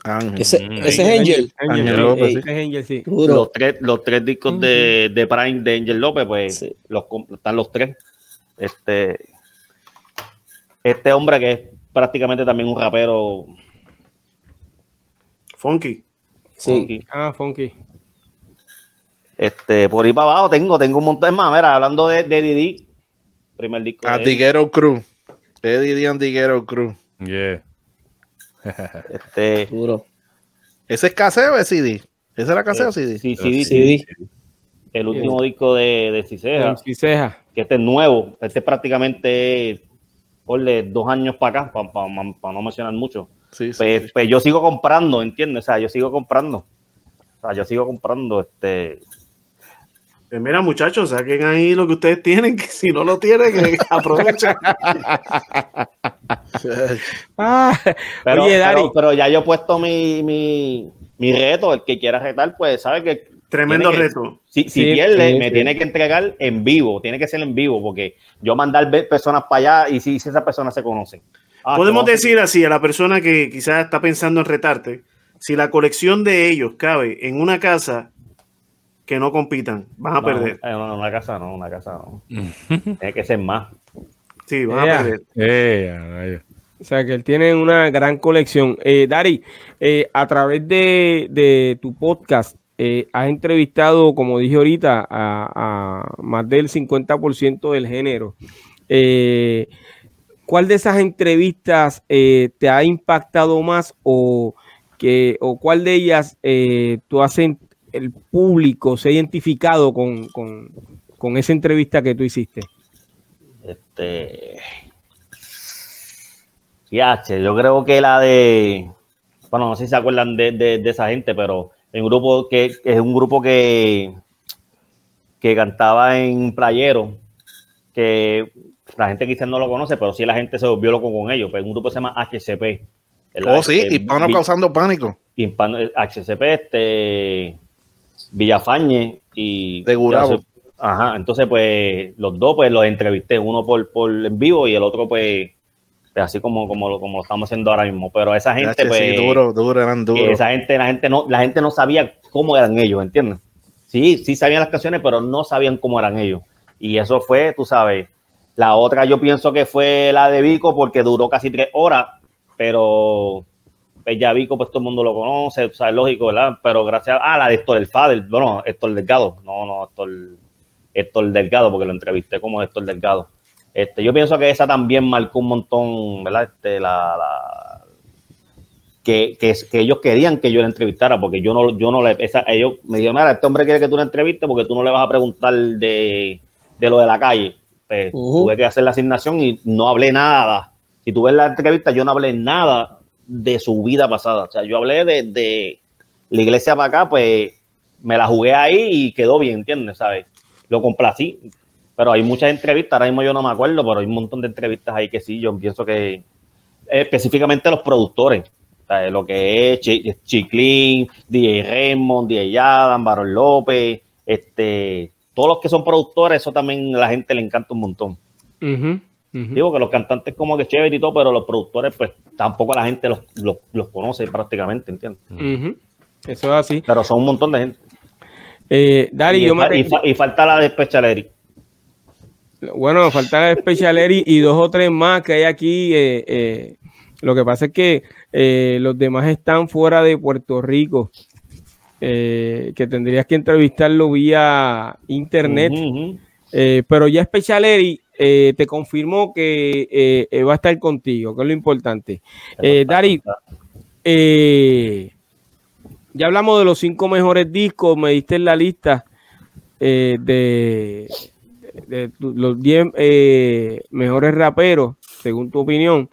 Ángel. Ese, ese es Angel. Angel. López, sí. Ese es Angel, sí. Los tres, los tres discos de, de Prime de Angel López, pues, Sí. los, están los tres. Este, este hombre que es prácticamente también un rapero. Funky. Sí. funky. Ah, Funky. Este, por ahí para abajo tengo, tengo un montón más. Mira, hablando de, de Didi, primer disco. de él, Antiguero Crew. Eddie D. Antiguero Crew. Yeah. este, Duro. ¿Ese es caseo o es CD? ¿Ese era caseo o CD? sí, sí, Sí. el último disco de, de Ciseja, MC Ceja. que este es nuevo, este es prácticamente, ponle dos años para acá, para no mencionar mucho. Sí, sí. Pues, pues yo sigo comprando, ¿entiendes? O sea, yo sigo comprando. O sea, yo sigo comprando este. Pues mira, muchachos, saquen ahí lo que ustedes tienen, que si no lo tienen, [LAUGHS] que aprovechen. Ah, Pero, Oye, Dari. pero, pero ya yo he puesto mi, mi, mi reto. El que quiera retar, pues sabe que Tremendo que- reto. si, si Sí, pierde, sí, me sí. tiene que entregar en vivo. Tiene que ser en vivo, porque yo mandar ver personas para allá y si, si esas personas se conocen. Ah, Podemos decir así a la persona que quizás está pensando en retarte, si la colección de ellos cabe en una casa, que no compitan, van a No, perder. eh, no, una casa no, una casa no. Tiene que ser más. Sí, van a perder. Eh. O sea, que él tiene una gran colección. Eh, Dari, eh, a través de, de tu podcast, eh, has entrevistado, como dije ahorita, a, más del 50% del género. Eh, ¿Cuál de esas entrevistas eh, te ha impactado más o, que, o cuál de ellas tú haces el público se ha identificado con, con- esa entrevista que tú hiciste? Este. Fiache, yo creo que la de. Bueno, no sé si se acuerdan de- de esa gente, pero el grupo que, que es un grupo que, que cantaba en Playero, que la gente quizás no lo conoce, pero sí la gente se volvió loco con ellos. Pues un grupo que se llama HCP. Oh, sí, hispano causando pánico. Hispano- HCP, este, Villafañe y... De Gurabo. Ajá, entonces pues los dos pues los entrevisté, uno por, por en vivo y el otro pues, así como, como, lo- como lo estamos haciendo ahora mismo, pero esa gente H, pues... sí, duro, duro, eran que duros. esa gente, la gente no, la gente no sabía cómo eran ellos, ¿entiendes? Sí, sí sabían las canciones, pero no sabían cómo eran ellos. Y eso fue, tú sabes, la otra yo pienso que fue la de Vico porque duró casi tres horas, pero pues ya Vico, pues todo el mundo lo conoce, o sea, es lógico, ¿verdad? Pero gracias a la de Héctor el Fader, bueno, Héctor Delgado, no, no, Héctor, Héctor Delgado, porque lo entrevisté como Héctor Delgado. Este, yo pienso que esa también marcó un montón, ¿verdad? Este, la, la- que, que, que ellos querían que yo la entrevistara, porque yo no, yo no le, esa- ellos me dijeron, mira, este hombre quiere que tú la entrevistes porque tú no le vas a preguntar de, de lo de la calle. Pues. Tuve que hacer la asignación y no hablé nada. Si tú ves la entrevista, yo no hablé nada de su vida pasada. O sea, yo hablé de, de la iglesia para acá, pues me la jugué ahí y quedó bien, ¿entiendes? ¿Sabes? Lo complací. Pero hay muchas entrevistas, ahora mismo yo no me acuerdo, pero hay un montón de entrevistas ahí que sí, yo pienso que específicamente los productores, lo que es Chi- Chiclín, DJ Raymond, DJ Adam, Barón López, este, todos los que son productores, eso también a la gente le encanta un montón. Digo que los cantantes como que chévere y todo, pero los productores, pues tampoco la gente los, los, los conoce prácticamente, ¿entiendes? Eso es así. Pero son un montón de gente. Eh, Dari, y, yo me y fa- y falta la de Special Bueno, falta Special Eri y dos o tres más que hay aquí. eh, eh, lo que pasa es que eh, los demás están fuera de Puerto Rico. que tendrías que entrevistarlo vía internet. Pero ya Special Eri te confirmó que va a estar contigo, que es lo importante. Dari, ya hablamos de los cinco mejores discos, me diste en la lista de, de los 10 eh, mejores raperos, según tu opinión.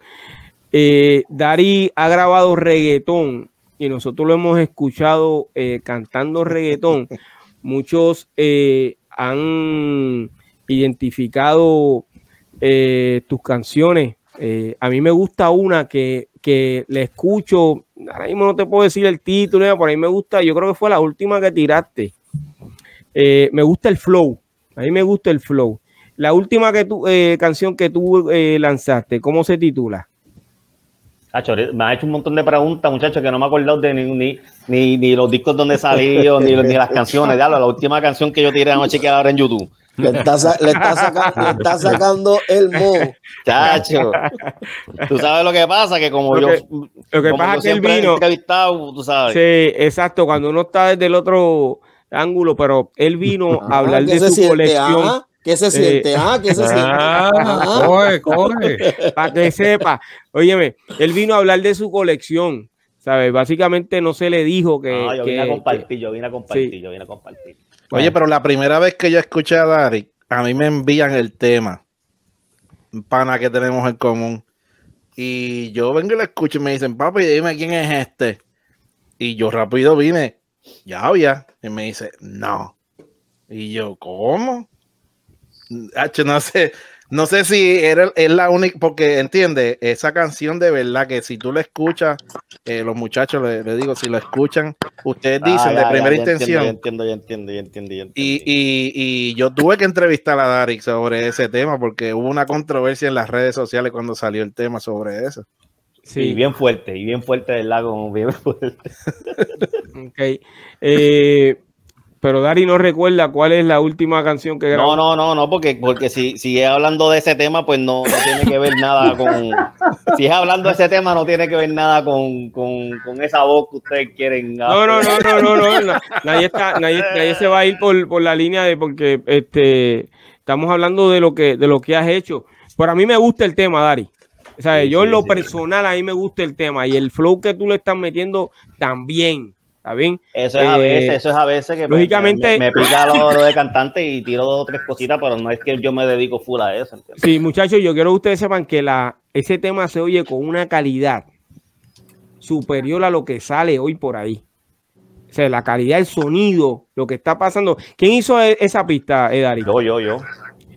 Eh, Dari ha grabado reggaetón y nosotros lo hemos escuchado eh, cantando reggaetón. [LAUGHS] Muchos eh, han identificado tus canciones. A mí me gusta una que, que le escucho, ahora mismo no te puedo decir el título, nada, por ahí me gusta, yo creo que fue la última que tiraste. Me gusta el flow, a mí me gusta el flow. La última que tú, eh, canción que tú eh, lanzaste, ¿cómo se titula? Cacho, me ha hecho un montón de preguntas, muchachos, que no me he acordado de ni, ni, ni, ni los discos donde salió, ni, ni las canciones. Diablo, la última canción que yo tiré anoche que ahora en YouTube. Le está, sa- le está saca- le está sacando el mo. Chacho. Tú sabes lo que pasa, que como Lo yo, que- Lo que como pasa es que he vino. entrevistado, tú sabes. Sí, exacto, cuando uno está desde el otro ángulo, pero él vino a hablar Ah, ¿qué de se su siente? colección Ajá, ¿Qué se siente? Ah, ¿qué se siente? Ah, Ajá. coge, coge. [LAUGHS] para que sepa. Óyeme, él vino a hablar de su colección, ¿sabes? Básicamente no se le dijo que. No, yo vine que- a que- compartir, yo vine a compartir, Sí. yo vine a compartir. Oye, pero la primera vez que yo escuché a Dari, a mí me envían el tema. Pana que tenemos en común. Y yo vengo y lo escucho y me dicen, papi, dime quién es este. Y yo rápido vine, ya había. Y me dice, no. Y yo, ¿cómo? Hacho, no sé, no sé si era, es la única, porque entiende, esa canción de verdad que si tú la escuchas, eh, los muchachos le, le digo, si lo escuchan, ustedes dicen Ah, de ya, ya, primera ya intención. Entiendo, ya entiendo, ya entiendo, ya entiendo. ya Y, y, y yo tuve que entrevistar a Darik sobre ese tema porque hubo una controversia en las redes sociales cuando salió el tema sobre eso. Sí, Y bien fuerte, y bien fuerte del lago, bien [LAUGHS] fuerte. Ok. Eh, pero Dari no recuerda cuál es la última canción que grabó. No, no, no, no, porque, porque si, si es hablando de ese tema, pues no, no tiene que ver nada con. Si es hablando de ese tema, no tiene que ver nada con, con, con esa voz que ustedes quieren. No, no, no, no, no, no, no. Nadie, está, nadie, nadie se va a ir por, por la línea de porque este estamos hablando de lo que de lo que has hecho. Pero a mí me gusta el tema, Dari. O sea, Sí, yo en lo sí. personal a mí me gusta el tema y el flow que tú le estás metiendo también. ¿Está bien? Eso es a Eh, veces, eso es a veces que me- lógicamente- me, me pica lo, lo de cantante y tiro dos o tres cositas, pero no es que yo me dedico full a eso. ¿entiendes? Sí, muchachos, yo quiero que ustedes sepan que la, ese tema se oye con una calidad superior a lo que sale hoy por ahí. O sea, la calidad del sonido, lo que está pasando. ¿Quién hizo e- esa pista, Edari? Yo, yo, yo.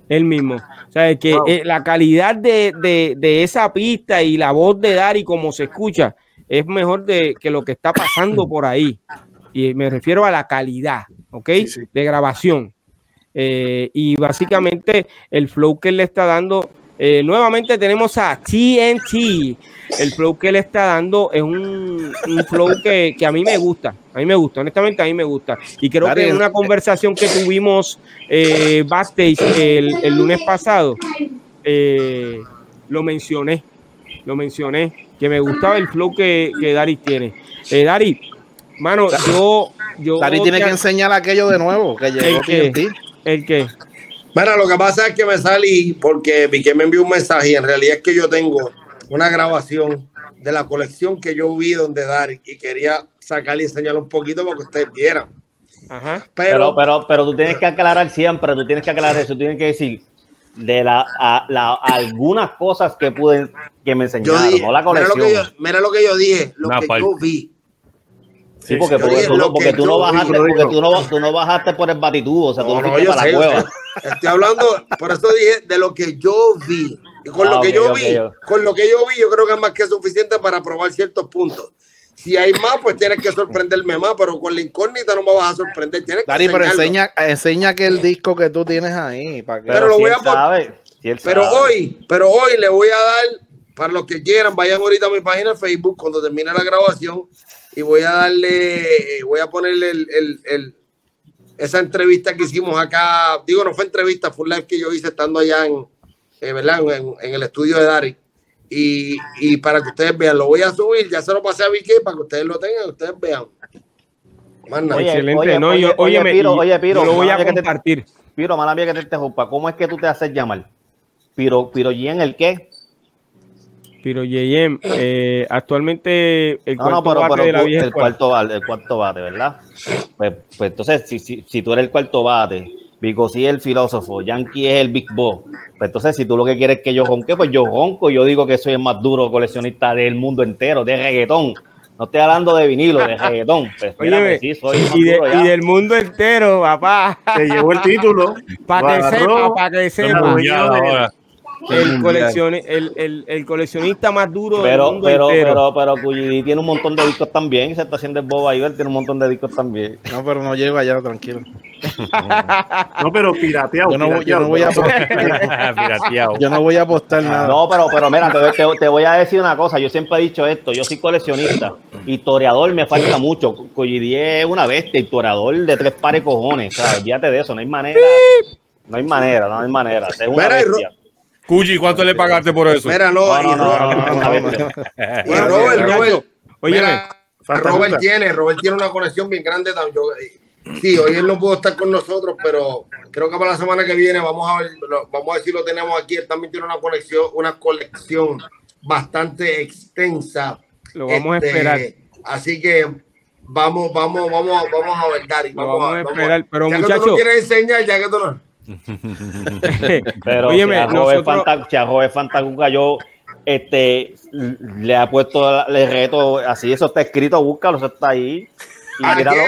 Él mismo. O sea, que Wow. eh, la calidad de, de- de esa pista y la voz de Dari, como se escucha, es mejor de, que lo que está pasando por ahí. Y me refiero a la calidad, ¿ok? Sí, sí. De grabación. Eh, y básicamente el flow que él le está dando. eh, nuevamente tenemos a TNT. El flow que él está dando es un, un flow que, que a mí me gusta. A mí me gusta, honestamente a mí me gusta. Y creo que en una conversación que tuvimos eh, backstage el, el lunes pasado, eh, lo mencioné. Lo mencioné. Que me gustaba el flow que, que Dari tiene. Eh, Dari, mano, yo. yo Dari tiene que enseñar aquello de nuevo, que llegó ¿El qué? ¿El qué? Mira, lo que pasa es que me salí porque Piqué me envió un mensaje y en realidad es que yo tengo una grabación de la colección que yo vi donde Dari y quería sacarle y enseñarle un poquito para que ustedes vieran. Ajá. Pero, Pero, pero, pero tú tienes que aclarar siempre, tú tienes que aclarar eso, tú tienes que decir de la, a- la- algunas cosas que pude que me enseñaron, dije, no la mira lo, colección. que yo, mira lo que yo dije, lo Una que parte. yo vi. Sí, porque, porque dije tú, no- porque que tú no vi, bajaste, porque tú no, tú no bajaste por el batitubo, o sea, tú No, no, no, fuiste para sé, la cueva. Estoy hablando, por eso dije de lo que yo vi. Y con Ah, lo que yo ok, vi, ok. con lo que yo vi, yo creo que es más que suficiente para probar ciertos puntos. Si hay más, pues tienes que sorprenderme más, pero con la incógnita no me vas a sorprender. Tienes que Dari, pero enseña, enseña que el disco que tú tienes ahí. Para que... Pero lo si voy él a sabe, si él Pero sabe. hoy, pero hoy le voy a dar, para los que quieran, vayan ahorita a mi página de Facebook cuando termine la grabación y voy a darle, voy a ponerle el, el- el- esa entrevista que hicimos acá. Digo, no fue entrevista, fue un live que yo hice estando allá en, eh, ¿verdad? En, en el estudio de Dari. Y, y para que ustedes vean, lo voy a subir, ya se lo pasé a Vicky para que ustedes lo tengan, ustedes vean. Más nada. Oye, Excelente, oye, ¿no? oye, Yo- oye, Piro, oye, Piro, yo lo voy a te- compartir. Piro, mala mía que te interrumpa, ¿cómo es que tú te haces llamar? Piro, Piro Yen, ¿el qué? Pero Yeyem, eh, actualmente el No, no, cuarto pero, bate pero de la tú- vieja el cuarto bate, el cuarto bate, ¿verdad? Pues, pues entonces, si, si, si tú eres el cuarto bate, Bicosí es el filósofo, Yankee es el Big Boss, pues entonces si tú lo que quieres es que yo ronque, pues yo ronco, yo digo que soy el más duro coleccionista del mundo entero, de reggaetón. No estoy hablando de vinilo, de reggaetón. Pues, [LAUGHS] pues sí, soy y, de- y del mundo entero, papá. Te llevó el título. [LAUGHS] Para que sepa, para que sepa. El, coleccione- el, el, el coleccionista más duro del Pero, mundo pero, entero. pero, pero Cuyidi tiene un montón de discos también, y se está haciendo el bobo ahí, él tiene un montón de discos también. No, pero no llego allá, tranquilo. No, pero pirateado. Yo no, voy- yo no voy a apostar, [LAUGHS] Pirateado. yo no voy a apostar nada. No, pero, pero mira, te, te- voy a decir una cosa. Yo siempre he dicho esto. Yo soy coleccionista. Historiador me falta mucho. Cuyidi es una bestia. Historiador de tres pares de cojones. O sea, olvídate de eso. No hay manera. No hay manera, no hay manera. Es una y bestia. Cuyi, ¿cuánto le pagaste por eso? Mira, no, y Robert, mira, tiene, Robert tiene una conexión bien grande también. Yo- sí, hoy él no pudo estar con nosotros, pero creo que para la semana que viene vamos a ver, vamos a ver si lo tenemos aquí. Él también tiene una conexión, una colección bastante extensa. lo vamos Este, a esperar. Así que vamos, vamos, vamos, vamos a ver, Dari. Vamos, vamos a vamos esperar, pero ya que tú no quieres enseñar, ya que tú no. [LAUGHS] Pero Óyeme, si a Robert nosotros- Fanta- si a Robert Fantacuca yo este, le ha puesto la- el reto, así eso está escrito, búscalo, eso está ahí. Y ¿A míralo,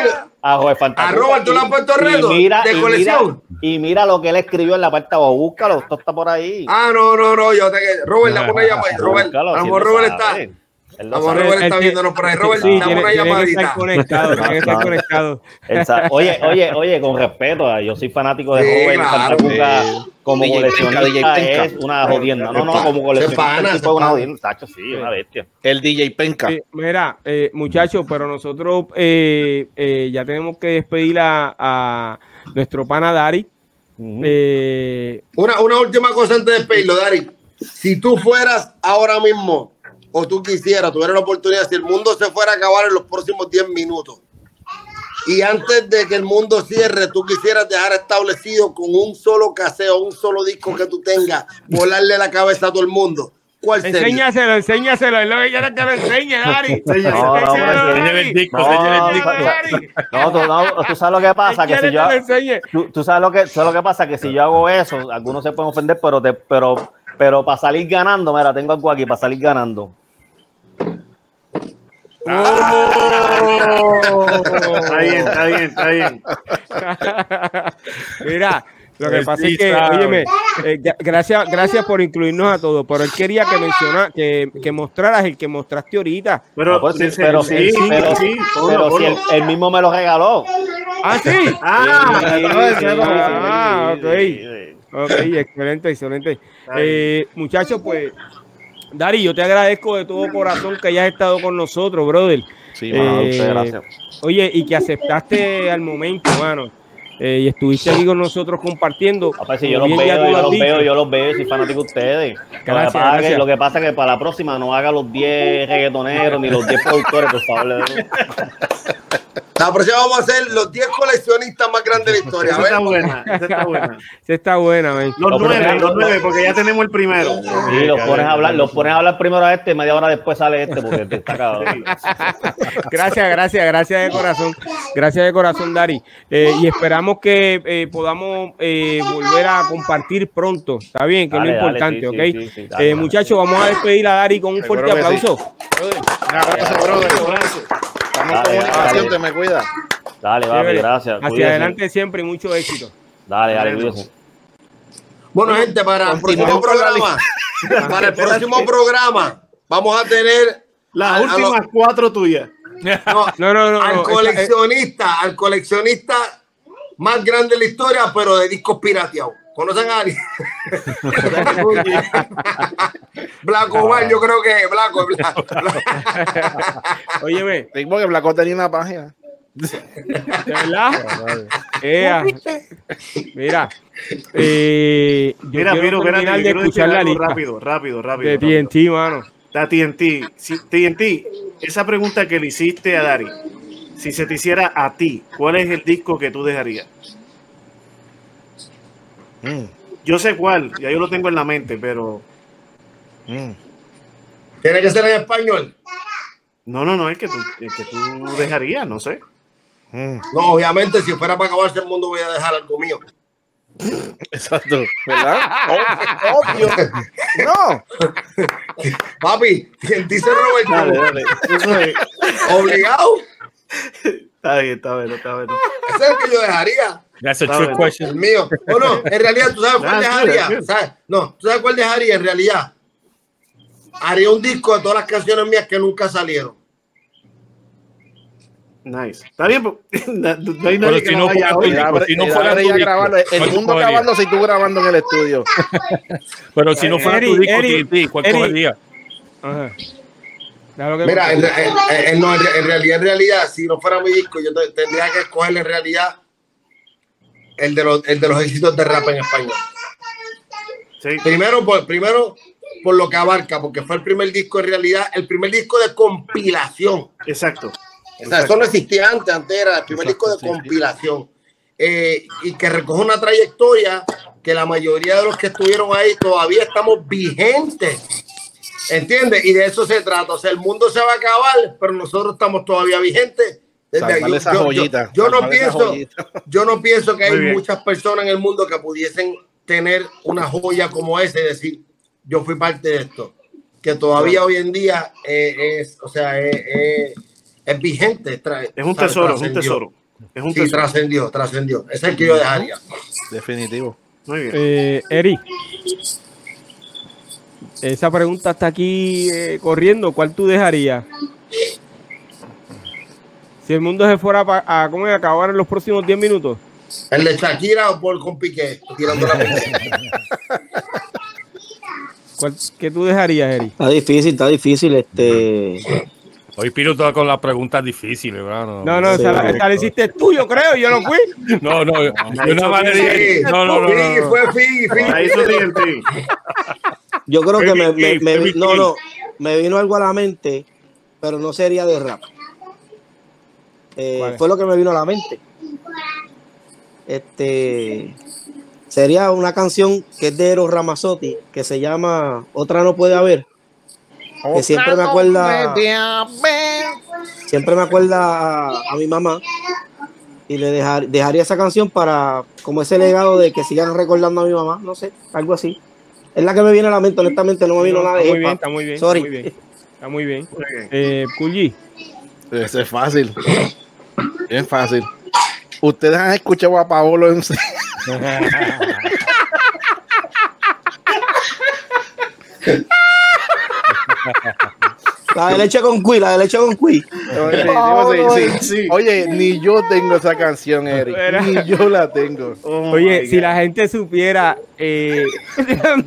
a Robert Fantacuca. ¿A Robert tú le has Y- puesto y reto mira- de y colección? mira- Y mira lo que él escribió en la parte de abajo, búscalo, esto está por ahí. Ah, no, no, no, yo te Robert, dame una llamadita. Robert, Búscalo, si vamos, él lo Robert está. Sabe. Él lo Vamos, sabe. Robert está viéndonos por ahí. Robert, Sí, dame tiene, una tiene que llamadita. estar [LAUGHS] conectado. Oye, oye, oye, con respeto, yo soy fanático de Sí, Robert Sí. como coleccionista es una jodienda. No, no, como coleccionista una jodienda. Tacho, sí, una bestia. El DJ Penca. Mira, eh, muchachos, pero nosotros eh, eh, ya tenemos que despedir a, a nuestro pana Dari. Eh, una última cosa antes de despedirlo, Dari. Si tú fueras ahora mismo, o tú quisieras, tuvieras la oportunidad, si el mundo se fuera a acabar en los próximos 10 minutos, y antes de que el mundo cierre, tú quisieras dejar establecido con un solo caseo, un solo disco que tú tengas, volarle la cabeza a todo el mundo, ¿cuál sería? enséñaselo, enséñaselo, es lo que quiero que lo enseñe, Dari. [LAUGHS] No, no, Enséñale el disco, No, el no, disco. No, tú, no, tú sabes lo que pasa, que si yo, tú, tú sabes lo que, sabes lo que pasa, que si yo hago eso, algunos se pueden ofender, pero te, pero, pero para salir ganando, mira, tengo algo aquí para salir ganando. Está bien, está bien, está [LAUGHS] bien. Mira, lo que pasa sí es que, óyeme, eh, gra- gracias, gracias por incluirnos a todos, pero él quería que menciona, que, que mostraras el que mostraste ahorita. Pero, No, pues sí, sí, pero, sí, sí, pero, sí, pero si ponlo. él, él mismo me lo regaló. Ah, sí. Ah, Sí, sí, ah, ok. Sí, sí. Ok, excelente, excelente. Eh, muchachos, pues, Dari, yo te agradezco de todo corazón que hayas estado con nosotros, brother. Sí, Eh, mano. Muchas gracias. Oye, y que aceptaste al momento, mano. Eh, y estuviste aquí con nosotros compartiendo. Papá, si Como yo los veo, yo lo los veo, yo los veo, soy fanático de ustedes. Lo que Gracias, es que-. Lo que pasa es que para la próxima no haga los 10 reggaetoneros ni los 10 productores, por favor. [LAUGHS] La próxima vamos a hacer los 10 coleccionistas más grandes de la historia. Esa A ver, está buena, esa está buena. Esa está buena, man. Los Lo nueve, los nueve, porque ya tenemos el primero. Y los pones a hablar, los pones a hablar primero a este, media hora después sale este, porque te está cabrón. [LAUGHS] Gracias, gracias, gracias de corazón. Gracias de corazón, Dari. Eh, y esperamos que eh, podamos eh, volver a compartir pronto. Está bien, que Dale, es lo dale, importante, sí, ¿ok? sí, sí, sí, dale, Eh, dale. muchachos, vamos a despedir a Dari con un fuerte sí. aplauso. Un abrazo, brother. Estamos Dale, comunicación, dale. te me cuida. Dale, papi, gracias. Hacia adelante siempre y mucho éxito. Dale, dale, cuídese. Bueno, gente, para el próximo programa, [LAUGHS] para el próximo programa, vamos a tener Las a- a últimas los- cuatro tuyas. no, [LAUGHS] No, no, no. al eh, coleccionista, al coleccionista más grande de la historia, pero de discos pirateados. ¿Conocen a alguien? [LAUGHS] Blanco Omar, yo creo que es Blanco. Blanco. [LAUGHS] eh, óyeme, Sí, porque Blanco tenía una página. [LAUGHS] ¿de verdad? Ea. Mira, eh, yo Mira, quiero terminar que de escuchar la lista rápido, rápido, rápido. de rápido. TNT, mano. La TNT, si, TNT, esa pregunta que le hiciste a Dari, si se te hiciera a ti, ¿cuál es el disco que tú dejarías? Mm, Yo sé cuál, ya yo lo tengo en la mente, pero mm. Tiene que ser en español. no, no, no, el que tú, el que tú dejarías, no sé. Mm, No, obviamente, si fuera para acabarse el mundo, voy a dejar algo mío. Exacto, ¿verdad? Ob- [LAUGHS] Obvio. No. Papi, quien dice Roberto, Dale, dale. Eso es. obligado. Está bien, está bien, está bien. Ese es el que yo dejaría. That's a trick bien. El question. mío. No, no, en realidad, ¿tú sabes cuál dejaría? ¿Sabes? No, ¿tú sabes cuál dejaría en realidad? Haría un disco de todas las canciones mías que nunca salieron. Nice. Está bien, pues, [LAUGHS] no, hay Pero nadie si que no fuera tu el ¿cuál tú mundo grabando si tú grabando en el estudio. [LAUGHS] Pero si no fuera tu disco, ¿cuál que Mira, en, conteste. en- en- no, en- en realidad, en realidad, si no fuera mi disco, yo te- tendría que escoger en realidad el de los, el de los éxitos de rap en español. Sí. Primero por, primero por lo que abarca, porque fue el primer disco en realidad, el primer disco de compilación. Exacto. O sea, eso no existía antes, antes era el primer disco de compilación. Eh, y que recoge una trayectoria que la mayoría de los que estuvieron ahí todavía estamos vigentes. ¿Entiendes? Y de eso se trata. O sea, el mundo se va a acabar, pero nosotros estamos todavía vigentes. Desde ahí. Salvarle esa Yo- yo- joyita, yo no pienso, joyita. yo no pienso que hay bien. muchas personas en el mundo que pudiesen tener una joya como esa y decir, yo fui parte de esto. Que todavía hoy en día eh, es, o sea, es, es- es vigente. Es un tesoro, es un trascendió. tesoro. Es un Sí, trascendió, trascendió. Ese es el que yo dejaría. Definitivo. Muy bien. Eh, Eri, esa pregunta está aquí eh, corriendo. ¿Cuál tú dejarías? Si el mundo se fuera pa- a, ¿cómo es? acabar en los próximos 10 minutos. El de Shakira o por con Piqué, tirando la [LAUGHS] ¿Cuál, ¿Qué tú dejarías, Eri? Está difícil, está difícil. Este, Hoy Piro está con las preguntas difíciles, ¿verdad? No, no, Sí, esa, esa la hiciste tú, yo creo, yo no fui. no, no, yo no, no, no, no, no. fue Figgy, Figgy. Ahí hizo TNT. yo creo que me, me- me- no, no, me vino algo a la mente, pero no sería de rap. Eh, fue lo que me vino a la mente. Este sería una canción que es de Eros Ramazzotti que se llama Otra no puede haber. Que siempre me acuerda, siempre me acuerda a, a mi mamá y le dejar, dejaría esa canción para como ese legado de que sigan recordando a mi mamá, no sé, algo así. Es la que me viene a la mente, honestamente no me vino nada de muy bien, está muy bien. Sorry. Está muy bien. Está muy bien. Eh, Ese es fácil. Bien fácil. Ustedes han escuchado a Paolo en La de leche con cuy, la de leche con cuy. Oye, sí, sí. Oye, ni yo tengo esa canción, Eric. Era- Ni yo la tengo. Oh oye, si God. la gente supiera eh, [LAUGHS]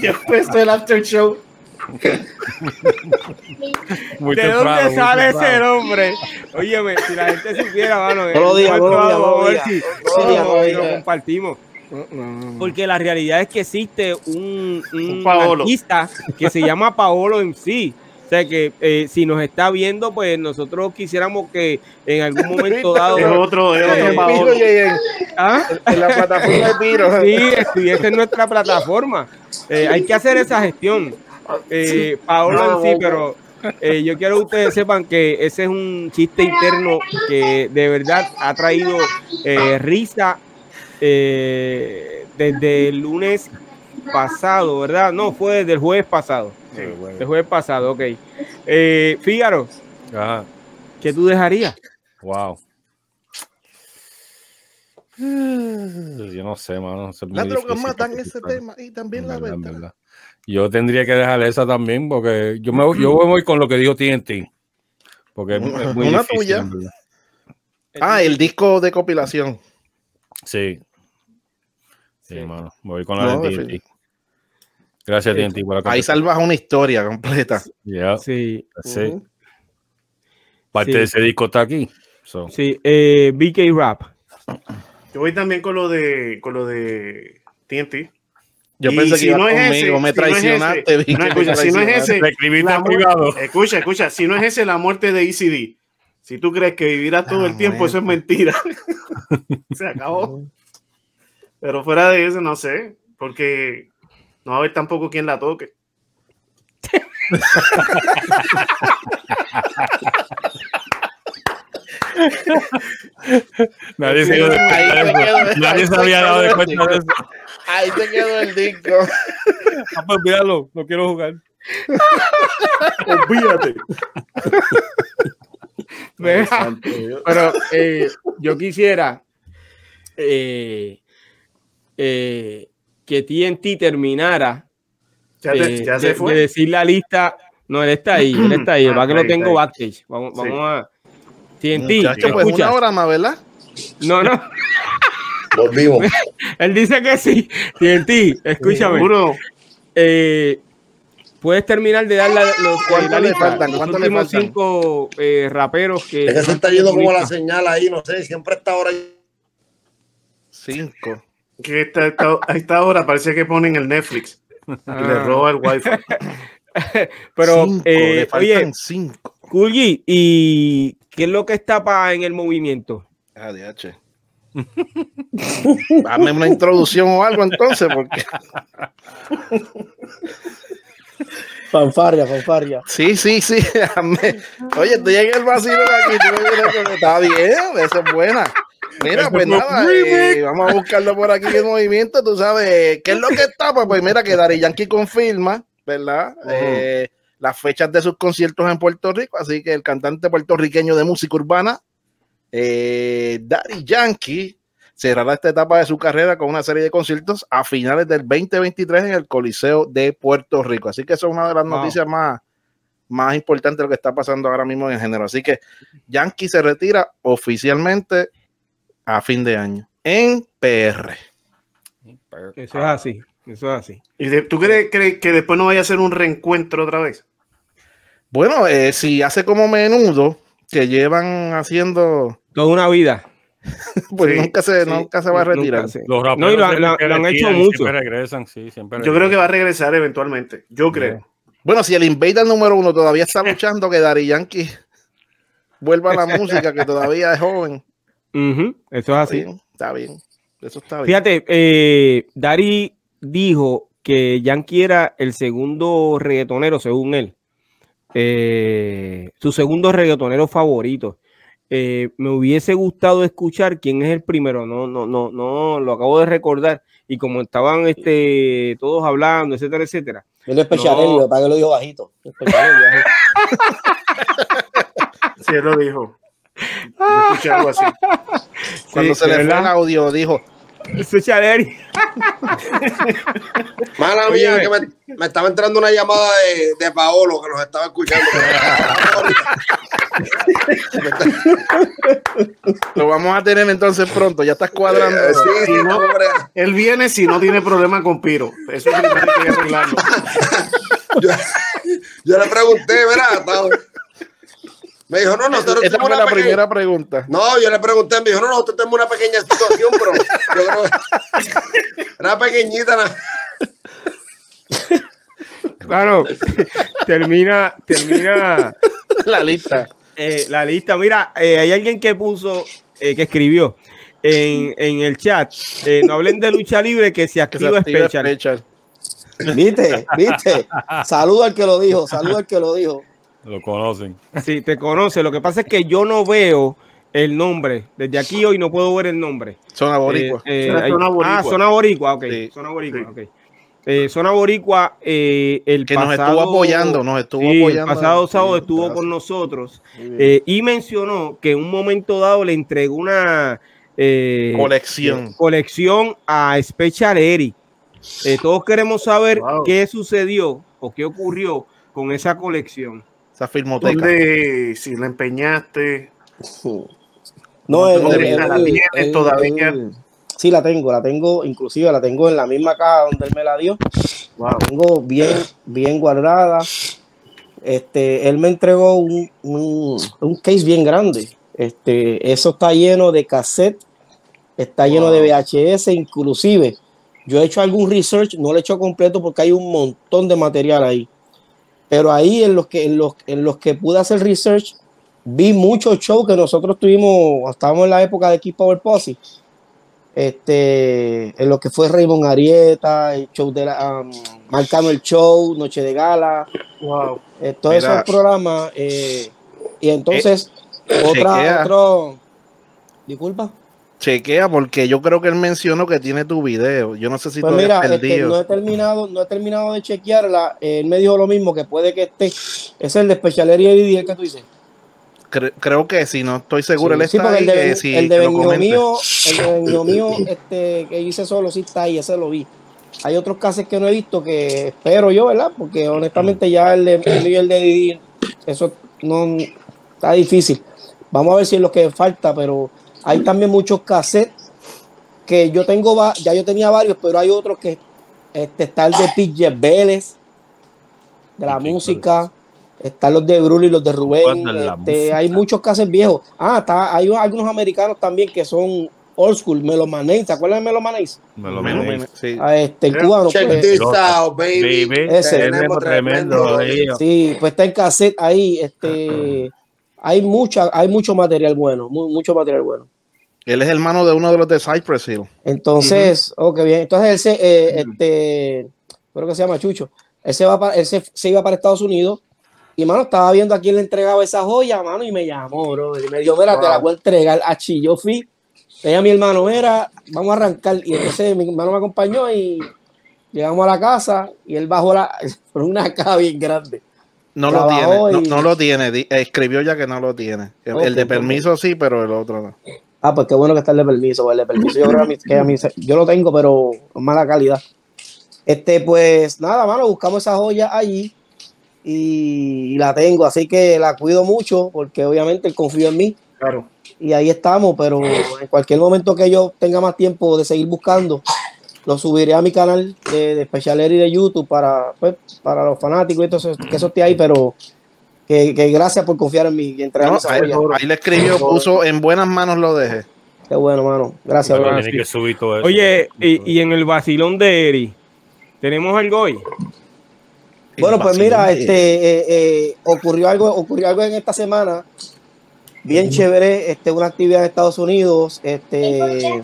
Ya empezó el after show. Muy ¿De temprano, dónde muy sale temprano. ese nombre? Óyeme, si la gente supiera, mano, en No lo diga, no diga, si- No lo no no, compartimos. Porque la realidad es que existe un, un Un artista que se llama Paolo en sí. O sea que eh, si nos está viendo, pues nosotros quisiéramos que en algún momento [LAUGHS] dado Es otro, es Eh, otro Piro, Paolo. ¿Ah? en la plataforma de Piro. Sí, estuviese en nuestra plataforma. Eh, hay que hacer esa gestión. Eh, Paolo en sí, pero eh, yo quiero que ustedes sepan que ese es un chiste interno que de verdad ha traído eh, risa eh, desde el lunes pasado, ¿verdad? No, fue desde el jueves pasado. El jueves pasado, ok. Eh, Fígaro, Ajá. ¿qué tú dejarías? Wow. [SIGHS] Yo no sé, mano. Las drogas matan ese tema y también la verdad. Yo tendría que dejar esa también porque yo me yo voy con lo que dijo TNT. Porque es, es muy Una difícil, tuya. Ah, el disco de compilación. Sí. Sí, Sí. mano. Me voy con la No, de TNT. Gracias, TNT, por la Ahí salvas una historia completa. Yeah, Sí, sí. Parte Sí. de ese disco está aquí. So, sí. Eh, BK Rap. Yo voy también con lo de con lo de TNT. Yo Y pensé si que no es conmigo, ese, me si no es traicionaste. no, escucha, si no es ese, la privado. Escucha, escucha, si no es ese, la muerte de ECD. Si tú crees que vivirás todo Ah, el tiempo, eso es mentira. [LAUGHS] Se acabó. Pero fuera de eso, no sé, porque no va a haber tampoco quien la toque. [LAUGHS] [LAUGHS] nadie se, de Ahí de Nadie se había dado de el cuenta de eso. Ahí se quedó el disco. Ah, pues olvídalo, no quiero jugar. Olvídate. Pero eh, yo quisiera eh, eh, que TNT terminara Ya, te- eh, ya de, se de fue. decir la lista. No, él está ahí, él está ahí. Ah, para que lo tengo backstage. Vamos, Sí. vamos a. TNT, Muchacho, pues escucha. una hora más, ¿verdad? No, no. Volvimos. [LAUGHS] Él dice que sí. TNT, escúchame. Seguro. Eh, Puedes terminar de dar la, los, eh, ¿Cuánto le faltan? Los ¿Cuánto le últimos faltan? cinco eh, raperos que. Es que se está yendo como la señal ahí, no sé, siempre está ahora. Cinco. Que esta, esta- a esta hora parece que ponen el Netflix y le Ah. roba el wifi. [LAUGHS] Pero, Cinco, eh, le faltan oye, cinco. Kulgi, ¿y qué es lo que está pa- en el movimiento? Ah, DH. Dame [LAUGHS] una introducción o algo entonces, porque Fanfarria, fanfarria. sí, sí, sí. Oye, estoy en el vacío aquí. tú me Está bien, esa es buena. Mira, pues nada, eh, vamos a buscarlo por aquí en movimiento. Tú sabes, ¿qué es lo que está? Pues, pues mira, que Dari Yankee confirma, ¿verdad? Eh, las fechas de sus conciertos en Puerto Rico. Así que el cantante puertorriqueño de música urbana, eh, Daddy Yankee, cerrará esta etapa de su carrera con una serie de conciertos a finales del 2023 en el Coliseo de Puerto Rico. Así que eso es una de las Wow. noticias más, más importantes de lo que está pasando ahora mismo en género. Así que Yankee se retira oficialmente a fin de año en PR. Eso es así, eso es así. ¿Y de- tú crees, crees que después no vaya a ser un reencuentro otra vez? Bueno, eh, si hace como menudo que llevan haciendo, Toda una vida. [LAUGHS] pues Sí, nunca se, Sí, nunca se va a nunca retirar. se- Los raperos No, y lo, siempre lo- lo han hecho mucho. Siempre regresan, sí, siempre Yo creo que va a regresar eventualmente. Yo creo. Bueno, si el Invader número uno todavía está luchando, que Dari Yankee vuelva a la [LAUGHS] música, que todavía es joven. Ujú, eso es Está así. bien, está bien. Eso está bien. Fíjate, eh, Dari dijo que Yankee era el segundo reggaetonero, según él. Eh, su segundo reggaetonero favorito. Eh, me hubiese gustado escuchar quién es el primero. No, no, no, no, lo acabo de recordar. Y como estaban este, todos hablando, etcétera, etcétera. Él es Speciarelli, No. para que lo dijo bajito. [LAUGHS] [LAUGHS] Sí, él lo dijo. Yo escuché algo así. Cuando Sí, se le fue el audio, dijo, Eso es Chaleri. Mala Oye, mía, que me, me estaba entrando una llamada de, de Paolo que nos estaba escuchando. lo vamos a tener entonces pronto, ya estás cuadrando. Eh, sí, sí, no, hombre. Él viene si no tiene problema con Piro. Eso es lo que hay que arreglarlo. Yo, yo le pregunté, ¿verdad? Me dijo, no, nosotros Esa tenemos fue una la pequeña- primera pregunta. No, yo le pregunté, me dijo, no, nosotros tenemos una pequeña situación, pero yo creo que [LAUGHS] era pequeñita. ¿no? Claro, [LAUGHS] termina, termina La lista. eh, la lista. Mira, eh, hay alguien que puso, eh, que escribió en, en el chat, eh, no hablen de lucha libre que se [LAUGHS] Que se activa activa Special. Special. ¿Viste? ¿Viste? Saluda al que lo dijo, saluda al que lo dijo. Lo conocen. Sí, te conoce. Lo que pasa es que yo no veo el nombre. Desde aquí hoy no puedo ver el nombre. Zona boricua. Eh, eh, Zona boricua. Ah, zona boricua, ok. Sí. Zona boricua, Sí. ok. Eh, zona boricua, eh, el que nos estuvo apoyando, nos estuvo Sí, apoyando. El pasado Sí, sábado estuvo gracias. con nosotros eh, y mencionó que en un momento dado le entregó una eh, Colección. colección a Special Eric. Eh, todos queremos saber Wow. qué sucedió o qué ocurrió con esa colección. Esa filmoteca. ¿Dónde, si la empeñaste? [LAUGHS] No, él, ¿Dónde él- viene? ¿La tienes todavía? sí, la tengo, la tengo, inclusive la tengo en la misma caja donde él me la dio. Wow. La tengo bien, bien guardada. Este, él me entregó un, un, un case bien grande. Este, eso está lleno de cassette, está lleno de VHS, inclusive. Yo he hecho algún research, no lo he hecho completo porque hay un montón de material ahí. Pero ahí en los que, en los, en los que pude hacer research, vi muchos shows que nosotros tuvimos, estábamos en la época de Keep Power Posse. Este, en lo que fue Raymond Arieta, el show de la, um, Marcano el Show, Noche de Gala, Wow. eh, todos Mira. esos programas. eh, y entonces, otra, chequea. otro, disculpa. Chequea porque yo creo que él mencionó que tiene tu video. Yo no sé si Pues mira, este, no he terminado, no he terminado de chequearla. Él me dijo lo mismo, que puede que esté. Es el de Specialería y el que tú dices. Cre- creo que sí, no estoy seguro. Sí, él está ahí, el de, Ben- sí, el de mío, el de mío, este, que hice solo, sí está ahí, ese lo vi. Hay otros casos que no he visto que espero yo, ¿verdad? Porque honestamente ya el de, el de Didi, eso no está difícil. Vamos a ver si es lo que falta, pero hay también muchos cassettes que yo tengo, ya yo tenía varios, pero hay otros que este, está el de PJ Vélez, de la música, están los de Bruno y los de Rubén, este, hay muchos cassettes viejos. Ah, está, hay algunos americanos también que son old school, Melomanés, ¿te acuerdas de Melomanés? Me lo Menos, menos. menos, sí. A este, el cubano. Check pues, this out, baby. Baby, Ese. tenemos tremendo lío. Sí, pues está en cassette ahí, este, [CLEARS THROAT] hay mucha, hay mucho material bueno, mu- mucho material bueno. Él es hermano de uno de los de Cypress Hill. Entonces, oh, qué bien. Entonces él se, eh, este, creo que se llama Chucho. Él se va para, él se, se iba para Estados Unidos y mano estaba viendo a quién le entregaba esa joya, mano, y me llamó, bro. Y me dijo, mira, te la voy a entregar a Chi. Yo fui, ella mi hermano, mira, vamos a arrancar. Y entonces mi hermano me acompañó y llegamos a la casa y él bajó la, [LAUGHS] por una caja bien grande. No lo tiene, no, y- no lo tiene. escribió ya que no lo tiene. El, Ok, el de ok. permiso sí, pero el otro no. Ah, pues qué bueno que está el de permiso. pues, El de permiso yo creo que a mí, yo lo tengo, pero mala calidad. Este, pues nada, mano, buscamos esa joya allí y, y la tengo, así que la cuido mucho porque obviamente él confío en mí Claro. y ahí estamos, pero en cualquier momento que yo tenga más tiempo de seguir buscando, lo subiré a mi canal de, de Specialeri de YouTube para, pues, para los fanáticos y todo eso, que eso esté ahí, pero que, que gracias por confiar en mí y No, ahí, ahí le escribió, puso en buenas manos lo dejé. Qué bueno, mano. Gracias, Pero bro. tiene que subir todo eso. Oye, y, y en el vacilón de Eri, ¿tenemos algo hoy? Bueno, pues mira, este eh, eh, ocurrió algo, ocurrió algo en esta semana, bien chévere, este, una actividad en Estados Unidos, este,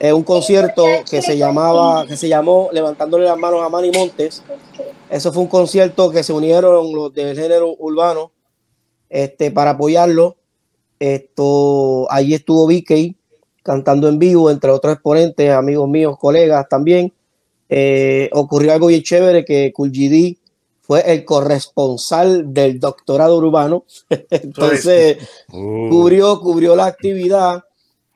eh, un concierto que se llamaba, que se llamó Levantándole las manos a Manny Montes. Eso fue un concierto que se unieron los del género urbano, este, para apoyarlo. Esto, allí estuvo BK cantando en vivo, entre otros exponentes, amigos míos, colegas también. Eh, ocurrió algo bien chévere que Cool GD fue el corresponsal del doctorado urbano. [LAUGHS] Entonces, Uh, cubrió, cubrió la actividad,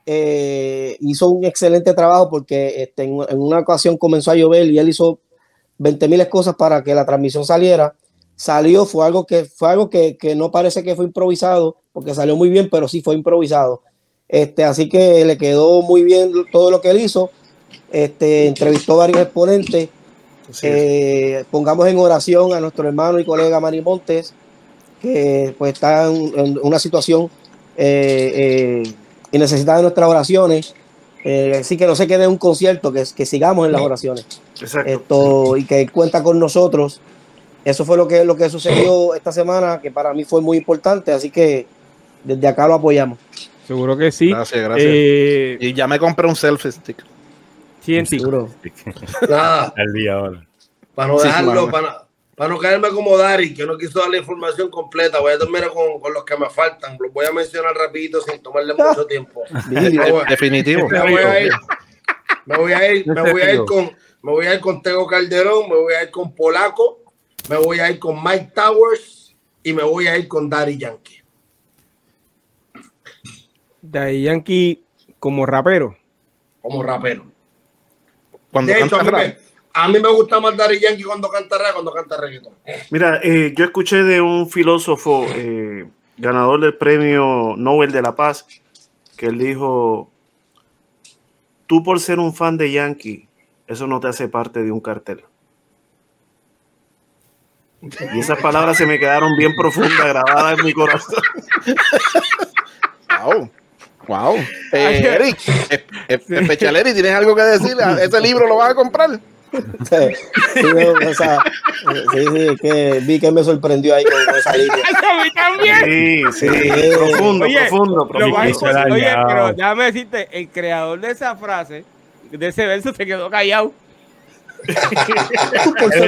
eh, hizo un excelente trabajo porque este, en, en una ocasión comenzó a llover y él hizo 20 mil cosas para que la transmisión saliera. Salió, fue algo que fue algo que, que no parece que fue improvisado, porque salió muy bien, pero sí fue improvisado. Este, así que le quedó muy bien todo lo que él hizo. Este, entrevistó varios exponentes. Eh, pongamos en oración a nuestro hermano y colega Manny Montes, que pues está en, en una situación eh, eh, y necesita de nuestras oraciones. Eh, así que no se quede en un concierto, que, que sigamos en las oraciones. Exacto. Esto, y que él cuenta con nosotros. Eso fue lo que, lo que sucedió esta semana, que para mí fue muy importante, así que desde acá lo apoyamos. Seguro que sí. Gracias, gracias. Eh, y ya me compré un selfie stick. Seguro. Nada, [LAUGHS] al día ahora. para no Sí, dejarlo, para, para no caerme como Dari, que no quiso dar la información completa, voy a terminar con, con los que me faltan. Los voy a mencionar rapidito sin tomarle [LAUGHS] mucho tiempo. Definitivo. [LAUGHS] me voy a ir, me voy a ir, me voy a ir con, me voy a ir con Tego Calderón, me voy a ir con Polaco, me voy a ir con Mike Towers y me voy a ir con Daddy Yankee. Daddy Yankee como rapero. como rapero. Cuando De hecho, a canta mí, rap. me, a mí me gusta más Daddy Yankee cuando canta rap, cuando canta reggaeton. Mira, eh, yo escuché de un filósofo eh, ganador del premio Nobel de la Paz que él dijo, tú por ser un fan de Yankee, eso no te hace parte de un cartel. Y esas palabras se me quedaron bien profundas, grabadas en mi corazón. [LAUGHS] Wow. Wow. Eh, Eric, eh, eh, Especial Eric, ¿tienes algo que decir? ¿Ese libro lo vas a comprar? Sí, sí, no, o sea, sí, sí, es que vi que me sorprendió ahí con, esa línea. a mí también. Sí, sí, profundo, Oye, profundo, profundo. oye, pero déjame decirte, el creador de esa frase, de ese verso, se quedó callado. Él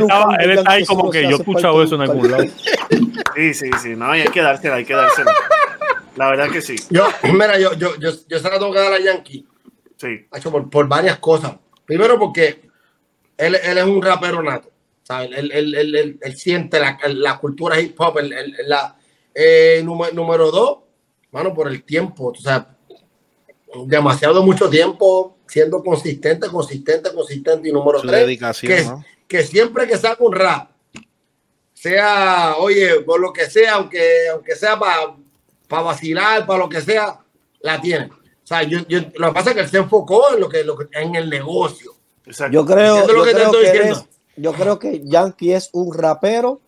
estaba- él está ahí como que yo he escuchado eso en algún lado. Sí, sí, sí, no, y hay que dársela, hay que dársela. La verdad que sí, Yo, [CLEARS THROAT] mira, yo, yo, yo, yo se la tengo que dar a Yankee, sí. macho, por, por varias cosas. Primero porque él, él es un rapero nato, ¿sabes? Él, él, él, él- él siente la, la cultura hip hop. la, eh, número, número dos, mano, por el tiempo, o sea, demasiado mucho tiempo siendo consistente, consistente, consistente. Y número Su tres, dedicación, que, ¿no? que siempre que saca un rap, sea, oye, por lo que sea, aunque, aunque sea para vacilar, para lo que sea, la tiene. O sea, yo, yo- lo que pasa es que él se enfocó en lo que, lo que en el negocio. Exacto. Yo creo, yo creo que eres- yo creo que Yankee es un rapero,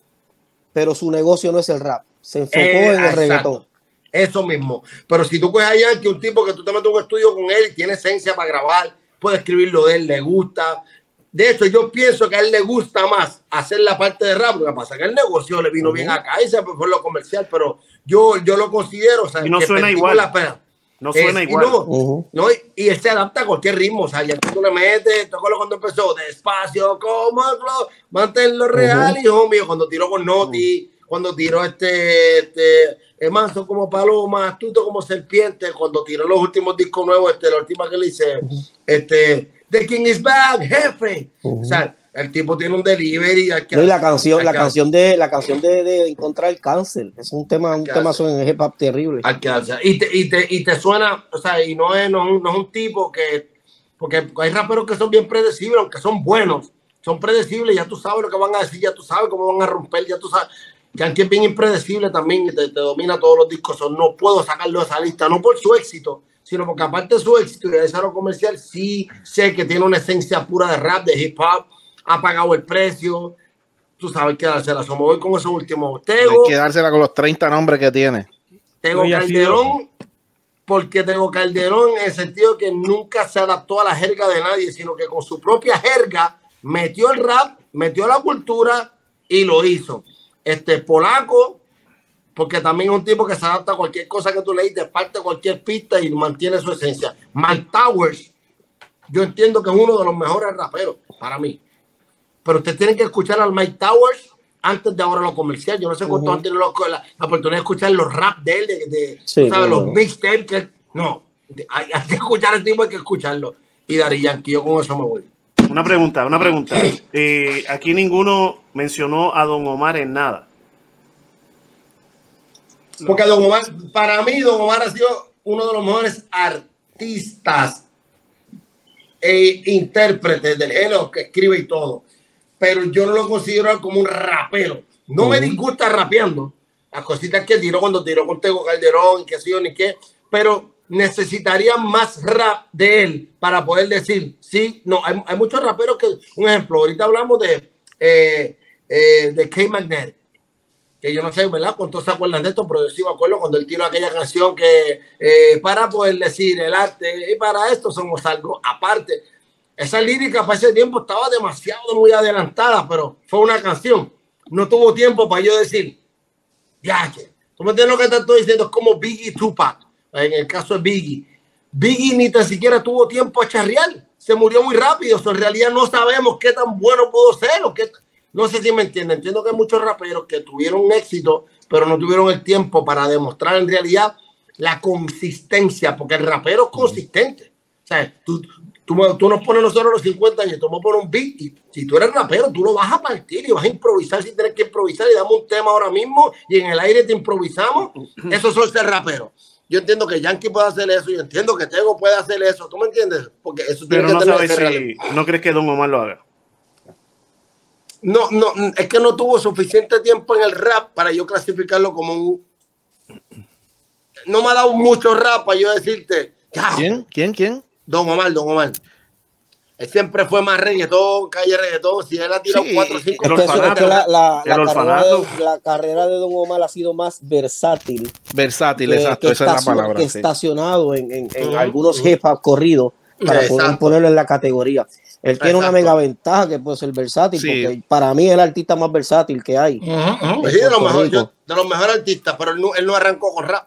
pero su negocio no es el rap. Se enfocó Eh, en el exacto. reggaetón. Eso mismo. Pero si tú coges a Yankee, un tipo que tú te metes un estudio con él tiene esencia para grabar, puede escribir lo de él, le gusta. De hecho, yo pienso que a él le gusta más hacer la parte de rap. Lo que pasa es que el negocio le vino bien acá y se fue lo comercial, pero yo, yo lo considero. O sea, Y no que suena igual. la pena. No suena Es- y igual. no, no, y, y se adapta a cualquier ritmo. O sea, ya tú le metes, tócalo cuando empezó, despacio, como lo- manténlo real. Y hijo mío, cuando tiró con Noti, cuando tiró este, este, es manso como paloma, astuto como serpiente, cuando tiró los últimos discos nuevos, este, la última que le hice, este, The King is back, jefe. O sea, el tipo tiene un delivery. hay que- No, y la canción, la que- canción de la canción de, de encontrar el cáncer, es un tema, un tema en hip hop terrible. Hay que darse. Y te, y, te, y te suena, o sea, y no es, no, no es un tipo que, porque hay raperos que son bien predecibles, aunque son buenos, son predecibles, ya tú sabes lo que van a decir, ya tú sabes cómo van a romper, ya tú sabes. Yankee es bien impredecible también y te, te domina todos los discos. No puedo sacarlo de esa lista, no por su éxito, sino porque aparte de su éxito y de desarrollo comercial, sí sé que tiene una esencia pura de rap, de hip hop, ha pagado el precio. Tú sabes que dársela. So, me voy con esos últimos. Hay Tego, que dársela con los 30 nombres que tiene. Tego No, Calderón, porque Tego Calderón en el sentido que nunca se adaptó a la jerga de nadie, sino que con su propia jerga metió el rap, metió la cultura y lo hizo. Este polaco, porque también es un tipo que se adapta a cualquier cosa que tú leís, te parte cualquier pista y mantiene su esencia. Mike Towers, yo entiendo que es uno de los mejores raperos para mí. Pero usted tiene que escuchar al Mike Towers antes de ahora lo comercial. Yo no sé cuánto han tenido la, oportunidad de escuchar los rap de él, de, de- Sí, sabes, claro. los mixtapes. No, hay, hay que escuchar al tipo, hay que escucharlo. Y Dari Yankee, yo con eso me voy. Una pregunta, una pregunta. [CLEARS THROAT] Eh, aquí ninguno mencionó a Don Omar en nada. Porque Don Omar, para mí, Don Omar ha sido uno de los mejores artistas e intérpretes del género que escribe y todo. Pero yo no lo considero como un rapero. No me disgusta rapeando. Las cositas que tiró cuando tiró con Tego Calderón y qué sé yo ni qué. Pero necesitaría más rap de él para poder decir, sí, no, hay, hay muchos raperos que, un ejemplo, ahorita hablamos de, eh, eh, de K Magnetic que yo no sé, ¿verdad? ¿Cuántos se acuerdan de esto? Pero yo sí me acuerdo cuando él tiró aquella canción que eh, para poder decir el arte y para esto somos algo aparte. Esa lírica para ese tiempo estaba demasiado muy adelantada, pero fue una canción. No tuvo tiempo para yo decir, ya que, ¿tú me entiendes lo que te estoy diciendo? Es como Biggie Tupac, en el caso de Biggie. Biggie ni tan siquiera tuvo tiempo a charrear, se murió muy rápido, so, en realidad no sabemos qué tan bueno pudo ser o qué, no sé si me entienden. Entiendo que hay muchos raperos que tuvieron éxito, pero no tuvieron el tiempo para demostrar en realidad la consistencia, porque el rapero es consistente. O sea, tú, tú, nos pones nosotros los 50 años, tú me pones un beat, y si tú eres rapero, tú lo vas a partir y vas a improvisar si tienes que improvisar y damos un tema ahora mismo y en el aire te improvisamos. Eso es ser rapero. Yo entiendo que Yankee puede hacer eso, yo entiendo que Tego puede hacer eso, ¿tú me entiendes? Porque eso tiene Pero que no sabes si no crees que Don Omar lo haga. No, no, es que no tuvo suficiente tiempo en el rap para yo clasificarlo como un. No me ha dado mucho rap para yo decirte. ¿Quién? ¿Quién? ¿Quién? Don Omar, Don Omar. Él siempre fue más reggaetón, calle reggaetón. Si él ha tirado Sí, cuatro o cinco. el Es que eso- es orfanato, que la, la- la el carrera de, orfanato. la carrera de Don Omar ha sido más versátil Versátil, que, exacto, que esa es la palabra. que sí. estacionado en, en- algunos hip hop corridos para poder ponerlo en la categoría. Él tiene una mega ventaja que puede ser versátil, Sí. porque para mí es el artista más versátil que hay. De los mejores Rico. yo- de los mejores artistas, pero él no, él no arrancó con rap.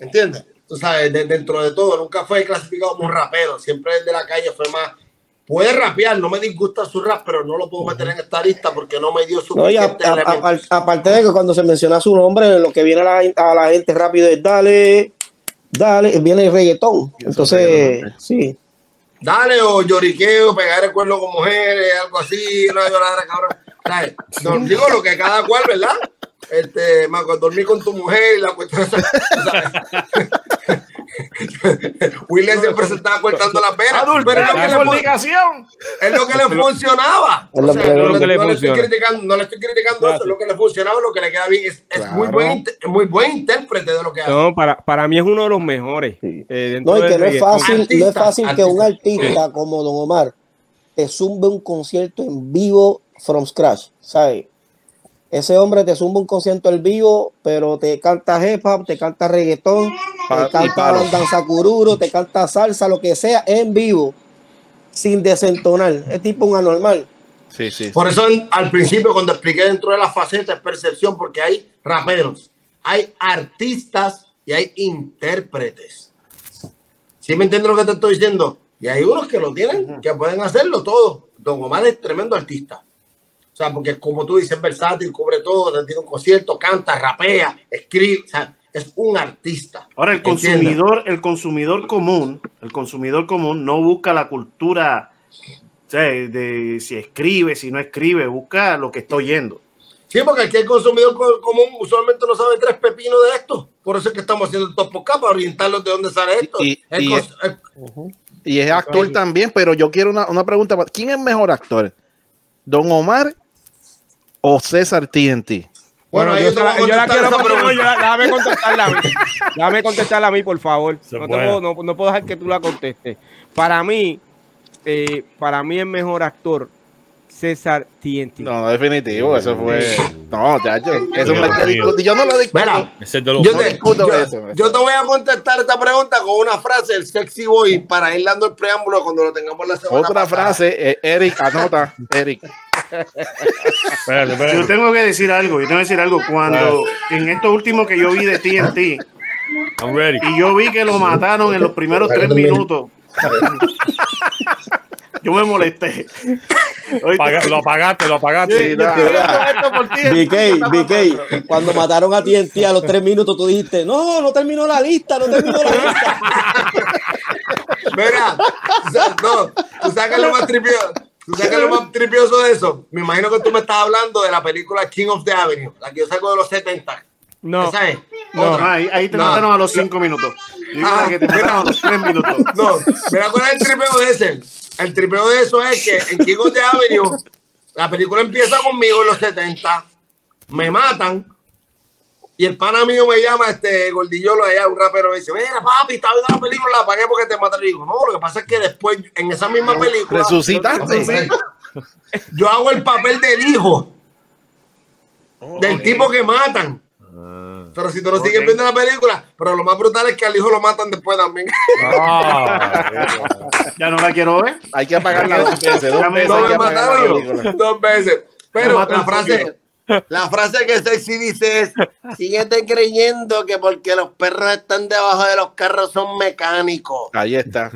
¿Entiendes? Tú sabes, de- dentro de todo, nunca fue clasificado como un rapero. Siempre el de la calle fue más. Puede rapear, no me disgusta su rap, pero no lo puedo meter en esta lista porque no me dio No, apar- aparte de que cuando se menciona su nombre, lo que viene a la, a la gente rápido es dale, dale, viene el reggaetón. Entonces, sí. Dale, o lloriqueo, pegar el cuerno con mujeres, algo así, una lloradera, cabrón. ¿Sabes? No, digo lo que cada cual, ¿verdad? Este, Marco, dormir con tu mujer y la cuestión. [LAUGHS] William siempre se estaba cortando las venas, pero es lo, que le, es lo que le funcionaba. Es lo O sea, que- no, le- no le estoy funciona. criticando, no le estoy criticando eso, es lo que le funcionaba, lo que le queda bien. Es, es muy, buen, inter- muy buen intérprete de lo que hace. No, para, para mí es uno de los mejores. Sí. eh, No, y que no es fácil, no es Artista, fácil que un artista. artista como Don Omar te zumbe un concierto en vivo from scratch, ¿sabes? Ese hombre te zumba un concierto en vivo, pero te canta hip hop, te canta reggaetón, Pa- te canta danza cururo, te canta salsa, lo que sea, en vivo, sin desentonar. Es tipo un anormal. Sí, sí. Por eso al principio cuando expliqué dentro de las facetas es percepción, porque hay raperos, hay artistas y hay intérpretes. ¿Sí me entiendes lo que te estoy diciendo? Y hay unos que lo tienen, que pueden hacerlo todo. Don Omar es tremendo artista. O sea, porque como tú dices, es versátil, cubre todo, te tiene un concierto, canta, rapea, escribe. O sea, es un artista. Ahora, el ¿Entiendes? consumidor, el consumidor común, el consumidor común no busca la cultura o sea, de si escribe, si no escribe, busca lo que está oyendo. Sí, porque aquí el consumidor co- común usualmente no sabe tres pepinos de esto. Por eso es que estamos haciendo el top podcast para orientarlos de dónde sale esto. Y- El y- cons- el- Y es actor también, pero yo quiero una, una pregunta. ¿Quién es mejor actor? ¿Don Omar o César TNT? Bueno, yo, la, yo contestar quiero yo la- déjame contestarla a mí. [LAUGHS] Déjame contestarla a mí, por favor. No, puedo, no, no puedo dejar que tú la contestes. Para mí, eh, para mí es mejor actor César TNT. No, definitivo, eso fue. No, chacho, eso me. Yo no lo discuto. Mira, yo no te, discuto yo- eso. yo te voy a contestar esta pregunta con una frase del sexy boy para ir dando el preámbulo cuando lo tengamos la semana Otra pasada. frase, eh, Eric, anota, Eric. Espérate, espérate. Yo tengo que decir algo, yo tengo que decir algo. Cuando en esto último que yo vi de TNT, I'm ready. y yo vi que lo mataron en los primeros tres minutos, yo me molesté. Paga- lo apagaste, lo apagaste. yo estoy haciendo esto por ti. BK, BK, cuando mataron a TNT a los tres minutos, tú dijiste, no, no terminó la lista, no terminó la lista. Mira, no, tú sabes que lo más tripioso. ¿Tú sabes qué es lo más tripioso de eso? Me imagino que tú me estás hablando de la película King of the Avenue, la que yo saco de los 70. No, ¿Esa es? No, Otra. ahí, ahí te No. mataron a los cinco minutos. Yo digo Ah, que te mataron a los tres minutos. [LAUGHS] No, mira cuál es el tripeo de ese. El tripeo de eso es que en King of the Avenue, la película empieza conmigo en los 70, me matan, y el pana mío me llama, este gordillolo allá, un rapero, me dice, mira papi, está viendo la película, la apagué porque te mataron. Y digo, no, lo que pasa es que después, en esa misma película, Resucitaste. yo hago el papel del hijo, del tipo que matan. Pero si tú no sigues viendo la película, pero lo más brutal es que al hijo lo matan después también. Ah, [LAUGHS] Ya no la quiero ver. Hay que apagarla dos veces. Dos veces No me mataron dos veces. Pero la frase, la frase que Sexy dice es: Síguete creyendo que porque los perros están debajo de los carros son mecánicos. Ahí está.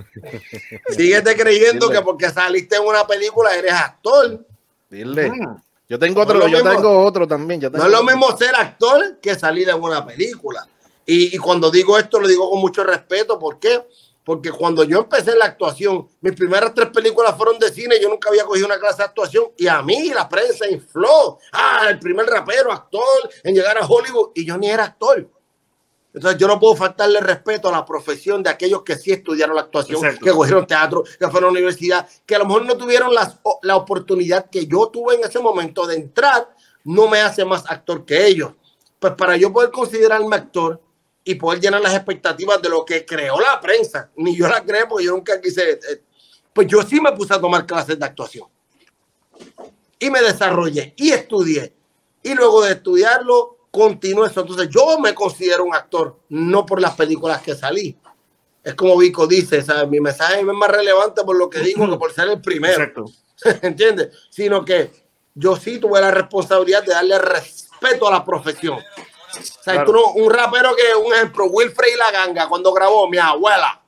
Síguete creyendo Dile. que porque saliste en una película eres actor. Dile. Mm. Yo tengo otro, No yo mismo. tengo otro también. yo No es lo mismo ser actor que salir en una película. Y, y cuando digo esto, lo digo con mucho respeto. ¿Por qué? Porque cuando yo empecé la actuación, mis primeras tres películas fueron de cine, yo nunca había cogido una clase de actuación y a mí la prensa infló. Ah, el primer rapero, actor, en llegar a Hollywood y yo ni era actor. Entonces yo no puedo faltarle respeto a la profesión de aquellos que sí estudiaron la actuación, Exacto. que cogieron teatro, que fueron a la universidad, que a lo mejor no tuvieron las- la oportunidad que yo tuve en ese momento de entrar, no me hace más actor que ellos. Pues para yo poder considerarme actor y poder llenar las expectativas de lo que creó la prensa, ni yo la creé porque yo nunca quise, eh, pues yo sí me puse a tomar clases de actuación. Y me desarrollé y estudié. Y luego de estudiarlo, continué eso. Entonces yo me considero un actor, no por las películas que salí. Es como Vico dice, ¿sabes? mi mensaje es más relevante por lo que digo que por ser el primero. [LAUGHS] ¿entiendes? Sino que yo sí tuve la responsabilidad de darle respeto a la profesión. O sea, Claro. tú no- un rapero que, un ejemplo, Wilfred y la ganga, cuando grabó mi abuela,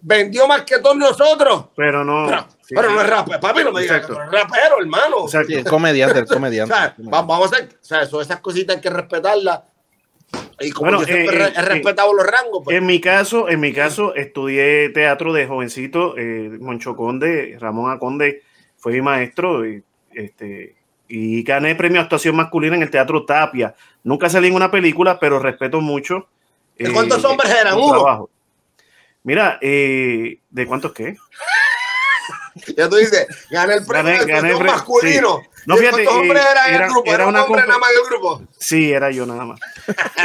vendió más que todos nosotros. Pero no. Pero, sí, pero sí. no es rapero, papi, no me digas que Exacto. no es rapero, hermano. Exacto. Sí, el comediante, el [LAUGHS] O comediante. sea, va- vamos a hacer, o sea, eso, esas cositas hay que respetarlas. Y como Bueno, yo siempre eh, eh, he respetado los rangos, pues, En mi caso, en mi caso, estudié teatro de jovencito. Eh, Moncho Conde, Ramón Aconde fue mi maestro y, este, y gané premio a actuación masculina en el Teatro Tapia. Nunca salí en una película, pero respeto mucho. ¿De cuántos hombres eran? ¿Uno? Mira, eh, ¿de cuántos qué? [LAUGHS] ya tú dices, gané el premio Gané- gané el masculino. sí. No, ¿Y fíjate, ¿Cuántos eh, hombres eran en era- el grupo? era Era, un hombre nada más en el grupo. Sí, era yo nada más.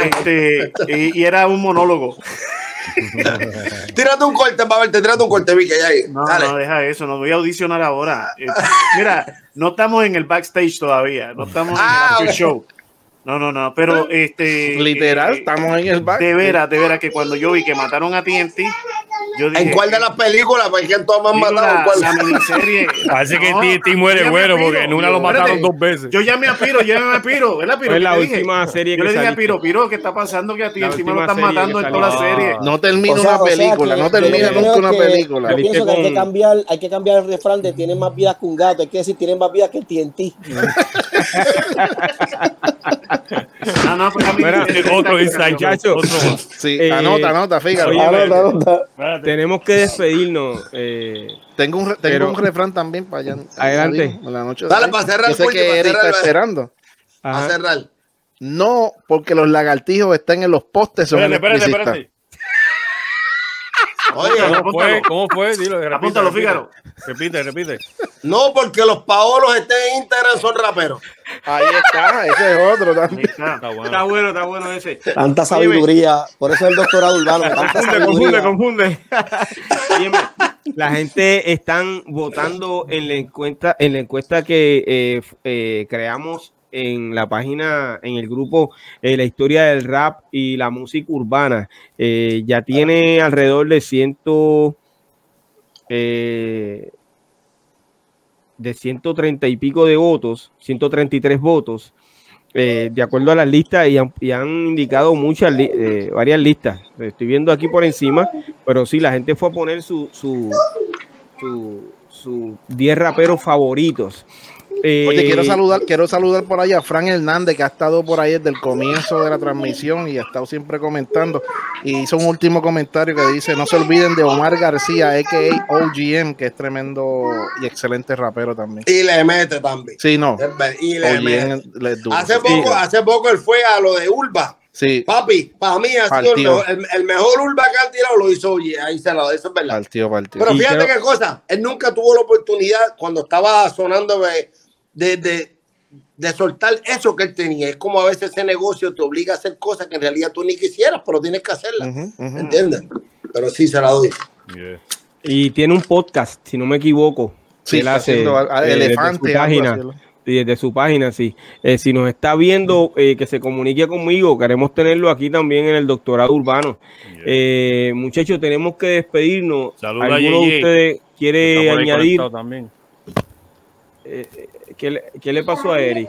Este, y, y era un monólogo. [LAUGHS] Tírate un corte, Babel, te tírate un corte, Vicky, ahí. No, Dale. no, deja eso, no voy a audicionar ahora. Eh, mira, no estamos en el backstage todavía, no estamos Ah, en el after ok. show. No, no, no, pero este. Literal, eh, estamos en el bar. De veras, de veras que cuando yo vi que mataron a TNT, yo dije. ¿En cuál de las películas? Porque en todas me han matado. la, ¿en cuál? la miniserie. [LAUGHS] Parece que No, yo muere bueno Piro. porque en una lo Espérate, mataron dos veces. Yo llamé a Piro, yo llamé a Piro, ¿verdad, Piro? Fue ¿Qué la dije? última serie Yo que le dije a. Piro, Piro, ¿qué está pasando? Que a TNT me lo están matando en toda la serie. No termina O sea, una o sea, película, que no yo termina nunca una película. Yo pienso que hay que cambiar, hay que cambiar el refrán de tienen más vidas que un gato. Hay que decir tienen más vidas que el TNT. [LAUGHS] No, no, pues a mí Mira, Otro [LAUGHS] más. Sí, Eh, anota, anota, fíjate. oye, Anota, anota. Espérate. Tenemos que despedirnos. eh, Tengo un, tengo Pero- un refrán también para allá. Adelante. La noche Dale, para cerrar, Yo sé que para Eric está cerrar, esperando. A ajá. cerrar. No, porque los lagartijos están en los postes. Espérate, espérate, espérate. Oye, ¿Cómo fue? ¿Cómo fue? Dilo, repite, Apúntalo, repite. Fígaro. Repite, repite. no porque los paolos estén en Instagram son raperos. Ahí está, ese es otro también. está. Está bueno. Está bueno, está bueno ese. Tanta sabiduría. Por eso es el doctorado urbano. Confunde, confunde, [LAUGHS] confunde. La gente están votando en la encuesta, en la encuesta que eh, eh, creamos en la página, en el grupo eh, La historia del rap y la música urbana. Eh, ya tiene alrededor de ciento eh, de 130 y pico de votos, 133 votos. eh, de acuerdo a las listas y han, indicado muchas varias listas. Estoy viendo aquí por encima, pero sí, la gente fue a poner su su su, su 10 raperos favoritos. Oye, Eh, quiero saludar, quiero saludar por ahí a Fran Hernández, que ha estado por ahí desde el comienzo de la transmisión y ha estado siempre comentando. Y hizo un último comentario que dice: No se olviden de Omar García, a.k.a. OGM, que es tremendo y excelente rapero también. Y le mete también. Sí, no. Y le mete. Hace Sí, poco, hace poco él fue a lo de Urba. Sí, Papi, para mí ha sido el el, el mejor Urba que han tirado, lo hizo Oye, ahí se lo eso es verdad. partido, partido. Pero fíjate qué cosa, él nunca tuvo la oportunidad cuando estaba sonando de, de, de- de soltar eso que él tenía. Es como a veces ese negocio te obliga a hacer cosas que en realidad tú ni quisieras, pero tienes que hacerlas. Ujú. ¿Entiendes? Pero sí se la doy. Yeah. Y tiene un podcast, si no me equivoco. Sí, él hace, eh, desde elefante. su página. desde su página, sí. Eh, si nos está viendo, eh, que se comunique conmigo. Queremos tenerlo aquí también en el doctorado urbano. Yeah. Eh, muchachos, tenemos que despedirnos. Saluda a ¿Alguno de ustedes quiere añadir? también. ¿Qué le, qué le pasó a Eric?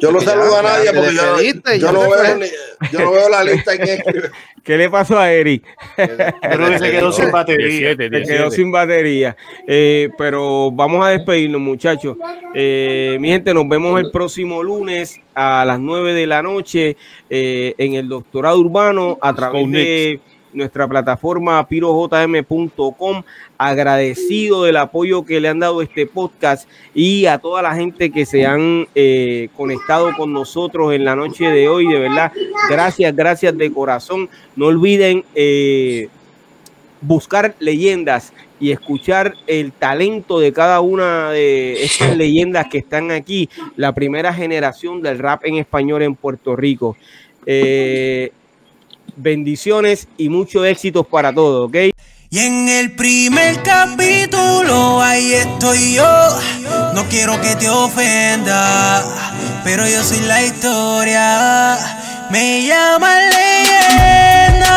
Yo no saludo a nadie porque yo, yo no veo, fue. ni- yo no veo la lista y que [LAUGHS] ¿Qué le pasó a Eric? Creo que se quedó sin batería. [LAUGHS] 17, Se quedó 17. sin batería. Eh, pero vamos a despedirnos, muchachos. Eh, mi gente, nos vemos el próximo lunes a las 9 de la noche eh, en el Doctorado Urbano a través de nuestra plataforma pirojm.com. Agradecido del apoyo que le han dado este podcast y a toda la gente que se han eh, conectado con nosotros en la noche de hoy. De verdad, gracias, gracias de corazón. No olviden eh, buscar leyendas y escuchar el talento de cada una de estas leyendas que están aquí, la primera generación del rap en español en Puerto Rico. Eh, bendiciones y muchos éxitos para todos, ¿ok? Y en el primer capítulo ahí estoy yo. No quiero que te ofenda, pero yo soy la historia. Me llaman leyenda.